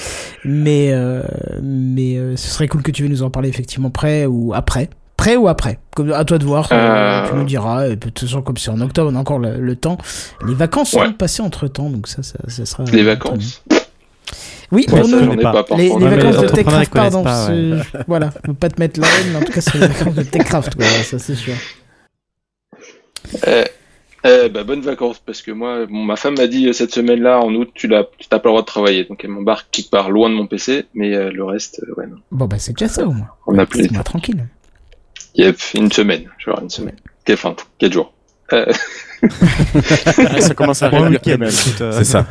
mais euh, mais euh, ce serait cool que tu viennes nous en parler effectivement près ou après. Prêt ou après? Comme à toi de voir, tu nous diras. Et de toute façon, comme c'est en octobre, on a encore le, le temps. Les vacances sont Ouais. passées entre temps, donc ça, ça, ça sera. Les vacances. Oui, Ouais, pour nous, ai pas, les, les Ouais, vacances les de Techcraft, pardon. pas, c'est- Voilà, je veux pas te mettre la haine, mais en tout cas, c'est les vacances de Techcraft, quoi, ça c'est sûr. Euh, euh, bah, bonnes vacances parce que moi, bon, ma femme m'a dit euh, cette semaine-là en août, tu t'as pas le droit de travailler, donc elle m'embarque quelque part loin de mon PC, mais euh, le reste, euh, ouais, non. Bon, bah, c'est déjà ça au moins. On a plus Laisse-moi tranquille. Yep, une semaine, je vais avoir une semaine. Quelle fin, quatre jours. Ça commence à euh, c'est ça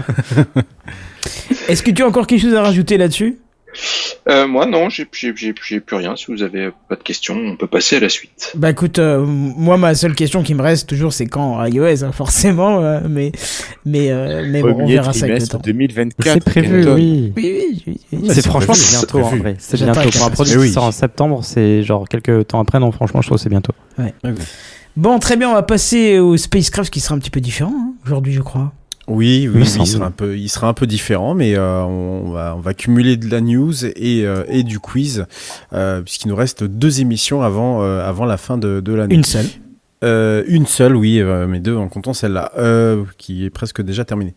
Est-ce que tu as encore quelque chose à rajouter là-dessus? Euh, moi, non, j'ai, plus rien. Si vous avez pas de questions, on peut passer à la suite. Bah écoute, euh, moi ma seule question qui me reste toujours c'est quand iOS, hein, forcément, euh, mais mais euh, mais bon, on verra ça avec le temps. 2024. C'est prévu, oui. Oui, oui, oui, oui. C'est franchement prévu, c'est c'est bientôt en vrai. C'est bientôt pour un produit impatience. qui sort en septembre, c'est genre quelques temps après. Non, franchement, je trouve que c'est bientôt. Bon, très bien, on va passer au Spacecraft qui sera un petit peu différent hein, aujourd'hui, je crois. Oui, oui, oui, il sera un peu, il sera un peu différent, mais euh, on, va, on va cumuler de la news et, euh, et du quiz, euh, puisqu'il nous reste deux émissions avant, euh, avant la fin de, de l'année. Une seule. Euh, une seule, oui, euh, mais deux en comptant celle-là, euh, qui est presque déjà terminée.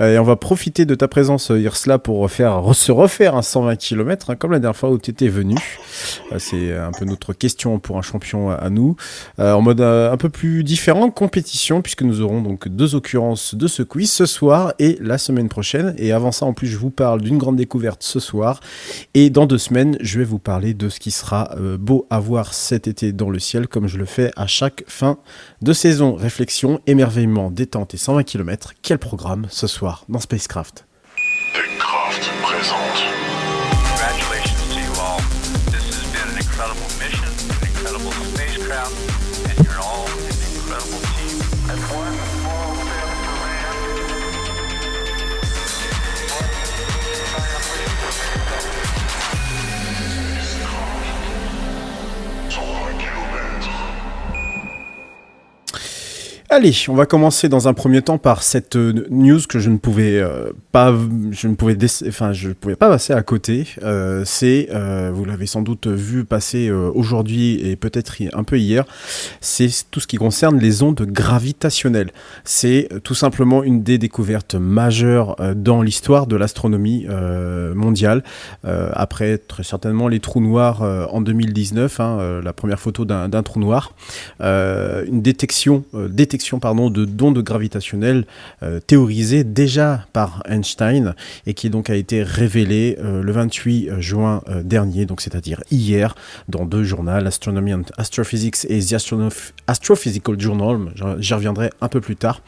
Et on va profiter de ta présence, Irsla, pour faire, re- se refaire un 120 km, hein, comme la dernière fois où tu étais venu. C'est un peu notre question pour un champion à, à nous. En mode un peu plus différent, compétition, puisque nous aurons donc deux occurrences de ce quiz ce soir et la semaine prochaine. Et avant ça, en plus, je vous parle d'une grande découverte ce soir. Et dans deux semaines, je vais vous parler de ce qui sera beau à voir cet été dans le ciel, comme je le fais à chaque fin de saison. Réflexion, émerveillement, détente et 120 km. Quel programme ce soir dans Spacecraft? Allez, on va commencer dans un premier temps par cette euh, news que je ne pouvais euh, pas, je ne pouvais, pas passer à côté. Euh, c'est, vous l'avez sans doute vu passer aujourd'hui et peut-être un peu hier. C'est tout ce qui concerne les ondes gravitationnelles. C'est tout simplement une des découvertes majeures dans l'histoire de l'astronomie mondiale. Après, très certainement les trous noirs en 2019, hein, la première photo d'un trou noir une détection, euh, pardon, de d'ondes gravitationnelles euh, déjà par Einstein et qui donc a été révélée euh, le 28 juin euh, dernier, donc c'est-à-dire hier, dans deux journaux, Astronomy and Astrophysics et The Astrophysical Journal. J'y- reviendrai un peu plus tard.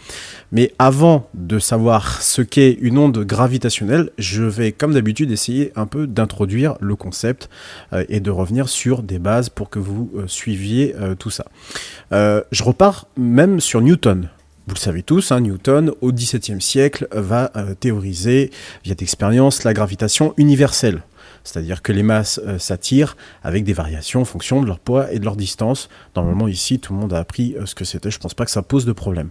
Mais avant de savoir ce qu'est une onde gravitationnelle, je vais comme d'habitude essayer un peu d'introduire le concept euh, et de revenir sur des bases pour que vous euh, suiviez tout ça. Je repars même sur Newton. Vous le savez tous, hein, Newton, au XVIIe siècle, va euh, théoriser, via d'expérience, la gravitation universelle. C'est-à-dire que les masses euh, s'attirent avec des variations en fonction de leur poids et de leur distance. Normalement, ici, tout le monde a appris euh, ce que c'était. Je pense pas que ça pose de problème.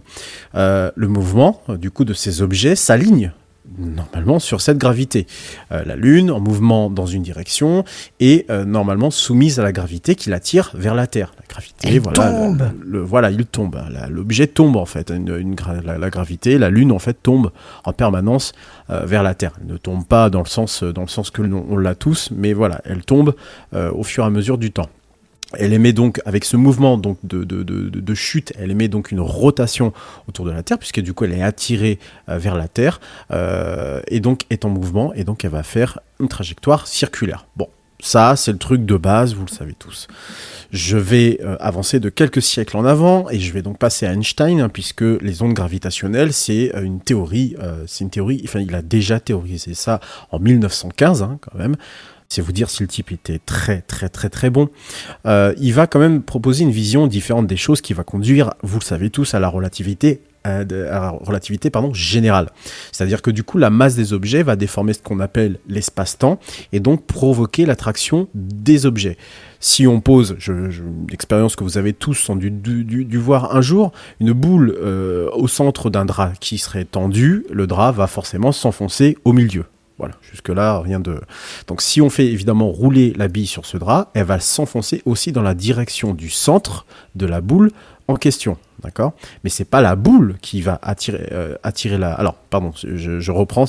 Le mouvement, du coup, de ces objets s'aligne normalement sur cette gravité. Euh, la Lune en mouvement dans une direction et euh, normalement soumise à la gravité qui l'attire vers la Terre. La gravité, Elle voilà, tombe. le- le- voilà, il tombe. La- L'objet tombe en fait. Une, une gra- la, la gravité, la Lune en fait tombe en permanence euh, vers la Terre. Elle ne tombe pas dans le sens, dans le sens que l'on on l'a tous, mais voilà, elle tombe au fur et à mesure du temps. Elle émet donc, avec ce mouvement donc de, de, de, chute, elle émet donc une rotation autour de la Terre, puisque du coup elle est attirée euh, vers la Terre, euh, et donc est en mouvement, et donc elle va faire une trajectoire circulaire. Bon, ça c'est le truc de base, vous le savez tous. Je vais euh, avancer de quelques siècles en avant, et je vais donc passer à Einstein, hein, puisque les ondes gravitationnelles, c'est euh, une théorie, c'est une théorie, enfin il a déjà théorisé ça en 1915, hein, quand même. C'est vous dire si le type était très très très très bon. Euh, il va quand même proposer une vision différente des choses qui va conduire, vous le savez tous, à la relativité, à la relativité pardon, générale. C'est-à-dire que du coup, la masse des objets va déformer ce qu'on appelle l'espace-temps et donc provoquer l'attraction des objets. Si on pose, je, que vous avez tous sans dû, voir un jour, une boule euh, au centre d'un drap qui serait tendu, le drap va forcément s'enfoncer au milieu. Voilà, jusque-là, rien de. Donc, si on fait évidemment rouler la bille sur ce drap, elle va s'enfoncer aussi dans la direction du centre de la boule en question. D'accord? Mais c'est pas la boule qui va attirer, euh, attirer la. Alors, pardon, je, reprends.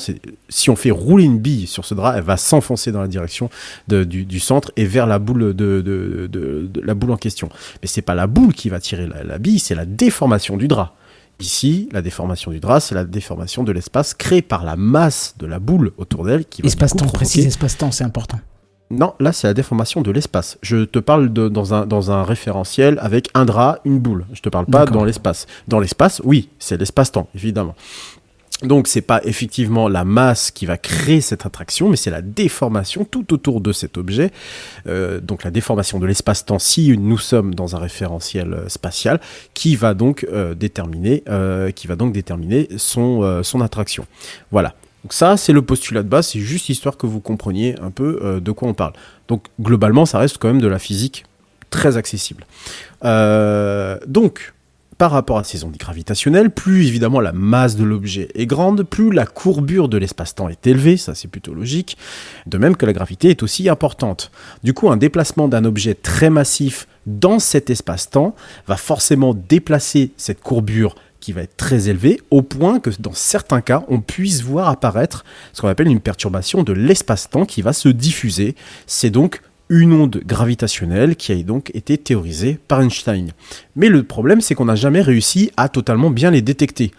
Si on fait rouler une bille sur ce drap, elle va s'enfoncer dans la direction du, centre et vers la boule, de, de- de- la boule en question. Mais c'est pas la boule qui va tirer la bille, c'est la déformation du drap. Ici, la déformation du drap, c'est la déformation de l'espace créée par la masse de la boule autour d'elle qui va Espace-temps, précise espace-temps, c'est important. Non, là, c'est la déformation de l'espace. Je te parle de, dans, un, dans un référentiel avec un drap, une boule. Je te parle pas dans l'espace. Dans l'espace, oui, c'est l'espace-temps, évidemment. Donc, c'est pas effectivement la masse qui va créer cette attraction, mais c'est la déformation tout autour de cet objet. Euh, donc, la déformation de l'espace-temps, si nous sommes dans un référentiel euh, spatial, qui va donc euh, déterminer, qui va donc déterminer son, son attraction. Voilà. Donc ça, c'est le postulat de base, c'est juste histoire que vous compreniez un peu de quoi on parle. Donc globalement, ça reste quand même de la physique très accessible. Donc, par rapport à ces ondes gravitationnelles, plus évidemment la masse de l'objet est grande, plus la courbure de l'espace-temps est élevée, ça c'est plutôt logique, de même que la gravité est aussi importante. Du coup, un déplacement d'un objet très massif dans cet espace-temps va forcément déplacer cette courbure qui va être très élevée, au point que dans certains cas, on puisse voir apparaître ce qu'on appelle une perturbation de l'espace-temps qui va se diffuser. C'est donc une onde gravitationnelle qui a donc été théorisée par Einstein. Mais le problème, c'est qu'on n'a jamais réussi à totalement bien les détecter.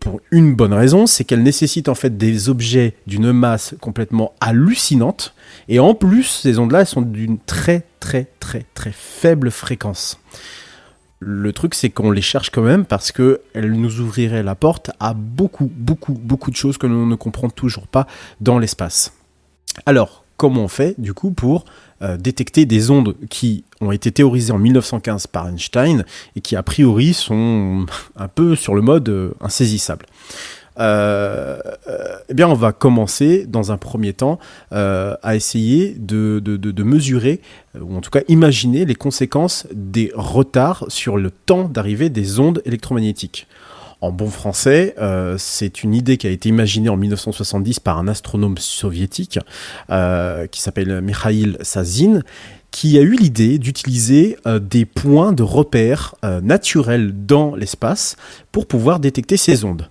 Pour une bonne raison, c'est qu'elles nécessitent en fait des objets d'une masse complètement hallucinante, et en plus, ces ondes-là, elles sont d'une très très très très faible fréquence. Le truc, c'est qu'on les cherche quand même parce que elles nous ouvriraient la porte à beaucoup, beaucoup, beaucoup de choses que l'on ne comprend toujours pas dans l'espace. Alors, comment on fait du coup pour euh, détecter des ondes qui ont été théorisées en 1915 par Einstein et qui a priori sont un peu sur le mode euh, insaisissable euh, eh bien, on va commencer dans un premier temps à essayer de, mesurer, ou en tout cas imaginer les conséquences des retards sur le temps d'arrivée des ondes électromagnétiques. En bon français, euh, c'est une idée qui a été imaginée en 1970 par un astronome soviétique euh, qui s'appelle Mikhail Sazin, qui a eu l'idée d'utiliser euh, des points de repère naturels dans l'espace pour pouvoir détecter ces ondes.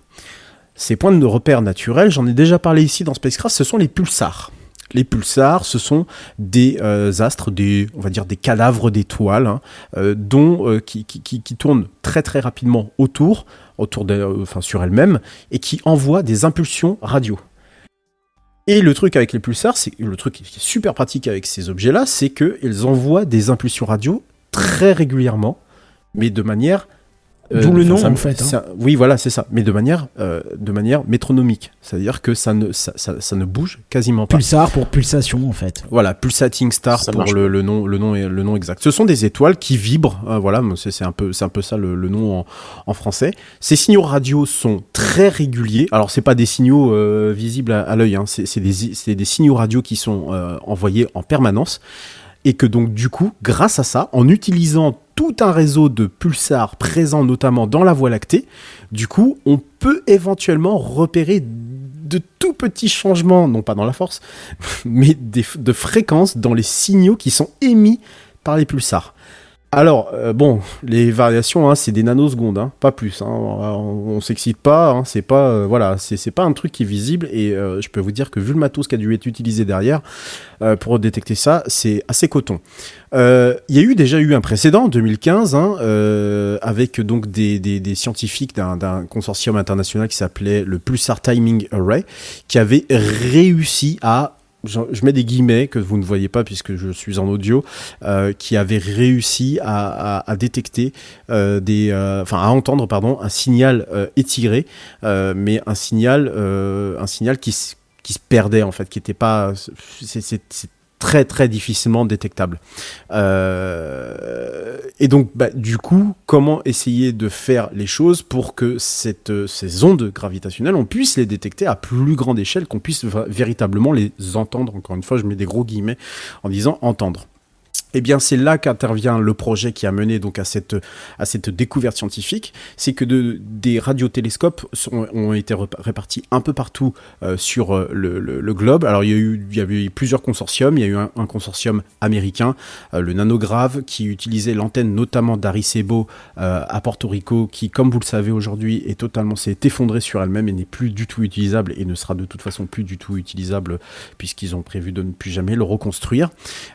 Ces points de repère naturels, j'en ai déjà parlé ici dans Spacecraft, ce sont les pulsars. Les pulsars, ce sont des euh, astres, des, on va dire des cadavres d'étoiles, hein, euh, euh, qui, tournent très très rapidement autour, autour de, enfin sur elles-mêmes, et qui envoient des impulsions radio. Et le truc avec les pulsars, c'est le truc qui est super pratique avec ces objets-là, c'est qu'ils envoient des impulsions radio très régulièrement, mais de manière euh, D'où le nom, ça- en fait, hein. ça- oui, voilà, c'est ça, mais de manière, euh, de manière métronomique, c'est-à-dire que ça ne, ça, ça- ça ne bouge quasiment pas. Pulsar pour pulsation en fait. Voilà, pulsating star Ça pour le, le nom, le nom, le nom exact. Ce sont des étoiles qui vibrent. euh, voilà, c'est c'est un peu, c'est un peu ça le, le nom en, en français. Ces signaux radio sont très réguliers. Alors c'est pas des signaux euh, visibles à, à l'œil. Hein, c'est des, c'est des signaux radio qui sont euh, envoyés en permanence et que donc du coup, grâce à ça, en utilisant tout un réseau de pulsars présents notamment dans la Voie lactée, du coup, on peut éventuellement repérer de tout petits changements, non pas dans la force, mais de fréquence dans les signaux qui sont émis par les pulsars. Alors, euh, bon, les variations, hein, c'est des nanosecondes, hein, pas plus. Hein, on, on s'excite pas, c'est pas, euh, voilà, pas un truc qui est visible. Et euh, je peux vous dire que vu le matos qui a dû être utilisé derrière pour détecter ça, c'est assez coton. Il y a eu déjà eu un précédent en 2015 hein, euh, avec donc des, des, des scientifiques d'un consortium international qui s'appelait le Pulsar Timing Array qui avait réussi à je, mets des guillemets que vous ne voyez pas puisque je suis en audio, euh, qui avait réussi à, détecter euh, des, euh, enfin à entendre pardon un signal étiré, mais un signal, un signal qui, qui se perdait en fait, qui était pas, très très difficilement détectable. Euh, et donc bah, du coup, comment essayer de faire les choses pour que euh, ces ondes gravitationnelles, on puisse les détecter à plus grande échelle, qu'on puisse véritablement les entendre? Encore une fois, je mets des gros guillemets en disant entendre. Eh bien, c'est là qu'intervient le projet qui a mené donc à cette à cette découverte scientifique, c'est que de, des radiotélescopes ont été répartis un peu partout euh, sur euh, le, globe. Alors il y a eu plusieurs consortiums. Il y a eu un, consortium américain, euh, le Nanograve, qui utilisait l'antenne notamment d'Arecibo euh, à Porto Rico, qui, comme vous le savez aujourd'hui, est totalement s'est effondrée sur elle-même et n'est plus du tout utilisable et ne sera de toute façon plus du tout utilisable puisqu'ils ont prévu de ne plus jamais le reconstruire.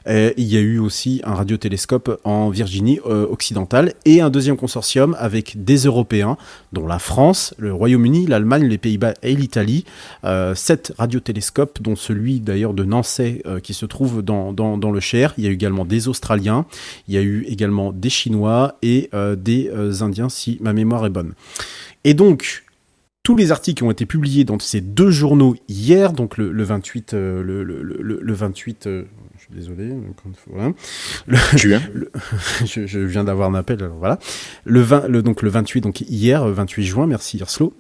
Il y a eu aussi un radiotélescope en Virginie euh, occidentale et un deuxième consortium avec des Européens, dont la France, le Royaume-Uni, l'Allemagne, les Pays-Bas et l'Italie. Euh, sept radiotélescopes, dont celui d'ailleurs de Nancy euh, qui se trouve dans, dans, dans le Cher. Il y a eu également des Australiens, il y a eu également des Chinois et des Indiens, si ma mémoire est bonne. Et donc, tous les articles ont été publiés dans ces deux journaux hier, donc le, le 28, euh, le, le, le, le 28, euh, je suis désolé, voilà. Le- Juin. le- je, je viens d'avoir un appel, alors voilà. Le 20, le, donc le 28, donc hier, euh, 28 juin, merci Irslo.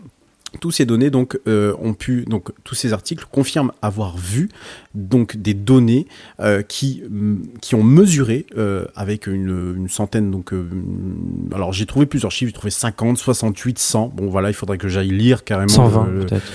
Tous ces données donc euh, ont pu donc tous ces articles confirment avoir vu donc des données euh, qui mm, qui ont mesuré euh, avec une, une centaine donc euh, alors j'ai trouvé plusieurs chiffres j'ai trouvé 50 68 100 bon voilà il faudrait que j'aille lire carrément 120 le- le- peut-être.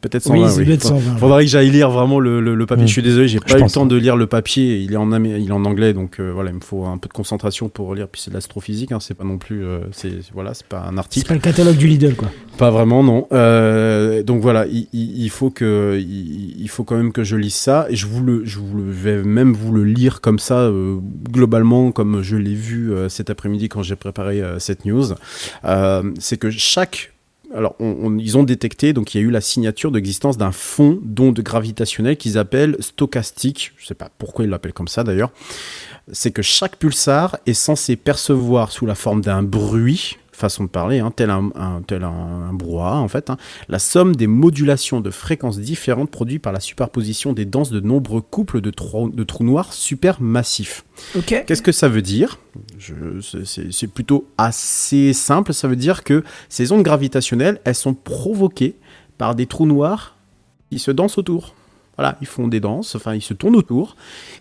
peut-être 120 Oui, oui. doit être 120. faudrait que j'aille lire vraiment le, le, le papier Mm. je suis désolé j'ai pas eu le temps hein. de lire le papier il est en il est en anglais donc euh, voilà il me faut un peu de concentration pour lire puis c'est de l'astrophysique hein, c'est pas non plus euh, c'est voilà c'est pas un C'est article pas le catalogue du Lidl quoi. pas vraiment, non. Euh, donc voilà, il, il- il faut que, il, il faut quand même que je lise ça. Et je vous le, je vais même vous le lire comme ça, euh, globalement, comme je l'ai vu euh, cet après-midi quand j'ai préparé euh, cette news. C'est que chaque alors, ils ont détecté, donc il y a eu la signature d'existence d'un fond d'ondes gravitationnelles qu'ils appellent stochastique. Je sais pas pourquoi ils l'appellent comme ça d'ailleurs. C'est que chaque pulsar est censé percevoir sous la forme d'un bruit, façon de parler, hein, tel, un, un- tel un, un brouhaha en fait, hein, la somme des modulations de fréquences différentes produites par la superposition des danses de nombreux couples de, trous- de trous noirs supermassifs. Ok. Qu'est-ce que ça veut dire? Je- c'est- C'est c'est plutôt assez simple. Ça veut dire que ces ondes gravitationnelles, elles sont provoquées par des trous noirs qui se dansent autour. Voilà, ils font des danses, enfin ils se tournent autour,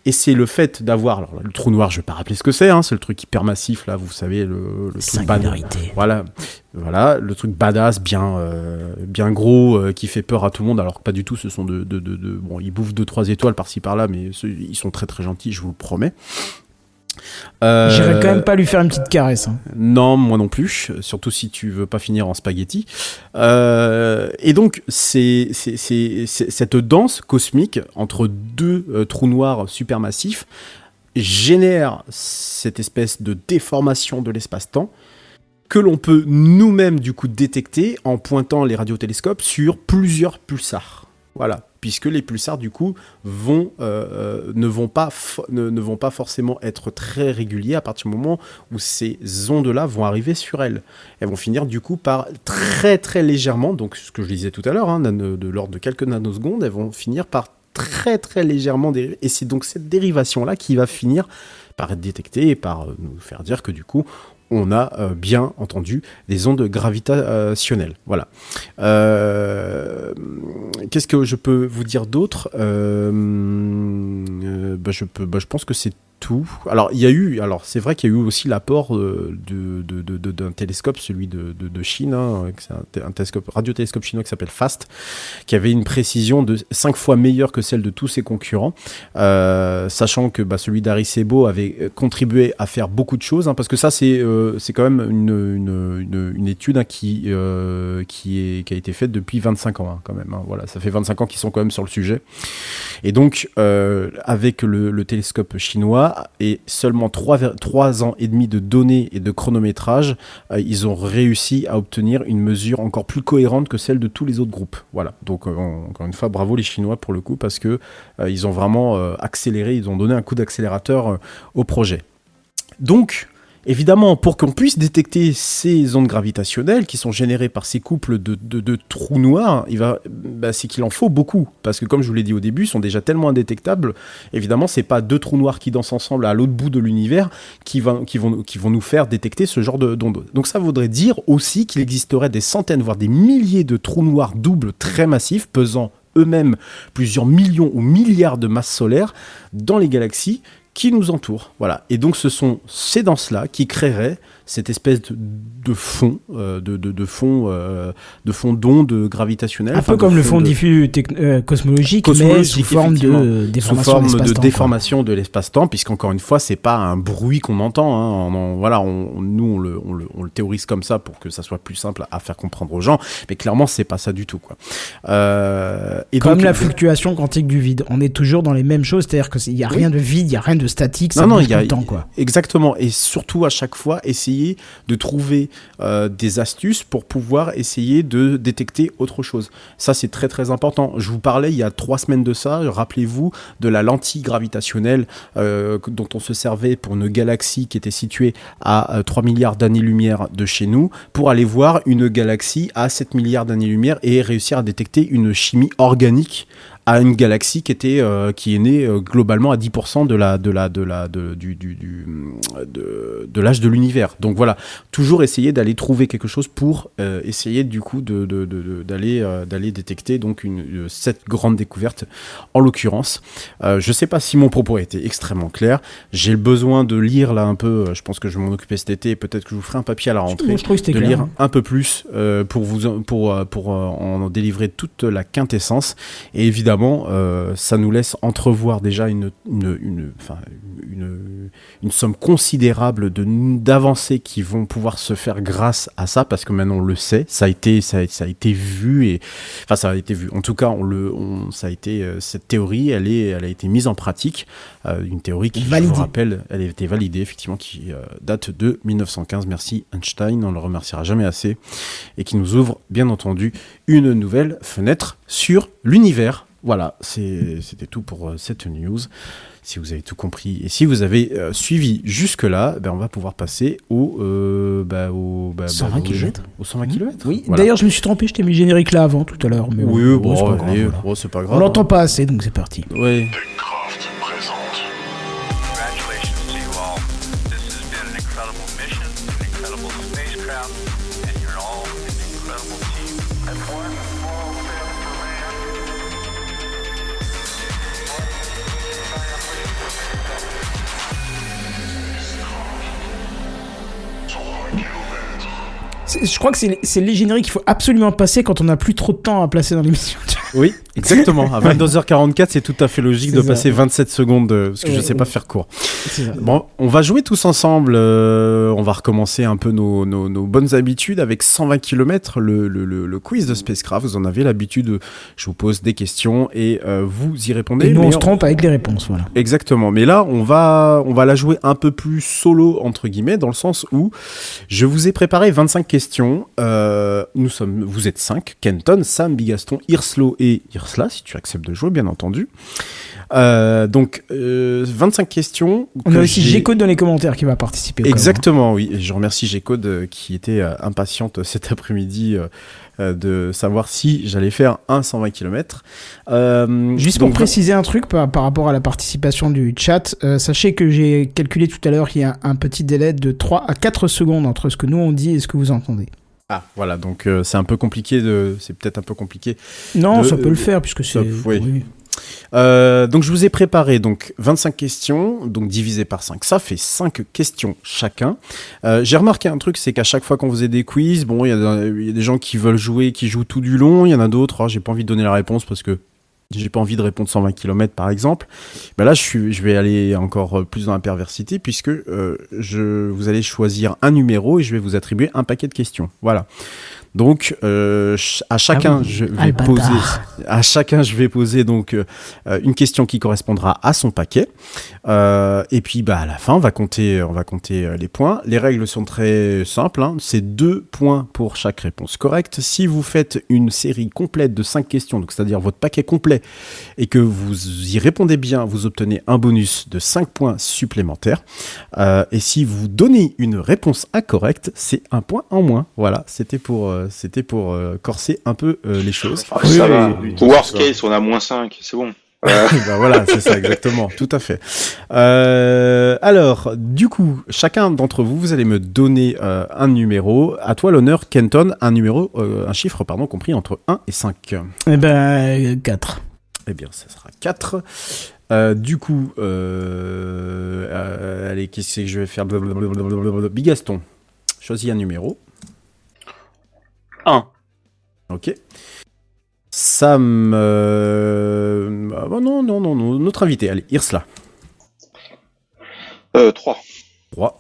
et c'est le fait d'avoir, alors le trou noir, je vais pas rappeler ce que c'est, hein, c'est le truc hypermassif là, vous savez le, le truc bad- Singularité. voilà, voilà, le truc badass, bien, euh, bien gros, euh, qui fait peur à tout le monde, alors que pas du tout. Ce sont de, de, de, de- bon, ils bouffent deux trois étoiles par-ci par-là, mais ceux- ils sont très très gentils, je vous le promets. Euh, J'irai quand même pas lui faire une petite caresse. hein. non, moi non plus, surtout si tu veux pas finir en spaghetti. Euh, et donc, c'est cette danse cosmique entre deux euh, trous noirs supermassifs génère cette espèce de déformation de l'espace-temps que l'on peut nous-mêmes du coup détecter en pointant les radiotélescopes sur plusieurs pulsars. Voilà, puisque les pulsars du coup vont euh, euh, ne vont pas ne, vont pas forcément être très réguliers à partir du moment où ces ondes-là vont arriver sur elles. Elles vont finir du coup par très très légèrement, donc ce que je disais tout à l'heure, hein, de l'ordre de quelques nanosecondes, elles vont finir par très très légèrement dériver. Et c'est donc cette dérivation-là qui va finir par être détectée et par euh, nous faire dire que du coup, on a euh, bien entendu des ondes gravitationnelles. Voilà. Euh, Qu'est-ce que je peux vous dire d'autre? Euh, bah, bah, je pense que c'est Alors, il y a eu, alors c'est vrai qu'il y a eu aussi l'apport d'un télescope, celui de, Chine, hein, un, té- un télescope, radiotélescope chinois qui s'appelle FAST, qui avait une précision de 5 fois meilleure que celle de tous ses concurrents, euh, sachant que bah, celui d'Aricebo avait contribué à faire beaucoup de choses, hein, parce que ça c'est euh, c'est quand même une, une, étude hein, qui, euh, qui, a été faite depuis 25 ans quand même. voilà, ça fait 25 ans qu'ils sont quand même sur le sujet. Et donc, avec le télescope chinois et seulement 3, ans et demi de données et de chronométrage, euh, ils ont réussi à obtenir une mesure encore plus cohérente que celle de tous les autres groupes. Voilà. Donc, euh, encore une fois, bravo les Chinois pour le coup, parce que euh, ils ont vraiment accéléré, ils ont donné un coup d'accélérateur au projet. Donc, évidemment, pour qu'on puisse détecter ces ondes gravitationnelles qui sont générées par ces couples de, trous noirs, il va, bah, c'est qu'il en faut beaucoup. Parce que, comme je vous l'ai dit au début, ils sont déjà tellement indétectables. Évidemment, c'est pas deux trous noirs qui dansent ensemble à l'autre bout de l'univers qui, vont, qui vont nous faire détecter ce genre de- d'ondes. Donc, ça voudrait dire aussi qu'il existerait des centaines, voire des milliers de trous noirs doubles très massifs, pesant eux-mêmes plusieurs millions ou milliards de masses solaires dans les galaxies qui nous entourent. Voilà. Et donc ce sont ces danses-là qui créeraient cette espèce de, de fond, euh, de, de, de fond, euh, de fond d'ondes gravitationnelles. Un peu comme le fond diffus techn- euh, cosmologique, mais sous forme de sous déformation forme de déformation de l'espace-temps, puisqu'encore une fois, c'est pas un bruit qu'on entend. hein. On en- voilà, on, nous on le, on, le, on le théorise comme ça pour que ça soit plus simple à faire comprendre aux gens, mais clairement c'est pas ça du tout, quoi. Euh, et Comme donc, la fluctuation quantique du vide. On est toujours dans les mêmes choses, c'est-à-dire qu'il n'y a rien de vide, il n'y a rien de statique, ça non, bouge y a, tout le temps, quoi. Exactement. Et surtout, à chaque fois, essayer de trouver euh, des astuces pour pouvoir essayer de détecter autre chose. Ça, c'est très, très important. Je vous parlais il y a trois semaines de ça, rappelez-vous, de la lentille gravitationnelle euh, dont on se servait pour une galaxie qui était située à euh, 3 milliards d'années-lumière de chez nous, pour aller voir une galaxie à 7 milliards d'années-lumière et réussir à détecter une chimie organique à une galaxie qui était euh, qui est née euh, globalement à 10% de la de la de la de, du, du, du- de, de l'âge de l'univers. Donc voilà, toujours essayer d'aller trouver quelque chose pour euh, essayer du coup de d'aller d'aller détecter donc une, cette grande découverte en l'occurrence. Je sais pas si mon propos a été extrêmement clair. J'ai le besoin de lire là un peu. Je pense que je vais m'en occuper cet été. Peut-être que je vous ferai un papier à la rentrée je trouve que c'était de clair. lire un peu plus pour vous pour pour en délivrer toute la quintessence et évidemment euh, ça nous laisse entrevoir déjà une une une, enfin, une, une somme considérable de d'avancées qui vont pouvoir se faire grâce à ça parce que maintenant on le sait ça a été ça a, ça a été vu et enfin ça a été vu. En tout cas on le on, ça a été euh, cette théorie elle est elle a été mise en pratique. Euh, une théorie qui je Validée. vous rappelle elle a été validée effectivement qui euh, date de 1915 merci Einstein. On le remerciera jamais assez. Et qui nous ouvre bien entendu une nouvelle fenêtre sur l'univers voilà, c'était tout pour euh, cette news. Si vous avez tout compris et si vous avez euh, suivi jusque-là, ben, on va pouvoir passer au, euh, bah, au bah, 120 bah, au- kilomètres. Au 120 km Oui, d'ailleurs, je me suis trompé, je t'ai mis le générique là avant tout à l'heure. mais Oui, bon, bon, c'est pas grave, On l'entend pas assez, donc c'est parti. Ouais. Je crois que c'est les qu'il faut absolument passer quand on n'a plus trop de temps à placer dans l'émission. Oui, exactement. À 22h44, c'est tout à fait logique de ça. passer 27 secondes euh, parce que je Ouais, sais pas faire court. Bon, on va jouer tous ensemble. euh, on va recommencer un peu nos, nos- nos bonnes habitudes avec 120 km, le, le- le- le quiz de Spacecraft. Vous en avez l'habitude. Je vous pose des questions et euh, vous y répondez. Et nous, on se trompe avec les réponses, voilà. Exactement. Mais là, on va, on va la jouer un peu plus solo, entre guillemets, dans le sens où je vous ai préparé 25 questions. Euh, nous sommes, vous êtes 5. Kenton, Sam, Bigaston, Irslo et Irsla, si tu acceptes de jouer, bien entendu. Euh, donc, euh, 25 questions. On a aussi G-Code dans les commentaires qui va participer. hein. Exactement, oui. Et je remercie G-Code euh, qui était euh, impatiente cet après-midi euh, euh, de savoir si j'allais faire un 120 km. Euh, Juste pour donc, préciser un truc par, par rapport à la participation du chat, euh, sachez que j'ai calculé tout à l'heure qu'il y a un petit délai de 3 à 4 secondes entre ce que nous on dit et ce que vous entendez. Ah, voilà, donc euh, c'est un peu compliqué de. C'est peut-être un peu compliqué. Non, de- ça peut le faire puisque c'est. oui. Euh, donc je vous ai préparé donc 25 questions, donc divisé par 5, ça fait 5 questions chacun. Euh, J'ai remarqué un truc, c'est qu'à chaque fois qu'on faisait des quiz, bon, il y, a- il y a des gens qui veulent jouer, qui jouent tout du long, il y en a d'autres, oh, j'ai pas envie de donner la réponse parce que j'ai pas envie de répondre 120 km par exemple. Ben là, je, suis, je vais aller encore euh, plus dans la perversité puisque euh, je, vous allez choisir un numéro et je vais vous attribuer un paquet de questions. Voilà. Donc euh, à chacun, Ah oui. je vais poser à chacun, je vais poser donc euh, euh, une question qui correspondra à son paquet. Euh, et puis, bah, à la fin, on va compter, on va compter les points. Les règles sont très simples. hein. C'est deux points pour chaque réponse correcte. Si vous faites une série complète de cinq questions, donc c'est-à-dire votre paquet complet, et que vous y répondez bien, vous obtenez un bonus de 5 points supplémentaires. Et si vous donnez une réponse incorrecte, c'est un point en moins. Voilà, c'était pour, c'était pour euh, corser un peu euh, les choses. Ah, ça va. Worst case, on a moins 5, c'est bon. Euh, bah voilà, c'est ça exactement, tout à fait. Euh, alors, du coup, chacun d'entre vous, vous allez me donner euh, un numéro. À toi l'honneur, Kenton, un numéro, euh, un chiffre, pardon, compris entre 1 et 5. Eh ben, 4. Eh bien, ça sera 4. Euh, du coup, euh, euh, allez, qu'est-ce que je vais faire? Bigaston, choisis un numéro. 1. Ok. Sam. Euh... ah, bah non, non, non, non, notre invité, allez, Irsla. euh, 3. 3.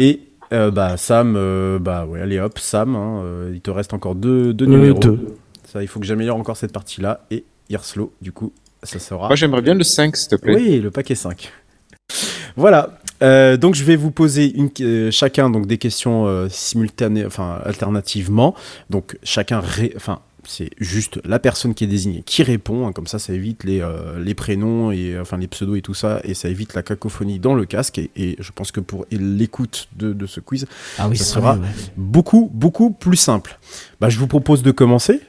Et euh, bah, Sam, euh, bah ouais, allez hop, Sam, hein, euh, il te reste encore deux, deux Euh, numéros. deux. Ça, il faut que j'améliore encore cette partie-là. Et Irslo, du coup, ça sera. Moi, j'aimerais bien le 5, s'il te plaît. Oui, le paquet 5. Voilà. Euh, donc je vais vous poser une, euh, chacun donc des questions euh, simultanées, enfin alternativement. Donc chacun, ré- enfin c'est juste la personne qui est désignée qui répond. hein, comme ça, ça évite les, euh, les prénoms et enfin les pseudos et tout ça, et ça évite la cacophonie dans le casque. Et, et je pense que pour l'écoute de, de ce quiz, Ah oui, ça sera vrai, ouais. beaucoup beaucoup plus simple. Bah, je vous propose de commencer.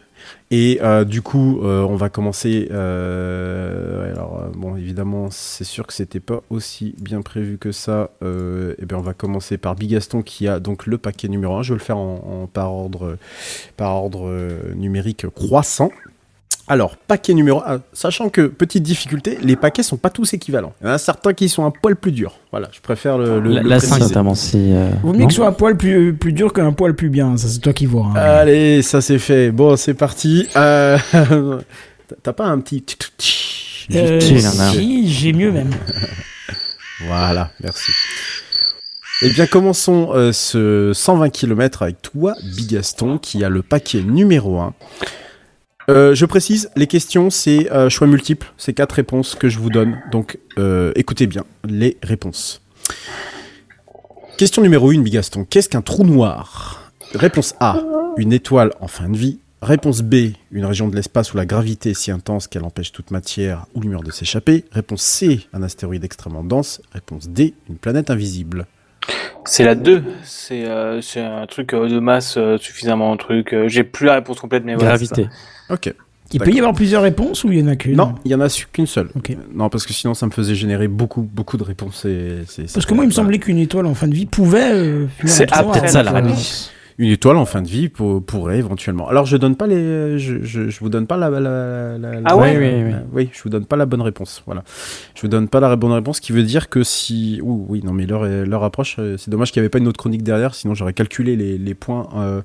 Et euh, du coup, euh, on va commencer. euh, alors, euh, bon, évidemment, c'est sûr que c'était pas aussi bien prévu que ça. Euh, et bien, on va commencer par Bigaston qui a donc le paquet numéro 1. Je vais le faire en, en- par ordre, par ordre euh, numérique croissant. Alors, paquet numéro 1, sachant que, petite difficulté, les paquets sont pas tous équivalents. Il y en a certains qui sont un poil plus durs. Voilà, je préfère le, le, La, le la 5 préciser. notamment, c'est. euh, Vaut mieux que ce soit un poil plus, plus dur qu'un poil plus bien. Ça, c'est toi qui vois. hein. Allez, ça c'est fait. Bon, c'est parti. Euh, T'as pas un petit... Euh, si, j'ai mieux même. Voilà, merci. Eh bien, commençons euh, ce 120 km avec toi, Bigaston, qui a le paquet numéro 1. Euh, je précise, les questions, c'est euh, choix multiples. C'est quatre réponses que je vous donne. Donc, euh, écoutez bien les réponses. Question numéro 1, Bigaston. Qu'est-ce qu'un trou noir? Réponse A, une étoile en fin de vie. Réponse B, une région de l'espace où la gravité est si intense qu'elle empêche toute matière ou lumière de s'échapper. Réponse C, un astéroïde extrêmement dense. Réponse D, une planète invisible. C'est la 2. C'est euh, c'est un truc euh, de masse euh, suffisamment un truc. euh, J'ai plus la réponse complète, mais voilà. Gravité. Ok. Il peut y avoir plusieurs réponses ou il y en a qu'une Non, il y en a qu'une seule. Ok. Non, parce que sinon ça me faisait générer beaucoup, beaucoup de réponses. et c'est- Parce que moi, il me semblait qu'une étoile en fin de vie pouvait. euh, C'est après noir. ça, la réponse. Une étoile en fin de vie pour- pourrait éventuellement. Alors je donne pas les, je, je, je vous donne pas la, la, la- la- Ah ouais Oui, oui, oui. oui, je vous donne pas la bonne réponse. Voilà, je vous donne pas la bonne réponse, qui veut dire que si, Ouh, oui, non mais l'heure l'heure approche. euh, C'est dommage qu'il n'y avait pas une autre chronique derrière, sinon j'aurais calculé les, les points euh,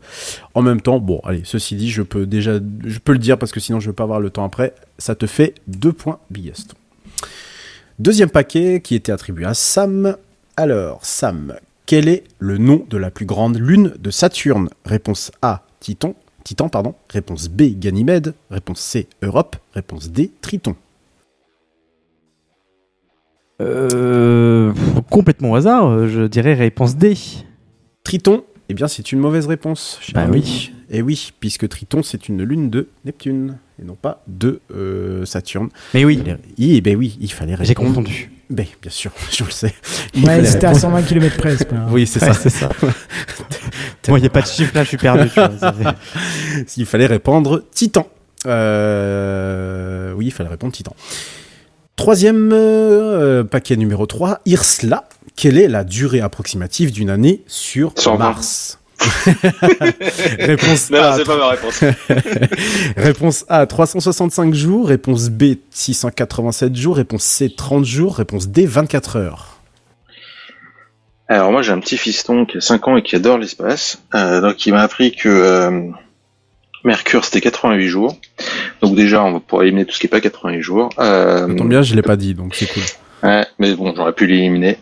en même temps. Bon, allez, ceci dit, je peux déjà, je peux le dire parce que sinon je vais pas avoir le temps après. Ça te fait deux points, Biggest. Deuxième paquet qui était attribué à Sam. Alors, Sam, quel est le nom de la plus grande lune de Saturne? Réponse A, Titan. Titan, pardon. Réponse B, Ganymède. Réponse C, Europe. Réponse D, Triton. Euh, complètement au hasard, je dirais réponse D. Triton, eh bien, c'est une mauvaise réponse. Bah oui. Et oui, puisque Triton, c'est une lune de Neptune et non pas de euh, Saturne. Mais oui, Il fallait- Eh ben oui, il fallait j'ai répondre. confondu. Ben, bien sûr, je le sais. Il Ouais, fallait c'était à répondre. 120 km pas- Oui, c'est Ouais, ça. c'est ça. Moi, il n'y a pas de chiffre là, je suis perdu. tu vois, c'est- Il fallait répondre Titan. Euh, Oui, il fallait répondre Titan. Troisième euh, paquet numéro 3, Irsla. Quelle est la durée approximative d'une année sur 120. Mars? Réponse Non, A, c'est pas ma réponse. Réponse A, 365 jours. Réponse B, 687 jours. Réponse C, 30 jours. Réponse D, 24 heures. Alors moi j'ai un petit fiston qui a 5 ans et qui adore l'espace. Euh, donc il m'a appris que euh, Mercure c'était 88 jours. Donc déjà on va pouvoir éliminer tout ce qui est pas 88 jours. Euh, Ça tombe bien, je l'ai pas dit, donc c'est cool. Ouais, mais bon j'aurais pu l'éliminer.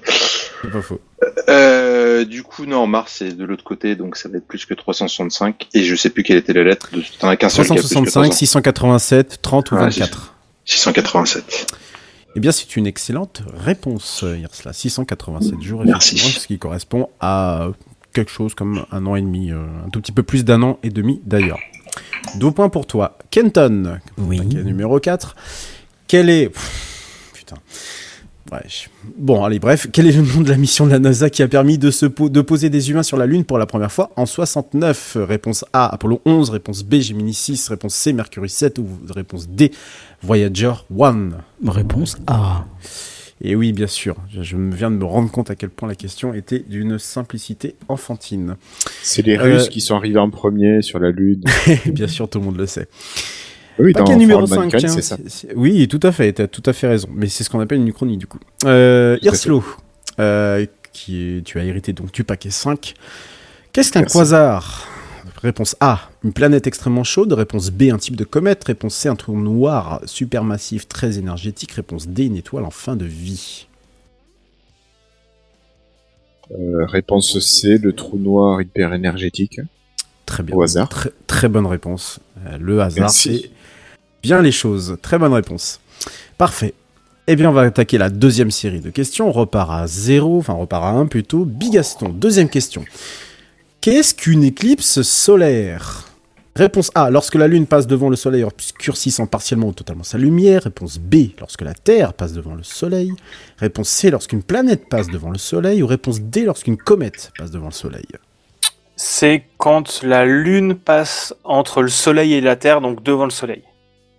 C'est pas faux. Euh, du coup non Mars c'est de l'autre côté donc ça va être plus que 365 et je sais plus quelle était la lettre. de- T'en as qu'un seul qui a plus que 365, 300. 687, 30 ou Ouais, 24 687. Eh bien, c'est une excellente réponse, Irsla. 687 jours, Merci. effectivement, ce qui correspond à quelque chose comme un an et demi, euh, un tout petit peu plus d'un an et demi d'ailleurs. Deux points pour toi. Kenton, Oui. numéro 4. Quel est... Pff, putain. Ouais, je- Bon, allez, bref. Quel est le nom de la mission de la NASA qui a permis de, se po- de poser des humains sur la Lune pour la première fois en 69 Réponse A, Apollo 11. Réponse B, Gemini 6. Réponse C, Mercury 7. Ou réponse D, Voyager 1. Réponse A. Et oui, bien sûr, je, viens de me rendre compte à quel point la question était d'une simplicité enfantine. C'est les Euh, Russes qui sont arrivés en premier sur la Lune. Et bien sûr, tout le monde le sait. Oui, dans numéro For All 5. Mankind, c'est ça. Oui, tout à fait, tu as tout à fait raison. Mais c'est ce qu'on appelle une uchronie, du coup. Euh, Irslo, euh, qui est, tu as hérité donc du paquet 5. Qu'est-ce qu'un quasar Réponse A, une planète extrêmement chaude. Réponse B, un type de comète. Réponse C, un trou noir supermassif très énergétique. Réponse D, une étoile en fin de vie. Euh, réponse C, le trou noir hyper énergétique. Très bien. Au hasard. Très, très bonne réponse. Euh, le hasard, c'est bien les choses. Très bonne réponse. Parfait. Eh bien, on va attaquer la deuxième série de questions. On repart à zéro, enfin, repart à 1 plutôt. Bigaston, deuxième question. Qu'est-ce qu'une éclipse solaire? Réponse A, lorsque la Lune passe devant le Soleil obscurcissant partiellement ou totalement sa lumière. Réponse B, lorsque la Terre passe devant le Soleil. Réponse C, lorsqu'une planète passe devant le Soleil. Ou réponse D, lorsqu'une comète passe devant le Soleil. C'est quand la Lune passe entre le Soleil et la Terre, donc devant le Soleil.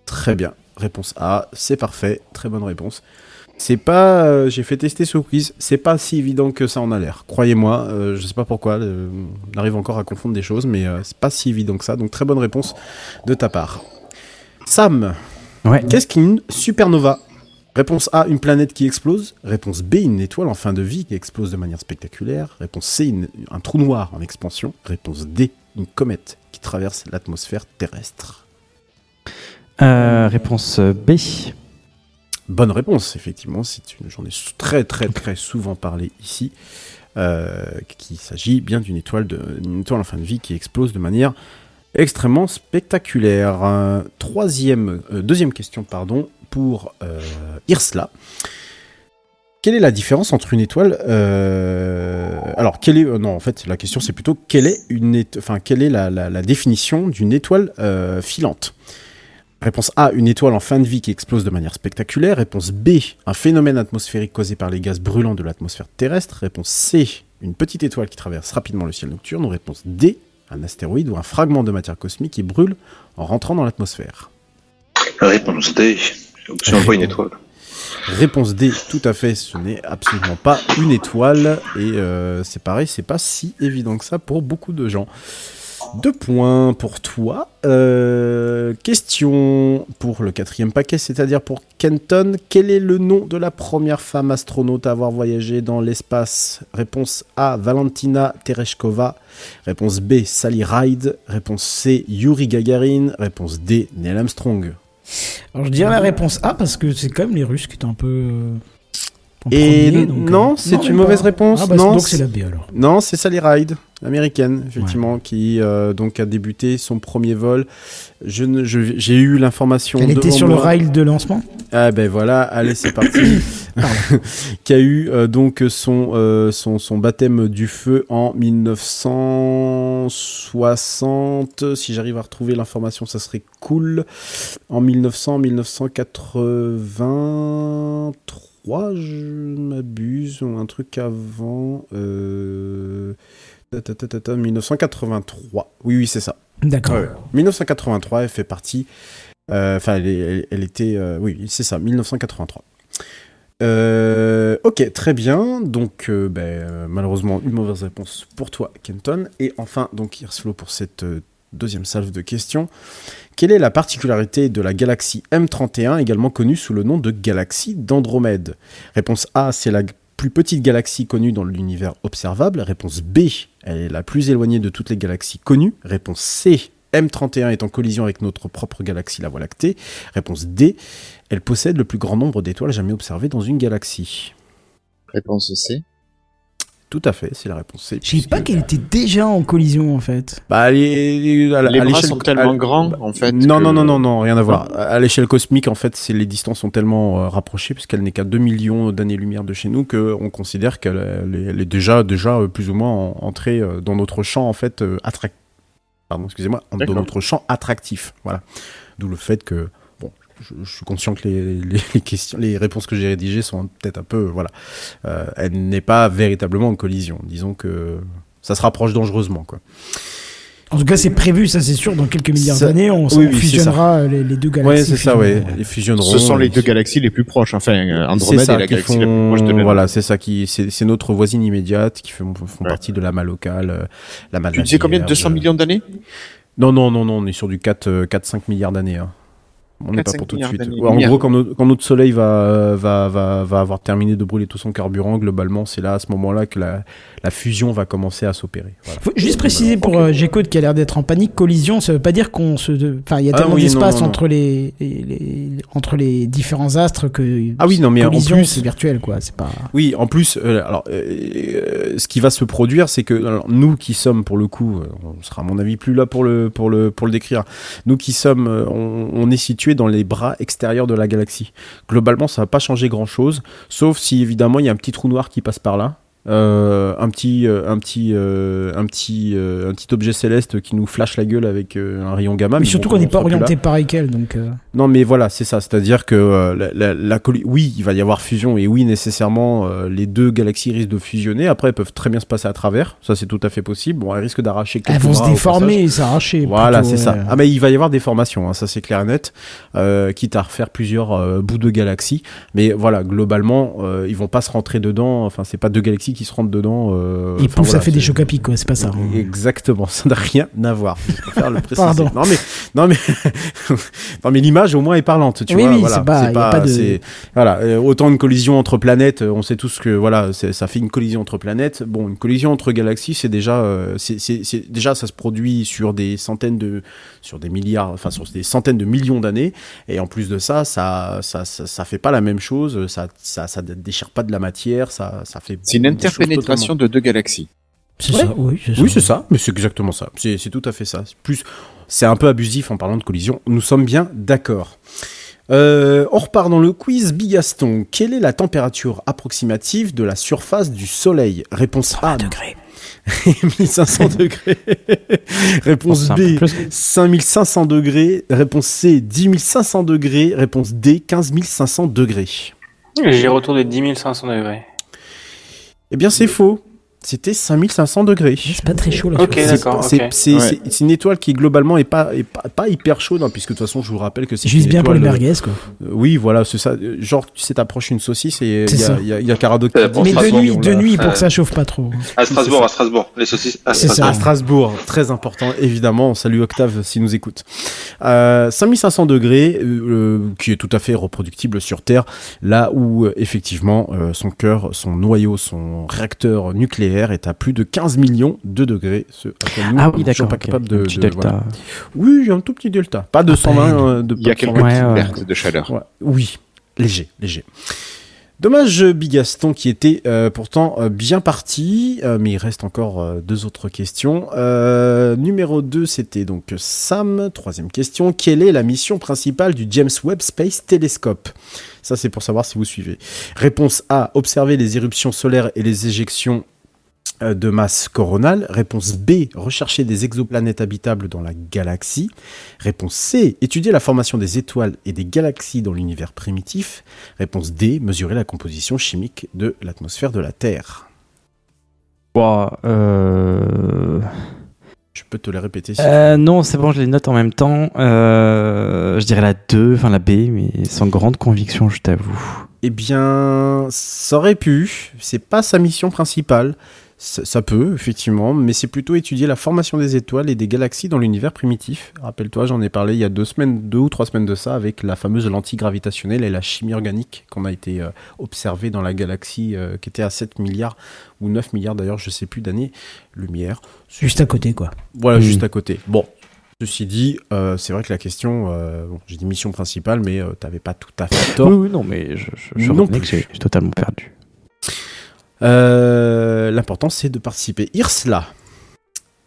Très bien. Réponse A, c'est parfait. Très bonne réponse. C'est pas. euh, J'ai fait tester ce quiz. C'est pas si évident que ça en a l'air. Croyez-moi. euh, je sais pas pourquoi. euh, on arrive encore à confondre des choses, mais euh, c'est pas si évident que ça. Donc très bonne réponse de ta part. Sam, Ouais. qu'est-ce qu'une supernova? Réponse A, une planète qui explose. Réponse B, une étoile en fin de vie qui explose de manière spectaculaire. Réponse C, une- un trou noir en expansion. Réponse D, une comète qui traverse l'atmosphère terrestre. Euh, réponse B. Bonne réponse, effectivement. C'est une, j'en ai très très très souvent parlé ici. Euh, qu'il s'agit bien d'une étoile, de, étoile en fin de vie qui explose de manière extrêmement spectaculaire. Euh, troisième, euh, deuxième question, pardon, pour euh, Irsla. Quelle est la différence entre une étoile Alors, quelle est non En fait, la question c'est plutôt quelle est une, éto- enfin quelle est la, la- la définition d'une étoile filante? Réponse A, une étoile en fin de vie qui explose de manière spectaculaire. Réponse B, un phénomène atmosphérique causé par les gaz brûlants de l'atmosphère terrestre. Réponse C, une petite étoile qui traverse rapidement le ciel nocturne. Réponse D, un astéroïde ou un fragment de matière cosmique qui brûle en rentrant dans l'atmosphère. Réponse D. Absolument pas une étoile. Réponse D, tout à fait, ce n'est absolument pas une étoile. Et euh, c'est pareil, c'est pas si évident que ça pour beaucoup de gens. Deux points pour toi. Euh, question pour le quatrième paquet, c'est-à-dire pour Kenton. Quel est le nom de la première femme astronaute à avoir voyagé dans l'espace? Réponse A, Valentina Tereshkova. Réponse B, Sally Ride. Réponse C, Yuri Gagarin. Réponse D, Neil Armstrong. Alors je dirais la réponse A parce que c'est quand même les Russes qui étaient un peu. euh, en Et premier, donc, non, euh, c'est une mauvaise pas. réponse. Ah bah, non, donc c'est la B alors. Non, c'est Sally Ride, américaine, effectivement, qui euh, donc a débuté son premier vol. Je j'ai eu l'information. Elle était sur le rail de lancement? Ah ben voilà, allez c'est parti. qui a eu euh, donc son, euh, son son baptême du feu en 1960. Si j'arrive à retrouver l'information, ça serait cool. En 1900, 1983, je m'abuse, ou un truc avant. Euh... ta, ta, ta, ta, ta, 1983. Oui, oui, c'est ça. D'accord. Ouais, ouais. 1983, elle fait partie. euh, Enfin, elle, est- elle- elle était. euh, oui, c'est ça, 1983. Euh, ok, très bien. Donc, euh, ben, euh, malheureusement, une mauvaise réponse pour toi, Kenton. Et enfin, donc, Hirslo pour cette euh, deuxième salve de questions. Quelle est la particularité de la galaxie M31, également connue sous le nom de galaxie d'Andromède? Réponse A, c'est la plus petite galaxie connue dans l'univers observable. Réponse B, elle est la plus éloignée de toutes les galaxies connues. Réponse C, M31 est en collision avec notre propre galaxie, la Voie lactée. Réponse D, elle possède le plus grand nombre d'étoiles jamais observées dans une galaxie. Réponse C. Tout à fait, c'est la réponse C. Je sais pas qu'elle était déjà en collision en fait. Bah, les, à, Les à bras sont tellement à- grands, en fait. Non, que- non, non, non, non, rien à voir. À à l'échelle cosmique, en fait, c'est les distances sont tellement euh, rapprochées, puisqu'elle n'est qu'à 2 millions d'années-lumière de chez nous, qu'on considère qu'elle elle est, elle est déjà, déjà euh, plus ou moins en- entrée euh, dans notre champ, en fait, euh, attract- Pardon, excusez-moi, dans notre champ attractif. Voilà. D'où le fait que, je, je suis conscient que les, les- les questions, les réponses que j'ai rédigées sont peut-être un peu, voilà. Euh, elle n'est pas véritablement en collision. Disons que ça se rapproche dangereusement, quoi. En tout cas, c'est prévu, ça c'est sûr. Dans quelques milliards Ça- d'années, on, oui, oui, fusionnera les, les deux galaxies. Ouais, c'est ça, ouais. fusionneront. Ils fusionneront. Ce sont les et- deux galaxies les plus proches. Enfin, euh, C'est Andromède ça est la galaxie font- la plus proche de Voilà, c'est ça qui, c'est notre voisine immédiate qui font, font Ouais. partie de l'amas locale, euh, l'amas Tu disais combien de Vierge. 200 millions d'années? Non, non, non, non, on est sur du 4, euh, 4-5 milliards d'années. hein. On n'est pas 4-5 pour tout de suite. Ouais, en gros, quand, notre- quand notre soleil va, va, va, va avoir terminé de brûler tout son carburant, globalement, c'est là, à ce moment-là, que la, la fusion va commencer à s'opérer. Voilà. Faut juste préciser pour euh, G-Code qui a l'air d'être en panique, collision, ça veut pas dire qu'on se. Enfin, il y a Ah tellement oui, non, d'espace entre les, les- les- entre les différents astres que. Ah oui, non, mais en collision, plus- c'est virtuel quoi. C'est pas. Oui, en plus, euh, alors, euh, euh, ce qui va se produire, c'est que alors, nous qui sommes, pour le coup, on sera à mon avis plus là pour le, pour le, pour le décrire, nous qui sommes, on, on est situé dans les bras extérieurs de la galaxie. Globalement, ça va pas changer grand-chose, sauf si évidemment il y a un petit trou noir qui passe par là. Euh, un petit, euh, un petit, euh, un petit, euh, un petit objet céleste qui nous flash la gueule avec euh, un rayon gamma. mais mais surtout qu'on n'est pas orienté pareil qu'elle, donc. euh, Non, mais voilà, c'est ça. C'est-à-dire que euh, la, la- la oui, il va y avoir fusion et oui, nécessairement, euh, les deux galaxies risquent de fusionner. Après, elles peuvent très bien se passer à travers. Ça, c'est tout à fait possible. Bon, elles risquent d'arracher Elles vont se déformer s'arracher. Voilà, c'est ça. Ah, mais il va y avoir des formations, hein, ça c'est clair et net. Euh, quitte à refaire plusieurs euh, bouts de galaxies. Mais voilà, globalement, euh, ils vont pas se rentrer dedans. Enfin, c'est pas deux galaxies qui se rentrent dedans. euh, Et pouf, ça voilà, fait des chocs à pic, quoi. C'est pas ça. Exactement, ça n'a rien à voir. Le. Pardon. Non mais, non mais, non mais l'image au moins est parlante. Tu Oui, vois, oui, voilà, c'est pas- a pas de- voilà, euh, autant une collision entre planètes, euh, on sait tous que voilà, ça fait une collision entre planètes. Bon, une collision entre galaxies, c'est déjà, euh, c'est- déjà ça se produit sur des centaines de, sur des milliards, enfin sur des centaines de millions d'années. Et en plus de ça, ça, ça, ça, ça fait pas la même chose. Ça, ça, ça déchire pas de la matière. Ça, ça fait. C'est une des choses interpénétration de deux galaxies. C'est Ouais. ça, oui, c'est ça. Oui, c'est ça, mais c'est exactement ça. C'est c'est tout à fait ça. C'est Plus, c'est un peu abusif en parlant de collision. Nous sommes bien d'accord. Euh, on repart dans le quiz Bigaston. Quelle est la température approximative de la surface du Soleil? Réponse A. degrés. 1500 degrés. Réponse B. plus. 5500 degrés. Réponse C. 10 500 degrés. Réponse D. 15 500 degrés. J'ai retour de 10 500 degrés. Eh bien, c'est faux. C'était 5500 degrés. C'est pas très chaud là. Ok, C'est- d'accord. Ouais. une étoile qui globalement est pas, est pas, pas hyper chaude, hein, puisque de toute façon je vous rappelle que c'est Juste une bien pour les étoile, merguez quoi. euh, oui, voilà, c'est ça. Euh, Genre, tu sais, t'approches une saucisse et il y a, y a, il y a Caradoc Euh, qui dit- Mais de nuit, de nuit pour que ça chauffe pas trop. À Strasbourg, à Strasbourg. Les saucisses à C'est ça. Strasbourg. À Strasbourg, très important, évidemment. On salue Octave s'il nous écoute. Euh, 5500 degrés, euh, qui est tout à fait reproductible sur Terre, là où effectivement euh, son cœur, son noyau, son réacteur nucléaire est à plus de 15 millions de degrés. Ce Ah oui, d'accord. pas ok. capables de, Un petit de- delta. voilà. Oui, il y a un tout petit delta. Pas de À 120. peine. euh, de, Il y a quelques 120. Ouais, pertes de chaleur. Ouais, Oui, léger, léger. Dommage Bigaston qui était euh, pourtant euh, bien parti, euh, mais il reste encore euh, deux autres questions. Euh, numéro 2, c'était donc Sam. Troisième question, quelle est la mission principale du James Webb Space Telescope? Ça c'est pour savoir si vous suivez. Réponse A, observer les éruptions solaires et les éjections de masse coronale. Réponse B, rechercher des exoplanètes habitables dans la galaxie. Réponse C, étudier la formation des étoiles et des galaxies dans l'univers primitif. Réponse D, mesurer la composition chimique de l'atmosphère de la Terre. Ouah, euh... Je peux te les répéter. si Euh, non, c'est bon, je les note en même temps. Euh, je dirais la 2, enfin la B, mais sans grande conviction, je t'avoue. Eh bien, ça aurait pu. C'est pas sa mission principale. Ça, ça peut, effectivement, mais c'est plutôt étudier la formation des étoiles et des galaxies dans l'univers primitif. Rappelle-toi, j'en ai parlé il y a deux semaines, deux ou trois semaines de ça, avec la fameuse lentille gravitationnelle et la chimie organique qu'on a été euh, observée dans la galaxie euh, qui était à 7 milliards ou 9 milliards d'ailleurs, je sais plus d'années-lumière. Juste à côté quoi. Voilà, Mm. juste à côté. Bon, ceci dit, euh, c'est vrai que la question, euh, bon, j'ai dit mission principale, mais euh, t'avais pas tout à fait tort. Oui, oui, non, mais je, je, je Non reconnais plus. que j'ai totalement perdu. Euh, L'important, c'est de participer. Irsla,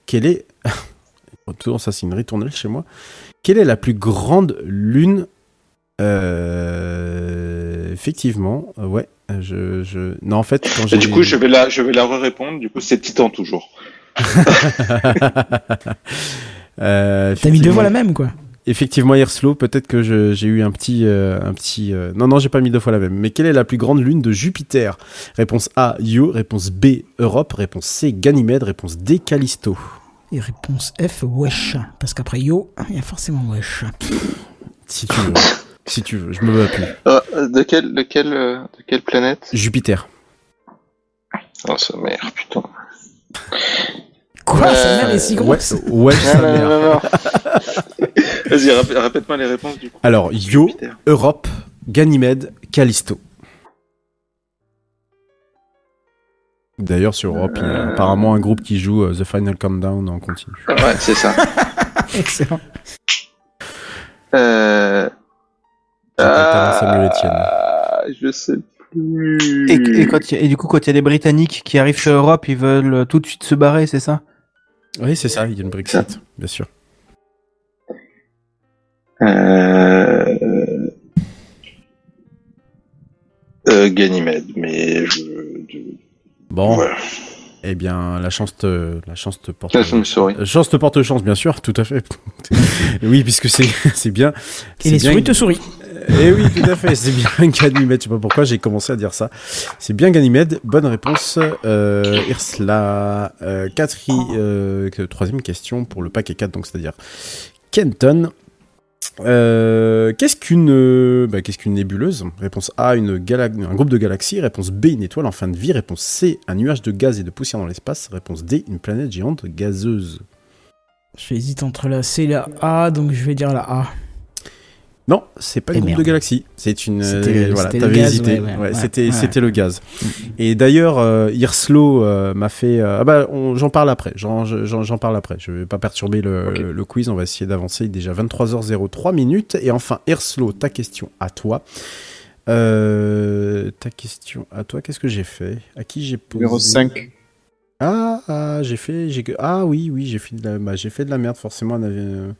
quelle est. Toujours, ça, c'est une ritournelle chez moi. Quelle est la plus grande lune Euh, Effectivement, ouais. Je, je... Non, en fait, quand j'ai. Et du coup, je vais la, je vais la répondre. Du coup, c'est Titan toujours. Euh, T'as mis deux fois la même quoi. Effectivement, Hirslo, peut-être que je- j'ai eu un petit, euh, un petit. euh, Non, non, j'ai pas mis deux fois la même. Mais quelle est la plus grande lune de Jupiter? Réponse A, Io. Réponse B, Europe. Réponse C, Ganymède. Réponse D, Callisto. Et réponse F, wesh. Parce qu'après yo, il y a forcément wesh. Si tu veux. si tu veux, je me bats plus. Euh, de quelle, de quelle, euh, de quelle planète? Jupiter. Oh, sa mère, putain. Quoi, Euh, sa mère est si Ouais, grosse ouais, sa Non, non, mère. non, non, non. Vas-y, rép- répète-moi les réponses du coup. Alors, Io, Jupiter. Europe, Ganymède, Callisto. D'ailleurs, sur Europe, il y a apparemment un groupe qui joue euh, The Final Countdown en continu. Ouais, c'est ça. Excellent. Euh... Samuel Etienne. Ah, je sais plus. Et, et quand a- et du coup, quand il y a des Britanniques qui arrivent sur Europe, ils veulent euh, tout de suite se barrer, c'est ça? Oui, c'est ça, il y a une Brexit, bien sûr. Euh... Euh, Ganymède, mais je... Bon, Voilà. eh bien, la chance te, la chance te porte. Souris. La chance te porte chance, bien sûr, tout à fait. oui, puisque c'est, c'est bien. Et les bien- souris te sourient. Eh oui, tout à fait, c'est bien Ganymède. Je sais pas pourquoi j'ai commencé à dire ça. C'est bien Ganymède. Bonne réponse. Euh, Irsla. Euh, euh, troisième question pour le paquet 4, donc c'est-à-dire Kenton. Qu'est-ce qu'une bah, qu'est-ce nébuleuse? Réponse A, une un groupe de galaxies. Réponse B, une étoile en fin de vie. Réponse C, un nuage de gaz et de poussière dans l'espace. Réponse D, une planète géante gazeuse. J'hésite entre la C et la A, donc je vais dire la A. Non, c'est pas Eh le groupe de galaxies. C'est une. C'était euh, le- voilà, c'était le t'avais gaz, hésité. ouais, ouais, Ouais, ouais, c'était, ouais. c'était le gaz. Et d'ailleurs, euh, Hirslo euh, m'a fait. euh, ah bah, on- j'en parle après. J'en, j'en, j'en parle après. Je vais pas perturber le, quiz. On va essayer d'avancer. Il est Déjà 23h03 minutes. Et enfin, Hirslo, ta question à toi. Euh, ta question à toi. Qu'est-ce que j'ai fait? À qui j'ai posé? Numéro 5. Ah, ah, j'ai fait, j'ai ah oui, oui, j'ai fait de la, bah, j'ai fait de la merde forcément. on avait, euh,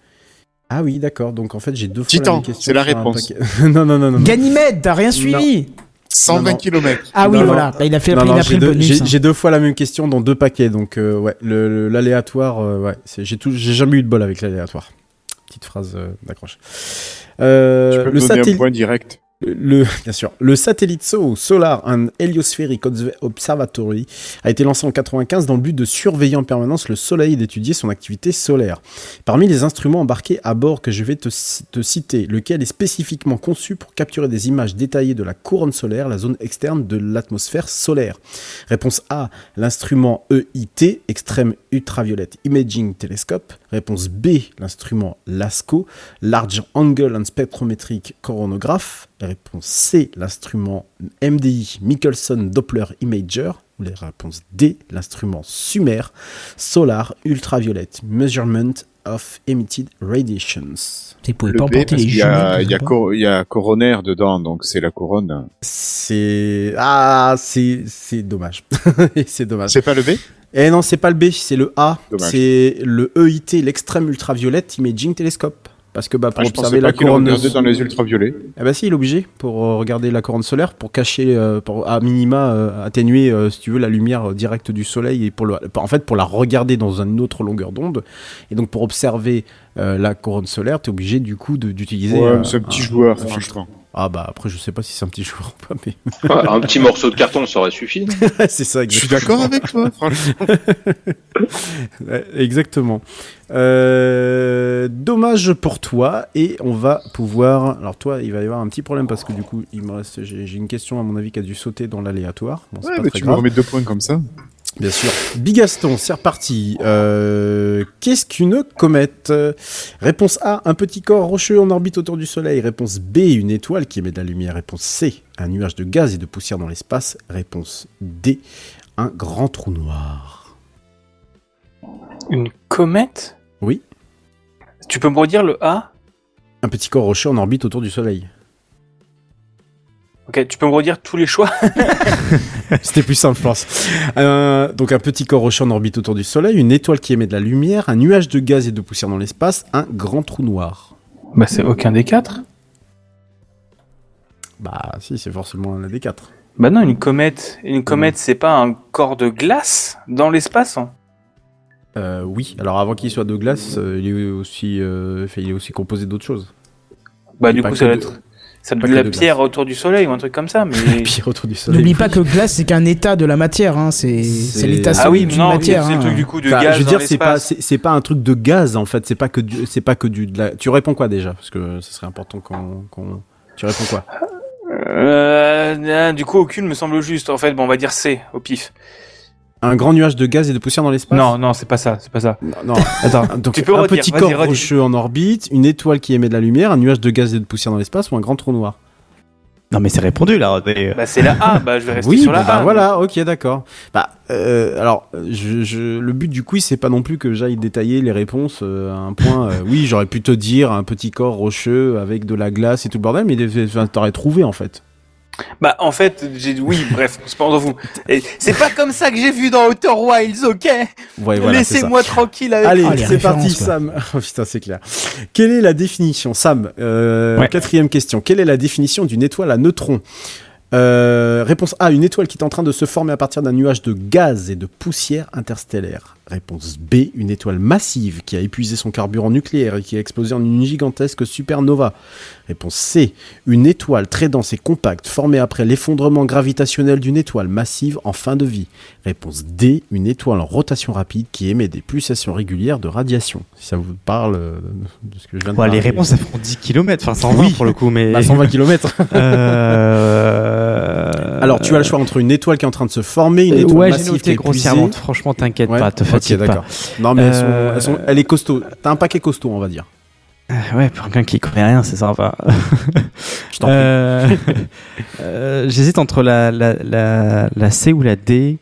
Ah oui, d'accord. Donc en fait, j'ai deux fois Titan, la même question c'est la réponse. paquet. non, non, non, non. Ganymède, t'as rien suivi 120 Non, non. km. Ah oui, Non, voilà. non. Bah, il a fait Non, il non, a j'ai pris le deux, bonus. j'ai- hein. j'ai deux fois la même question dans deux paquets, donc euh, ouais, l'aléatoire, euh, ouais, c'est- j'ai tout- j'ai jamais eu de bol avec l'aléatoire. Petite phrase euh, d'accroche. Euh, Tu peux le me donner un point direct. Le, satellite SO, Solar and Heliospheric Obs- Observatory, a été lancé en 95 dans le but de surveiller en permanence le Soleil et d'étudier son activité solaire. Parmi les instruments embarqués à bord que je vais te, te citer, lequel est spécifiquement conçu pour capturer des images détaillées de la couronne solaire, la zone externe de l'atmosphère solaire? Réponse A, l'instrument EIT, Extreme Ultraviolet Imaging Telescope. Réponse B, l'instrument LASCO, Large Angle and Spectrometric Coronagraph. Réponse C, l'instrument MDI, Michelson Doppler Imager. Ou les réponses D, l'instrument Sumer, Solar Ultraviolet Measurement of Emitted Radiations. Vous pouvez Le pas B, emporter les y a, il y a, cor- y a coronaire dedans, donc c'est la couronne. C'est. Ah, c'est c'est dommage. c'est dommage. C'est pas le B? Eh non, c'est pas le B, c'est le A. C'est le EIT, l'extrême ultraviolet imaging télescope. Parce que bah, pour Ah, observer la couronne. regardait dans les ultraviolets. Eh bah si, il est obligé pour euh, regarder la couronne solaire, pour cacher, euh, pour à minima euh, atténuer, si tu veux, la lumière directe du soleil et pour le, en fait pour la regarder dans une autre longueur d'onde. Et donc pour observer euh, la couronne solaire, tu es obligé du coup d'utiliser. Ouais, euh, un petit un- joueur, un franchement. Ah bah après je sais pas si c'est un petit joueur ou pas, mais Ouais, un petit morceau de carton, ça aurait suffi. c'est ça. Je suis exactement. d'accord avec toi, franchement. Ouais, Exactement. Euh, dommage pour toi et on va pouvoir. Alors toi, il va y avoir un petit problème parce que du coup, il me reste. J'ai une question à mon avis qui a dû sauter dans l'aléatoire. Bon, c'est Ouais, pas mais très tu me remets deux points comme ça. Bien sûr. Bigaston, c'est reparti. Euh, Qu'est-ce qu'une comète? Réponse A, un petit corps rocheux en orbite autour du Soleil. Réponse B, une étoile qui émet de la lumière. Réponse C, un nuage de gaz et de poussière dans l'espace. Réponse D, un grand trou noir. Une comète? Oui. Tu peux me redire le A? Un petit corps rocheux en orbite autour du Soleil. Ok, tu peux me redire tous les choix C'était plus simple, je pense. Euh, donc un petit corps rocheux en orbite autour du Soleil, une étoile qui émet de la lumière, un nuage de gaz et de poussière dans l'espace, un grand trou noir. Bah c'est aucun des quatre. Bah si, c'est forcément l'un des quatre. Bah non, une comète. Une comète, c'est pas un corps de glace dans l'espace hein Euh, oui, alors avant qu'il soit de glace, euh, il, est aussi, euh, fait, il est aussi composé d'autres choses. Bah du coup, ça de- être, ça pas être la pierre autour du soleil ou un truc comme ça, mais... Puis autour du Soleil. N'oublie pas que glace, c'est qu'un état de la matière. Hein. C'est l'état Ah oui, d'une oui, matière. c'est le hein. truc du coup de Enfin, gaz je veux dire, c'est pas, c'est pas un truc de gaz en fait. C'est pas que du, c'est pas que du. de la- Tu réponds quoi déjà? Parce que ce serait important qu'on, qu'on- Tu réponds quoi? Euh, euh, du coup, aucune me semble juste. En fait, bon, on va dire C, au pif. Un grand nuage de gaz et de poussière dans l'espace Non, non, c'est pas ça, c'est pas ça. Non, non. Attends, Donc tu peux un redire, petit corps rocheux en orbite, une étoile qui émet de la lumière, un nuage de gaz et de poussière dans l'espace ou un grand trou noir. Non, mais c'est répondu là. Bah c'est la A, bah je vais rester Oui, sur la bah, bah, A. voilà, ok, d'accord. Bah, euh, alors, je, je- le but du quiz, c'est pas non plus que j'aille détailler les réponses euh, à un point. euh, oui, j'aurais pu te dire un petit corps rocheux avec de la glace et tout le bordel, mais enfin, t'aurais trouvé en fait. Bah en fait, j'ai oui, bref, c'est pas on s'en fout. Et C'est pas comme ça que j'ai vu dans Outer Wilds, ok? Ouais, voilà. Laissez-moi tranquille avec Allez, Ah, c'est parti, quoi. Sam. Oh putain, c'est clair. Quelle est la définition, Sam euh, Ouais. Quatrième question. Quelle est la définition d'une étoile à neutrons? Euh, Réponse A, une étoile qui est en train de se former à partir d'un nuage de gaz et de poussière interstellaire. Réponse B, une étoile massive qui a épuisé son carburant nucléaire et qui a explosé en une gigantesque supernova. Réponse C, une étoile très dense et compacte formée après l'effondrement gravitationnel d'une étoile massive en fin de vie. Réponse D, une étoile en rotation rapide qui émet des pulsations régulières de radiation. Si ça vous parle euh, de ce que je viens de Bon, les réponses, ça font 10 km, enfin 120 Oui. pour le coup, mais. Bah, 120 km. Euh, Alors, tu as le choix entre une étoile qui est en train de se former, une Euh, étoile ouais, massive qui noté est grossièrement. épuisée. Franchement, t'inquiète Ouais, pas, te fatigue pas. Non, mais elles sont- Euh, elles sont- elle est costaud. T'as un paquet costaud, on va dire. Euh, Ouais, pour quelqu'un qui connaît rien, c'est sympa. Je t'en prie. Euh, euh, J'hésite entre la, la, la, la C ou la D.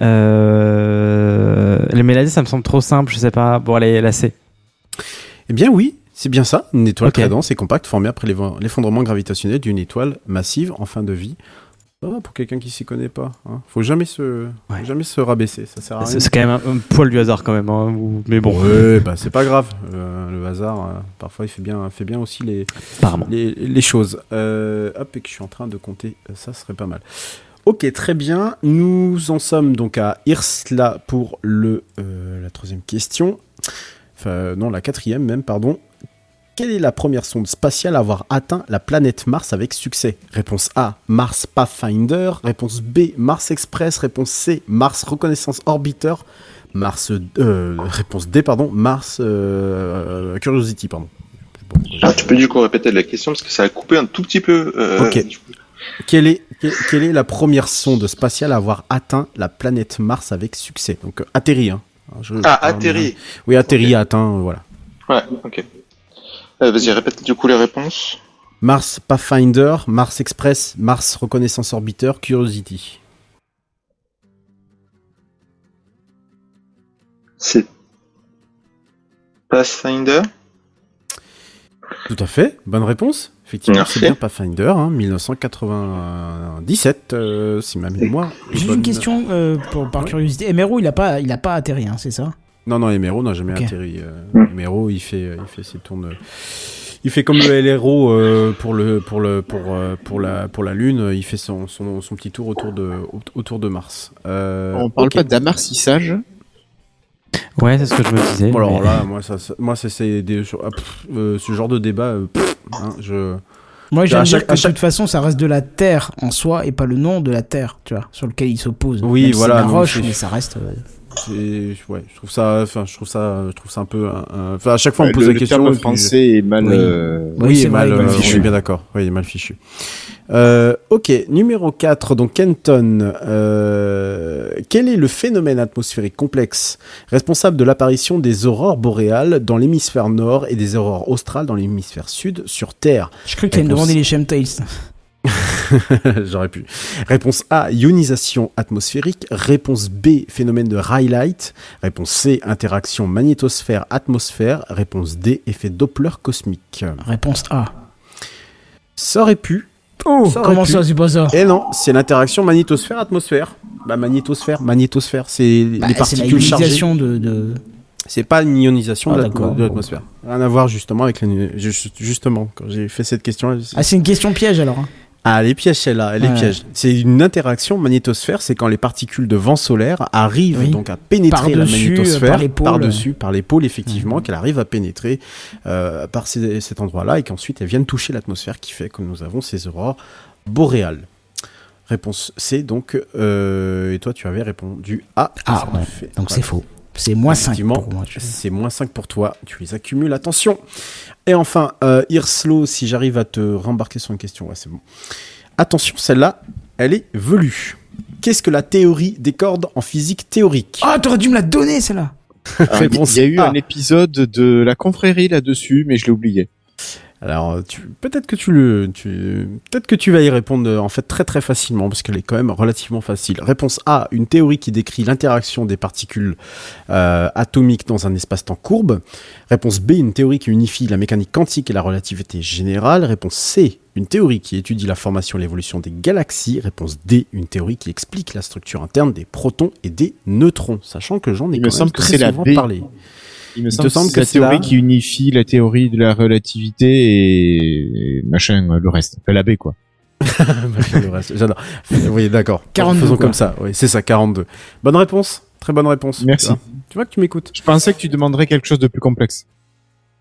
Euh, mais la D, ça me semble trop simple, je sais pas. Bon, allez, la C. Eh bien oui, c'est bien ça. Une étoile Ok. très dense et compacte formée après l'eff- l'effondrement gravitationnel d'une étoile massive en fin de vie. Va pour quelqu'un qui s'y connaît pas. Hein. Faut jamais se, Ouais. jamais se rabaisser. Ça sert à rien. C'est quand même un, un poil du hasard quand même. hein, ou- Mais bon, Ouais, bah c'est pas grave. Euh, le hasard, euh, parfois, il fait bien, fait bien aussi les, les, les choses. Euh, hop, et que je suis en train de compter, ça serait pas mal. Ok, très bien. Nous en sommes donc à Irsla pour le, la troisième question. Enfin, non, la quatrième même, pardon. Quelle est la première sonde spatiale à avoir atteint la planète Mars avec succès? Réponse A, Mars Pathfinder. Réponse B, Mars Express. Réponse C, Mars Reconnaissance Orbiter. Mars, euh, réponse D, pardon, Mars euh, Curiosity, pardon. Ah, tu peux du coup répéter la question parce que ça a coupé un tout petit peu. euh, Ok. Quelle est, que- quelle est la première sonde spatiale à avoir atteint la planète Mars avec succès? Donc atterri, hein. Je- Ah, atterri. Oui, atterri, atteint, voilà. Ouais, ok. Euh, Vas-y, répète du coup les réponses. Mars Pathfinder, Mars Express, Mars Reconnaissance Orbiter, Curiosity. C'est Pathfinder? Tout à fait, bonne réponse. Effectivement, c'est bien Pathfinder, hein, 1997, euh, si ma mémoire. Juste bonne. une question euh, pour, par curiosité. MRO, il a pas, il a pas atterri, hein, c'est ça? Non, non, Emero n'a jamais atterri. Euh, Emero, il fait, il fait ses tournes. Il fait comme le LRO euh, pour le pour le pour euh, pour la pour la Lune. Il fait son son, son petit tour autour de autour de Mars. Euh, On parle ok. pas d'amarcissage Ouais, c'est ce que je me disais. Bon, alors mais- là, moi, ça, ça- moi, c'est- c'est des, ah, pff, euh, ce genre de débat. euh, pff, hein, je. Moi, À j'aime chaque- dire que à de chaque- toute façon, ça reste de la Terre en soi et pas le nom de la Terre, tu vois, sur lequel il s'oppose. Oui, Même si voilà, C'est la roche, mais ça reste. Ouais, je trouve ça, enfin, je trouve ça, je trouve ça un peu, enfin, à chaque fois on me pose le- la le question. terme et puis- français est mal, Oui. euh, Oui, Oui, c'est mal, euh, fichu. on est bien d'accord. Oui, il est mal fichu. Euh, ok, numéro 4, donc Kenton. Euh, quel est le phénomène atmosphérique complexe responsable de l'apparition des aurores boréales dans l'hémisphère nord et des aurores australes dans l'hémisphère sud sur Terre? Je crois que tu allais me demander les chemtrails. J'aurais pu. Réponse A, ionisation atmosphérique. Réponse B, phénomène de Rayleigh. Réponse C, interaction magnétosphère-atmosphère. Réponse D, effet Doppler cosmique. Réponse A. Ça aurait pu. Oh, Ça aurait comment pu. ça, c'est pas ça Et non, c'est l'interaction magnétosphère-atmosphère. Bah, magnétosphère, magnétosphère, c'est Bah, les C'est la particules chargées. ionisation de, de- C'est pas une ionisation Ah, de l'atmosphère. Rien à voir justement avec la... ju- Justement, quand j'ai fait cette question... Ah, c'est une question piège alors. hein. Ah, elle est piège celle-là, elle est Ouais. piège. C'est une interaction magnétosphère, c'est quand les particules de vent solaire arrivent Oui. donc à pénétrer la magnétosphère euh, par les pôles. par-dessus, par les pôles effectivement, qu'elle arrive à pénétrer euh, par ces- cet endroit-là et qu'ensuite elles viennent toucher l'atmosphère qui fait que nous avons ces aurores boréales. Réponse C donc, euh, et toi tu avais répondu A. Ah, ouais. Donc voilà. c'est faux. C'est moins 5 Effectivement, pour moi. C'est moins 5 pour toi, tu les accumules, attention. Et enfin, euh, Irslo, si j'arrive à te rembarquer sur une question, ouais, c'est bon. Attention, celle-là, elle est velue. Qu'est-ce que la théorie des cordes en physique théorique? Ah, t'aurais dû me la donner celle-là Il y a eu un épisode de la confrérie là-dessus, mais je l'ai oublié. Alors, peut-être que tu le, tu, peut-être que tu vas y répondre euh, en fait très très facilement parce qu'elle est quand même relativement facile. Réponse A, une théorie qui décrit l'interaction des particules euh, atomiques dans un espace-temps courbe. Réponse B, une théorie qui unifie la mécanique quantique et la relativité générale. Réponse C, une théorie qui étudie la formation et l'évolution des galaxies. Réponse D, une théorie qui explique la structure interne des protons et des neutrons, sachant que j'en ai Il quand me même que la souvent B. parlé. Il me Il te semble, que c'est la théorie qui unifie la théorie de la relativité et, et machin, euh, le reste. Enfin, la B, quoi. Le reste, J'adore. Oui, d'accord. 42, Faisons quoi. comme ça. Oui, c'est ça, 42. Bonne réponse. Très bonne réponse. Merci. Tu vois, tu vois que tu m'écoutes. Je pensais que tu demanderais quelque chose de plus complexe.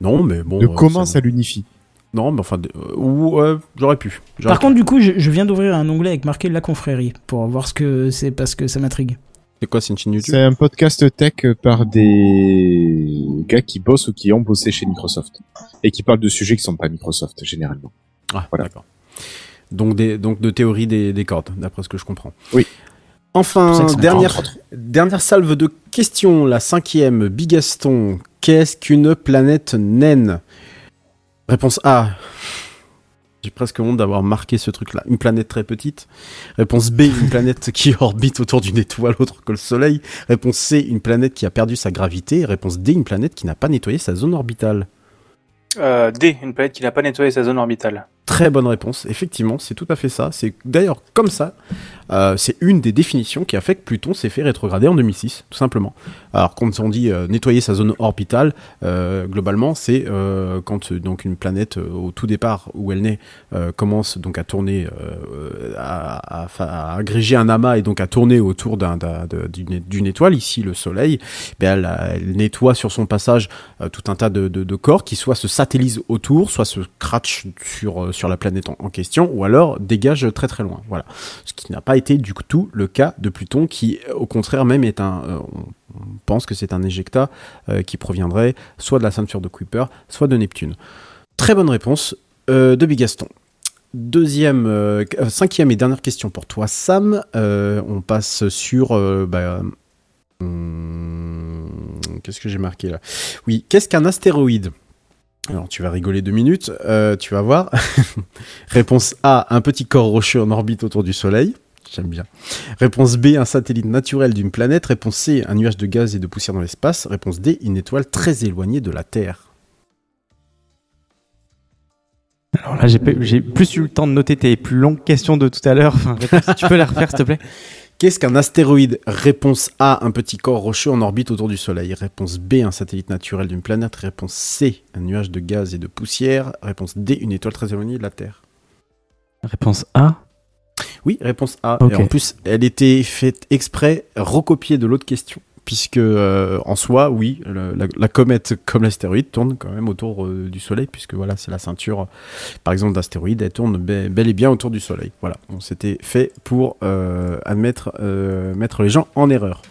Non, mais bon. de euh, comment ça l'unifie? Non, mais enfin, euh, ou euh, j'aurais pu. Par contre, du coup, je, je viens d'ouvrir un onglet avec marqué la confrérie pour voir ce que c'est parce que ça m'intrigue. C'est quoi, c'est une chaîne YouTube? C'est un podcast tech par des gars qui bossent ou qui ont bossé chez Microsoft. Et qui parlent de sujets qui sont pas Microsoft, généralement. Ah, Voilà. d'accord. Donc, des, donc de théorie des, des cordes, d'après ce que je comprends. Oui. Enfin, dernière, dernière salve de questions, la cinquième, Bigaston. Qu'est-ce qu'une planète naine? Réponse A. J'ai presque honte d'avoir marqué ce truc-là. Une planète très petite. Réponse B, une planète qui orbite autour d'une étoile autre que le Soleil. Réponse C, une planète qui a perdu sa gravité. Réponse D, une planète qui n'a pas nettoyé sa zone orbitale. Euh, D, une planète qui n'a pas nettoyé sa zone orbitale. Très bonne réponse. Effectivement, c'est tout à fait ça. C'est d'ailleurs comme ça euh, c'est une des définitions qui a fait que Pluton s'est fait rétrograder en 2006, tout simplement. Alors quand on dit euh, nettoyer sa zone orbitale, euh, globalement, c'est euh, quand donc une planète au tout départ où elle naît commence donc à tourner, à, agréger un amas et donc à tourner autour d'une étoile, ici le Soleil. Ben, elle, nettoie sur son passage tout un tas de, corps qui soit se satellisent autour, soit se cratchent sur, sur la planète en, question, ou alors dégagent très très loin. Voilà. Ce qui n'a pas été du tout le cas de Pluton, qui au contraire même est un... on pense que c'est un éjecta euh, qui proviendrait soit de la ceinture de Kuiper, soit de Neptune. Très bonne réponse euh, de Bigaston. Deuxième, euh, cinquième et dernière question pour toi, Sam. On passe sur. bah, hum, Qu'est-ce que j'ai marqué là? Oui, qu'est-ce qu'un astéroïde? Alors, tu vas rigoler deux minutes, tu vas voir. Réponse A, un petit corps rocheux en orbite autour du Soleil. J'aime bien. Réponse B, un satellite naturel d'une planète. Réponse C, un nuage de gaz et de poussière dans l'espace. Réponse D, une étoile très éloignée de la Terre. Alors là, j'ai plus eu le temps de noter tes plus longues questions de tout à l'heure. Enfin, tu peux les refaire, s'il te plaît? Qu'est-ce qu'un astéroïde? Réponse A, un petit corps rocheux en orbite autour du Soleil. Réponse B, un satellite naturel d'une planète. Réponse C, un nuage de gaz et de poussière. Réponse D, une étoile très éloignée de la Terre. Réponse A. Oui, réponse A. Et en plus, elle était faite exprès, recopiée de l'autre question. Puisque, euh, en soi, oui, le- la, la comète comme l'astéroïde tourne quand même autour euh, du Soleil, puisque voilà, c'est la ceinture, par exemple, d'astéroïdes, elle tourne be- bel et bien autour du Soleil. Voilà, on s'était fait pour euh, admettre, euh, mettre les gens en erreur.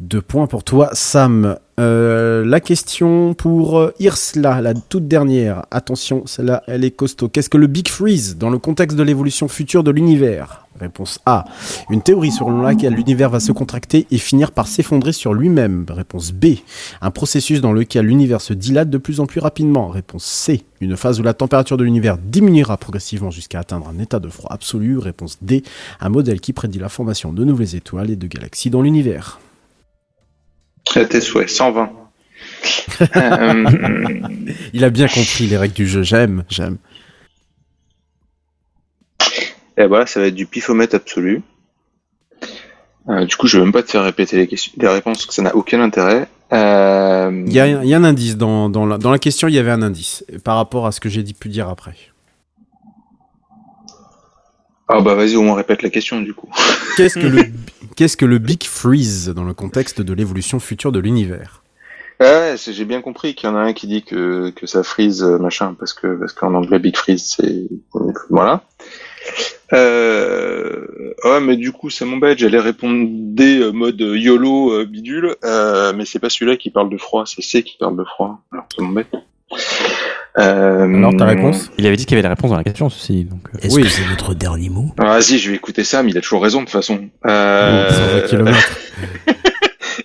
Deux points pour toi, Sam. Euh, la question pour euh, Irsla, la toute dernière. Attention, celle-là, elle est costaud. Qu'est-ce que le Big Freeze dans le contexte de l'évolution future de l'univers? Réponse A. Une théorie selon laquelle l'univers va se contracter et finir par s'effondrer sur lui-même. Réponse B. Un processus dans lequel l'univers se dilate de plus en plus rapidement. Réponse C. Une phase où la température de l'univers diminuera progressivement jusqu'à atteindre un état de froid absolu. Réponse D. Un modèle qui prédit la formation de nouvelles étoiles et de galaxies dans l'univers. À tes souhaits, 120. Euh, Il a bien compris les règles du jeu. J'aime, j'aime. Et voilà, ça va être du pifomètre absolu. Euh, du coup, je vais même pas te faire répéter les, questions, les réponses, parce que ça n'a aucun intérêt. Euh, Il y, a, un- il y a un indice dans, dans, la, dans la question, il y avait un indice par rapport à ce que j'ai dit pu dire après. Ah bah vas-y, au moins répète la question du coup. Qu'est-ce que le qu'est-ce que le Big Freeze dans le contexte de l'évolution future de l'univers? Ouais, c'est- j'ai bien compris qu'il y en a un qui dit que, que ça freeze euh, machin parce que parce qu'en anglais big freeze c'est voilà. Euh... Ouais, mais du coup ça m'embête. J'allais répondre D euh, mode YOLO euh, bidule, euh, mais c'est pas celui-là qui parle de froid, c'est C qui parle de froid. Alors ça m'embête. Euh... Alors ta réponse Il avait dit qu'il y avait la réponse dans la question, ceci. Donc, euh, Est-ce que c'est votre dernier mot? Ah, Vas-y, je vais écouter ça, mais il a toujours raison de toute façon. Euh... 120 kilomètres.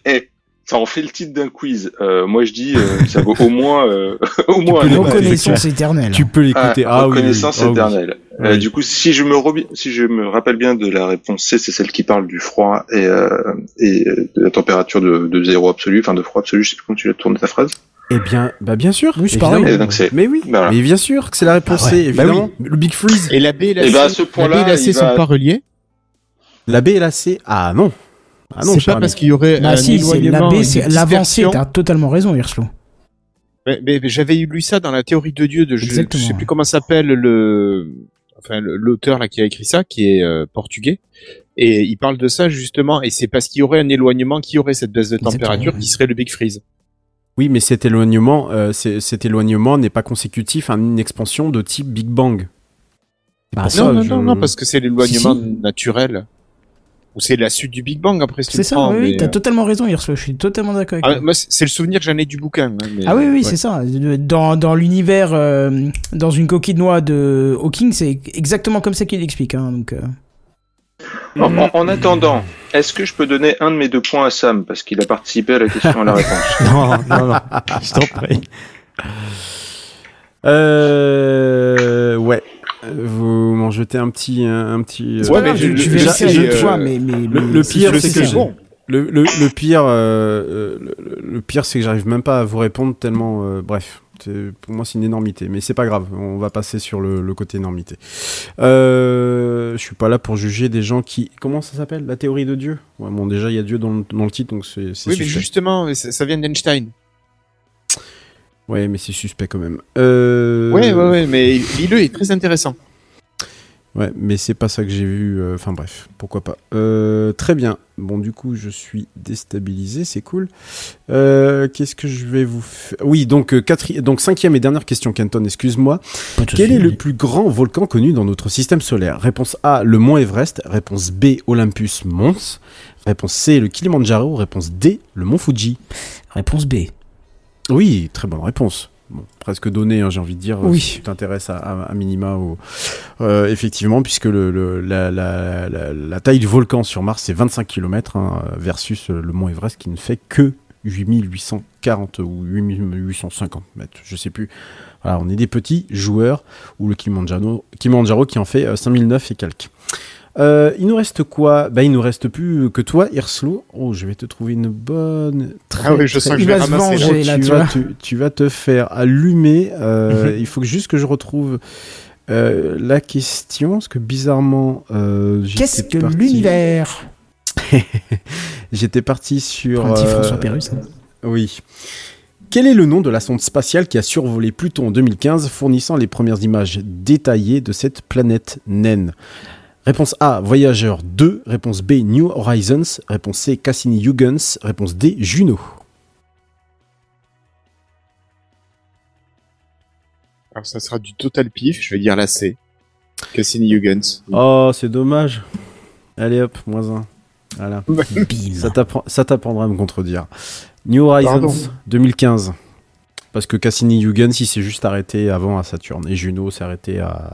Eh, ça en fait le titre d'un quiz. Euh, moi, je dis, euh, ça vaut au moins, euh, au moins peux Reconnaissance éternelle. Tu peux l'écouter. Ah, Ah, oui, reconnaissance oui, oui. Ah oui. éternelle. Euh, Oui. du coup, si je me si je me rappelle bien de la réponse C, c'est celle qui parle du froid et, euh, et euh, de la température de, de zéro absolu, enfin de froid absolu. Je sais plus comment tu l'as tourné ta phrase. Eh bien, bah bien sûr. Oui, c'est pareil. Et donc c'est. Mais oui, Voilà. mais bien sûr que c'est la réponse Ah ouais. C, évidemment. Le Big Freeze. Et la B et la Et C, à ce point-là, la B et la C il sont va- pas reliés. La B et la C. Ah non. Ah non, c'est pas parce qu'il y aurait Bah un si, c'est éloignement, la B, c'est l'avancée. T'as totalement raison, Hirslo. Mais, mais- mais j'avais lu ça dans la théorie de Dieu de je, je sais plus comment s'appelle le enfin l'auteur là qui a écrit ça qui est euh, portugais et il parle de ça justement et c'est parce qu'il y aurait un éloignement qui aurait cette baisse de température Exactement. qui serait le big freeze. Oui, mais cet éloignement, euh, cet éloignement n'est pas consécutif à une expansion de type Big Bang. Bah, ça, non, non, je- non, non, parce que c'est l'éloignement Si, naturel. Ou c'est la suite du Big Bang après tu C'est ça, prends, oui, mais, t'as euh, totalement raison, Hirslo. Je suis totalement d'accord avec ah, toi. c'est c'est le souvenir que j'en ai du bouquin. hein, mais- Ah oui, oui, ouais. c'est ça. Dans, dans l'univers, euh, dans une coquille de noix de Hawking, c'est exactement comme ça qu'il explique. Hein, donc, euh. En, en- en attendant, est-ce que je peux donner un de mes deux points à Sam parce qu'il a participé à la question à la réponse non, non, non. Je t'en prie. Euh, ouais. Euh, Vous m'en jetez un petit, un, petit. Euh, pas mais tu, tu je- vérifieras je- une euh, fois, mais, mais, le- mais le pire, c'est que je- Le, le, le pire, euh, euh, le, le- le pire, c'est que j'arrive même pas à vous répondre tellement. euh, bref, Pour moi, c'est une énormité, mais c'est pas grave. On va passer sur le, le côté énormité. Euh, je suis pas là pour juger des gens qui. Comment ça s'appelle? La théorie de Dieu? Ouais, bon, déjà, il y a Dieu dans le, dans le titre, donc c'est. Oui, mais justement, ça, vient d'Einstein. Ouais, mais c'est suspect quand même. Euh... Ouais, ouais, ouais, mais il est très intéressant. Ouais, mais c'est pas ça que j'ai vu. euh, Enfin bref, pourquoi pas. Euh, très bien. Bon, du coup, je suis déstabilisé, c'est cool. Euh, Qu'est-ce que je vais vous faire Oui, donc, quatri- donc cinquième et dernière question, Kenton, excuse-moi. Quel est le plus grand volcan connu dans notre système solaire? Réponse A, le mont Everest. Réponse B, Olympus Mons. Réponse C, le Kilimanjaro. Réponse D, le mont Fuji. Réponse B. Oui, très bonne réponse. Bon, presque donné, hein, j'ai envie de dire, Oui. si tu t'intéresses à, à- à minima. Au, euh, effectivement, puisque le, le- la, la- la- la taille du volcan sur Mars, c'est 25 km, versus euh, le mont Everest qui ne fait que 8840 ou 8850 mètres, je sais plus. Voilà, on est des petits joueurs, ou le Kilimanjaro, Kilimanjaro qui en fait euh, 5009 et quelques. Euh, il nous reste quoi? Bah, il nous reste plus que toi, Irslo. Oh, je vais te trouver une bonne. Ah oui, je sens que je vais va se ramasser. venger, Oh, là, tu, tu vas te, tu vas te faire allumer. euh, il faut que- juste que je retrouve euh, la question, parce que bizarrement, euh, j'étais Qu'est-ce que parti- l'univers? J'étais parti sur. Pour un petit euh, François Pérus. hein. Oui. Quel est le nom de la sonde spatiale qui a survolé Pluton en 2015, fournissant les premières images détaillées de cette planète naine? Réponse A, Voyageur 2. Réponse B, New Horizons. Réponse C, Cassini-Huygens. Réponse D, Juno. Alors ça sera du total pif, je vais dire la C. Cassini-Huygens. Oh, c'est dommage. Allez hop, moins un. Voilà. Bim. Ça t'appre- ça t'apprendra à me contredire. New Horizons Pardon. 2015. Parce que Cassini-Huygens, il s'est juste arrêté avant à Saturne. Et Juno s'est arrêté à,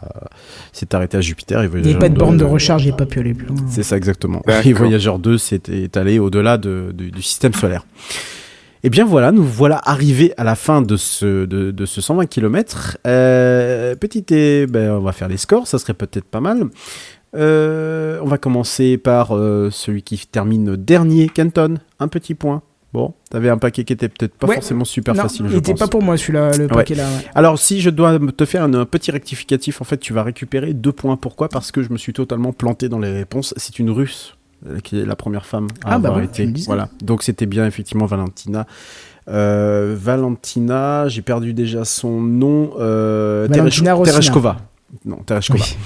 s'est arrêté à Jupiter. Et Il n'y avait pas de 2, borne de recharge, il n'y a pas pu aller plus loin. C'est ça exactement. Et Voyageur 2 s'est est allé au-delà de- de- du système solaire. Et bien voilà, nous voilà arrivés à la fin de ce, de, de ce 120 km. Euh, petit et, ben, on va faire les scores, ça serait peut-être pas mal. Euh, on va commencer par euh, celui qui termine dernier, Canton. Un petit point. Bon, t'avais un paquet qui était peut-être pas Ouais. forcément super non, facile, il pense. pas pour moi celui-là, le Ouais. paquet là. ouais. Alors, si je dois te faire un, un petit rectificatif, en fait, tu vas récupérer deux points. Pourquoi? Parce que je me suis totalement planté dans les réponses. C'est une russe euh, qui est la première femme à Ah, bah avoir ouais, été. Voilà. Donc, c'était bien, effectivement, Valentina. Euh, Valentina, j'ai perdu déjà son nom. Euh, Valentina. Tereshkova. Non, Tereshkova. Oui.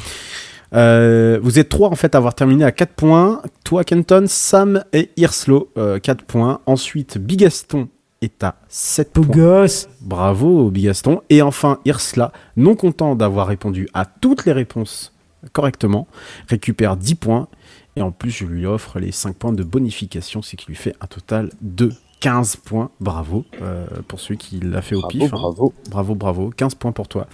Euh, vous êtes trois en fait à avoir terminé à 4 points. Toi, Kenton, Sam et Irslo, 4 points. Ensuite, Bigaston est à 7 Beau points. gosse. Bravo Bigaston. Et enfin Irsla, non content d'avoir répondu à toutes les réponses correctement, récupère 10 points. Et en plus, je lui offre les 5 points de bonification, ce qui lui fait un total de 15 points. Bravo euh, pour celui qui l'a fait au Bravo, pif. hein. bravo. Bravo, bravo. 15 points pour toi.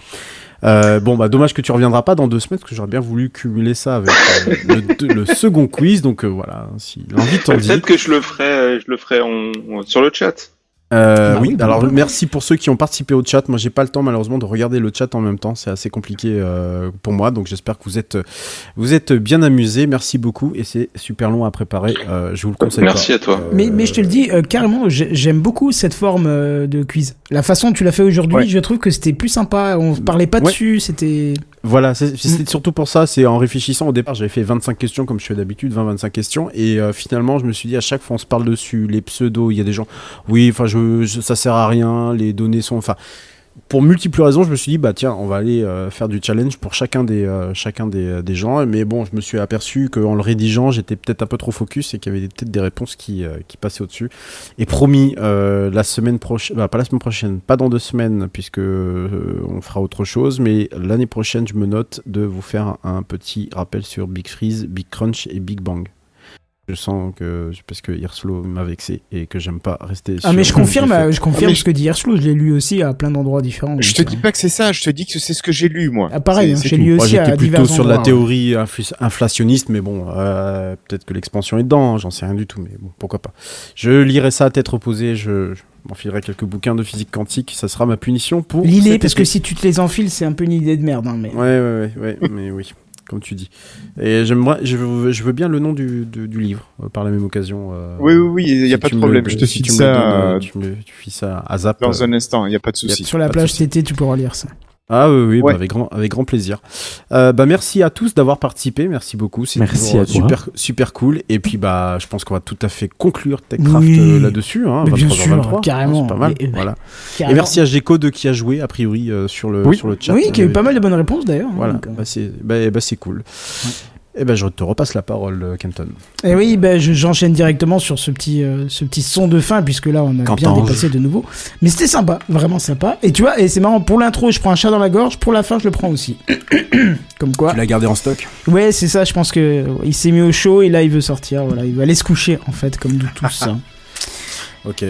Euh, bon, bah dommage que tu reviendras pas dans deux semaines, parce que j'aurais bien voulu cumuler ça avec euh, le, le second quiz. Donc euh, voilà, si l'envie t'en dit. Peut-être que je le ferai, je le ferai en, en- sur le chat. Euh, Bah oui, oui, bah alors oui. merci pour ceux qui ont participé au chat. Moi, j'ai pas le temps malheureusement de regarder le chat en même temps. C'est assez compliqué euh, pour moi, donc j'espère que vous êtes vous êtes bien amusés. Merci beaucoup et c'est super long à préparer. Euh, je vous le conseille. Merci pas. à toi. Euh, Mais, mais je te le dis, euh, carrément, j'ai- j'aime beaucoup cette forme euh, de quiz. La façon dont tu l'as fait aujourd'hui, Ouais. je trouve que c'était plus sympa. On parlait pas Ouais. dessus, c'était. Voilà, c'est- Mm. c'était surtout pour ça. C'est en réfléchissant au départ, j'avais fait 25 questions comme je fais d'habitude, 20-25 questions, et euh, finalement, je me suis dit à chaque fois on se parle dessus, les pseudos, il y a des gens, oui, enfin, je, je- ça sert à rien, les données sont, enfin, pour multiples raisons, je me suis dit bah tiens, on va aller euh, faire du challenge pour chacun des euh, chacun des, euh, des gens. Mais bon, je me suis aperçu qu'en le rédigeant, j'étais peut-être un peu trop focus et qu'il y avait peut-être des réponses qui qui passaient au-dessus. Et promis, la semaine prochaine, bah, pas la semaine prochaine, pas dans deux semaines, puisque on fera autre chose, mais l'année prochaine, je me note de vous faire un petit rappel sur Big Freeze, Big Crunch et Big Bang. Je sens que parce que Hirslo m'a vexé et que j'aime pas rester. Ah, sur mais je confirme, euh, je confirme mais ce que dit Hirslo, je l'ai lu aussi à plein d'endroits différents. Je te euh, dis pas que c'est ça, je te dis que c'est ce que j'ai lu, moi. Ah, pareil, hein, j'ai lu Moi, aussi à j'étais plutôt divers sur la endroits, théorie infl- inflationniste, mais bon, euh, peut-être que l'expansion est dedans, hein, j'en sais rien du tout, mais bon, pourquoi pas. Je lirai ça à tête reposée, je, je m'enfilerai quelques bouquins de physique quantique, ça sera ma punition pour. Cet parce que si tu te les enfiles, c'est un peu une idée de merde. hein, mais... Ouais, ouais, ouais, ouais, mais oui. Comme tu dis. Et j'aimerais, je veux, je veux bien le nom du, du, du livre euh, par la même occasion. euh, Oui, oui, oui, il y a si pas tu de me problème. le- Je te si file tu me ça, donnes, euh, tu me tu files ça à zap. Dans euh, un instant, il y a pas de souci. Sur la plage. TT, tu pourras lire ça. Ah oui, oui, bah, avec grand, avec grand plaisir. Euh, bah merci à tous d'avoir participé, merci beaucoup, c'est Merci toujours, à euh, toi. super, super cool. Et puis bah, je pense qu'on va tout à fait conclure TechCraft Oui. euh, là-dessus, hein, bien 23h23. sûr, carrément. C'est pas mal, Et- et- voilà. carrément. Et merci à Gecko de qui a joué a priori euh, sur le Oui. sur le chat. Oui, qui a eu Euh, pas mal de bonnes réponses d'ailleurs. hein, Voilà, donc, euh. bah, c'est bah, bah, c'est Et ben je te repasse la parole, euh, Kenton. Et oui, ben, je- j'enchaîne directement sur ce petit, euh, ce petit son de fin, puisque là, on a bien dépassé de nouveau. Mais c'était sympa, vraiment sympa. Et tu vois, et c'est marrant, pour l'intro, je prends un chat dans la gorge, pour la fin, je le prends aussi. Comme quoi. Tu l'as gardé en stock? Ouais, c'est ça, je pense que euh, il s'est mis au chaud et là, il veut sortir. Voilà, il va aller se coucher, en fait, comme nous tous. hein. Ok.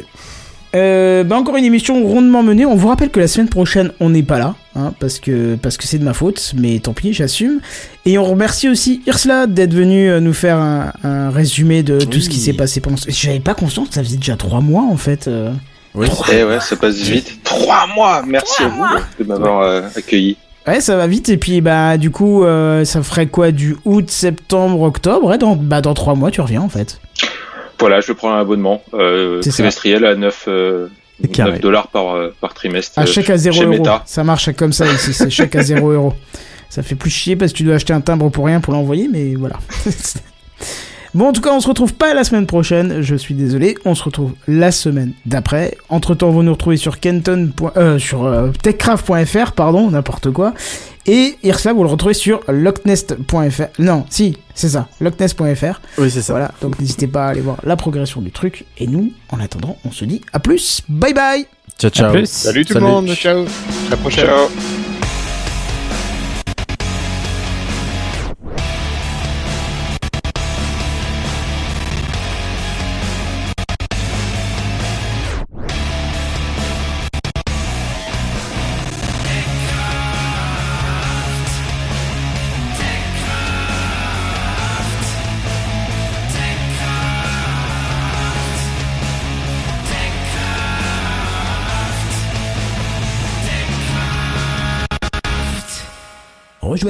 Euh, bah encore une émission rondement menée. On vous rappelle que la semaine prochaine, on n'est pas là, hein, parce que parce que c'est de ma faute, mais tant pis, j'assume. Et on remercie aussi Ursula d'être venue euh, nous faire un, un résumé de tout ce qui s'est passé pendant. ce- J'avais pas conscience que ça faisait déjà trois mois en fait. euh. Oui. Eh ouais, ça passe vite. Trois mois Merci à vous de m'avoir euh, accueilli. Ouais, ça va vite. Et puis bah du coup, euh, ça ferait quoi du août, septembre, octobre? Et dans bah dans trois mois, tu reviens en fait. Voilà, je prends un abonnement euh, ça. trimestriel à 9, euh, C'est carré. 9 dollars par, euh, par trimestre. À euh, chèque à 0 chez euros. Ça marche comme ça ici. C'est chèque à 0 euros. Ça fait plus chier parce que tu dois acheter un timbre pour rien pour l'envoyer, mais voilà. Bon, en tout cas, on se retrouve pas la semaine prochaine. Je suis désolé. On se retrouve la semaine d'après. Entre temps, vous nous retrouvez sur Kenton. Euh, sur euh, techcraft.fr, pardon, n'importe quoi. Et Irsa, vous le retrouvez sur locknest.fr. Non, si, c'est ça, locknest.fr. Oui, c'est ça. Voilà, donc n'hésitez pas à aller voir la progression du truc. Et nous, en attendant, on se dit à plus. Bye bye Ciao, ciao. plus. Salut tout le monde, ciao. À la prochaine. Ciao.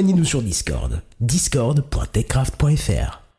Rejoignez-nous sur Discord. discord.techcraft.fr